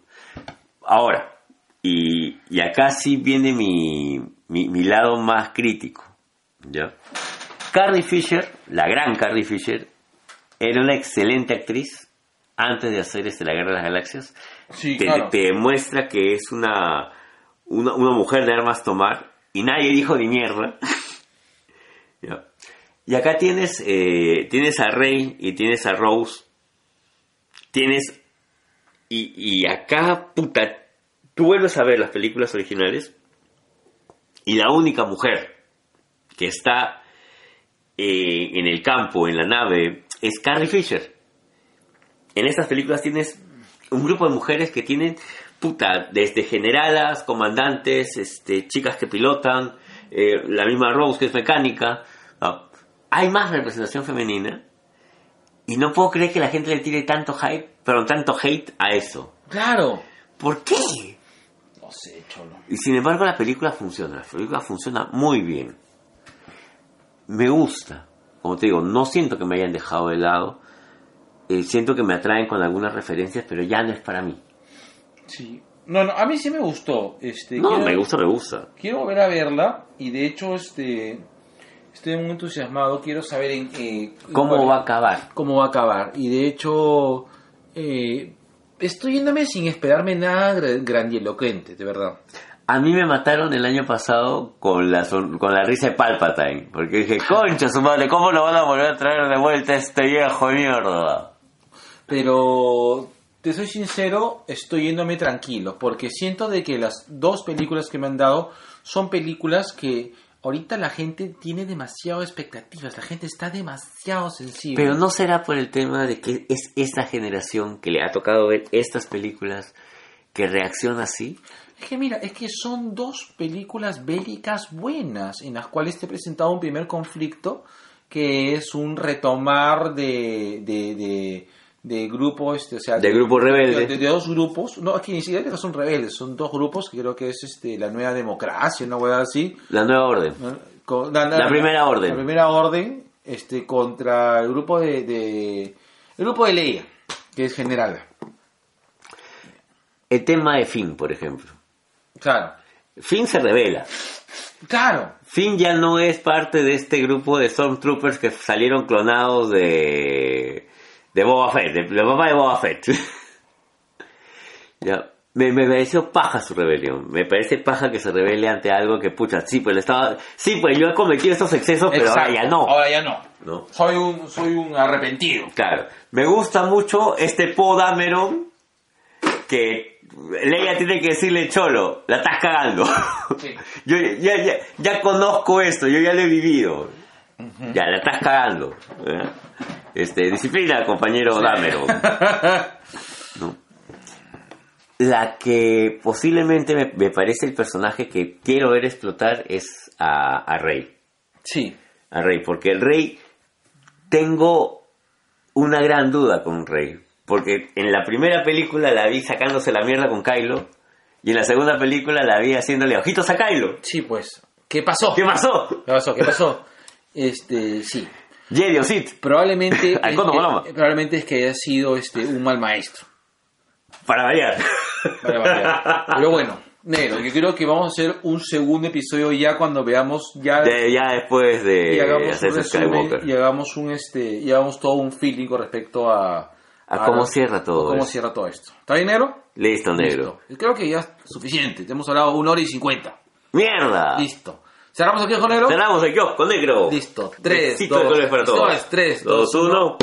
Ahora, y, y acá sí viene mi, mi, mi lado más crítico. ¿ya? Carrie Fisher, la gran Carrie Fisher, era una excelente actriz antes de hacer este La Guerra de las Galaxias. Sí, te, claro. te demuestra que es una, una, una mujer de armas tomar y nadie dijo ni mierda. Ya. Y acá tienes, eh, tienes a Rey y tienes a Rose. Tienes. Y, y acá, puta, tú vuelves a ver las películas originales y la única mujer que está eh, en el campo, en la nave, es Carrie Fisher. En estas películas tienes un grupo de mujeres que tienen, puta, desde generalas, comandantes, este, chicas que pilotan, eh, la misma Rose que es mecánica. Hay más representación femenina y no puedo creer que la gente le tire tanto hype, pero tanto hate a eso. Claro. ¿Por qué? No sé, cholo. Y sin embargo la película funciona, la película funciona muy bien. Me gusta, como te digo, no siento que me hayan dejado de lado, eh, siento que me atraen con algunas referencias, pero ya no es para mí. Sí. No, no, a mí sí me gustó. Este, No, quiero- me gusta, me gusta. Quiero volver a verla y de hecho este estoy muy entusiasmado. Quiero saber en eh, ¿Cómo cuál- va a acabar? cómo va a acabar. Y de hecho eh, estoy yéndome sin esperarme nada gra- grandilocuente, de verdad. A mí me mataron el año pasado con la, con la risa de Palpatine, porque dije, concha su madre, ¿cómo lo van a volver a traer de vuelta a este viejo de mierda? Pero te soy sincero, estoy yéndome tranquilo, porque siento de que las dos películas que me han dado son películas que ahorita la gente tiene demasiado expectativas, la gente está demasiado sensible. Pero no será por el tema de que es esta generación que le ha tocado ver estas películas que reacciona así. Es que mira, es que son dos películas bélicas buenas en las cuales te he presentado un primer conflicto que es un retomar de, de, de, de grupo, este, o sea, De grupo rebelde. De, de dos grupos, no, es que ni siquiera que no son rebeldes, son dos grupos que creo que es este la nueva democracia, una hueá así. La nueva orden. La primera orden. La primera orden este, contra el grupo de, de el grupo de Leia, que es general. El tema de Finn, por ejemplo. Claro. Finn se revela. Claro. Finn ya no es parte de este grupo de Stormtroopers que salieron clonados de, de Boba Fett, de la mamá de Boba Fett. Ya. Me, me pareció paja su rebelión. Me parece paja que se rebele ante algo que, pucha, sí, pues estaba, sí, pues yo he cometido estos excesos, pero ahora ya no. Ahora ya no. ¿no? Soy un, soy un arrepentido. Claro. Me gusta mucho este Poe Dameron que Leia tiene que decirle, Cholo, la estás cagando. Sí. yo ya, ya, ya conozco esto, yo ya lo he vivido. Ya, la estás cagando. Este, disciplina, compañero Dameron. ¿no? La que posiblemente me, me parece el personaje que quiero ver explotar es a, a Rey. Sí. A Rey, porque el Rey tengo una gran duda con Rey. Porque en la primera película la vi sacándose la mierda con Kylo. Y en la segunda película la vi haciéndole ojitos a Kylo. Sí, pues. ¿Qué pasó? ¿Qué pasó? ¿Qué pasó? ¿Qué pasó? Este, sí. Jedi o Sith. Probablemente, Al es que, probablemente es que haya sido este, un mal maestro. Para variar. Para variar. Pero bueno, negro, yo creo que vamos a hacer un segundo episodio ya cuando veamos ya De- ya después de y hagamos un resumen y hagamos un este y hagamos todo un feeling con respecto a A cómo la- cierra todo cómo eso. cierra todo esto. ¿Está bien, negro? Listo, negro. Listo. Creo que ya es suficiente. Te hemos hablado una hora y cincuenta. ¡Mierda! Listo. Cerramos el kiosco negro. Cerramos el kiosco negro. Listo. 3, 2, 3, 2, 1.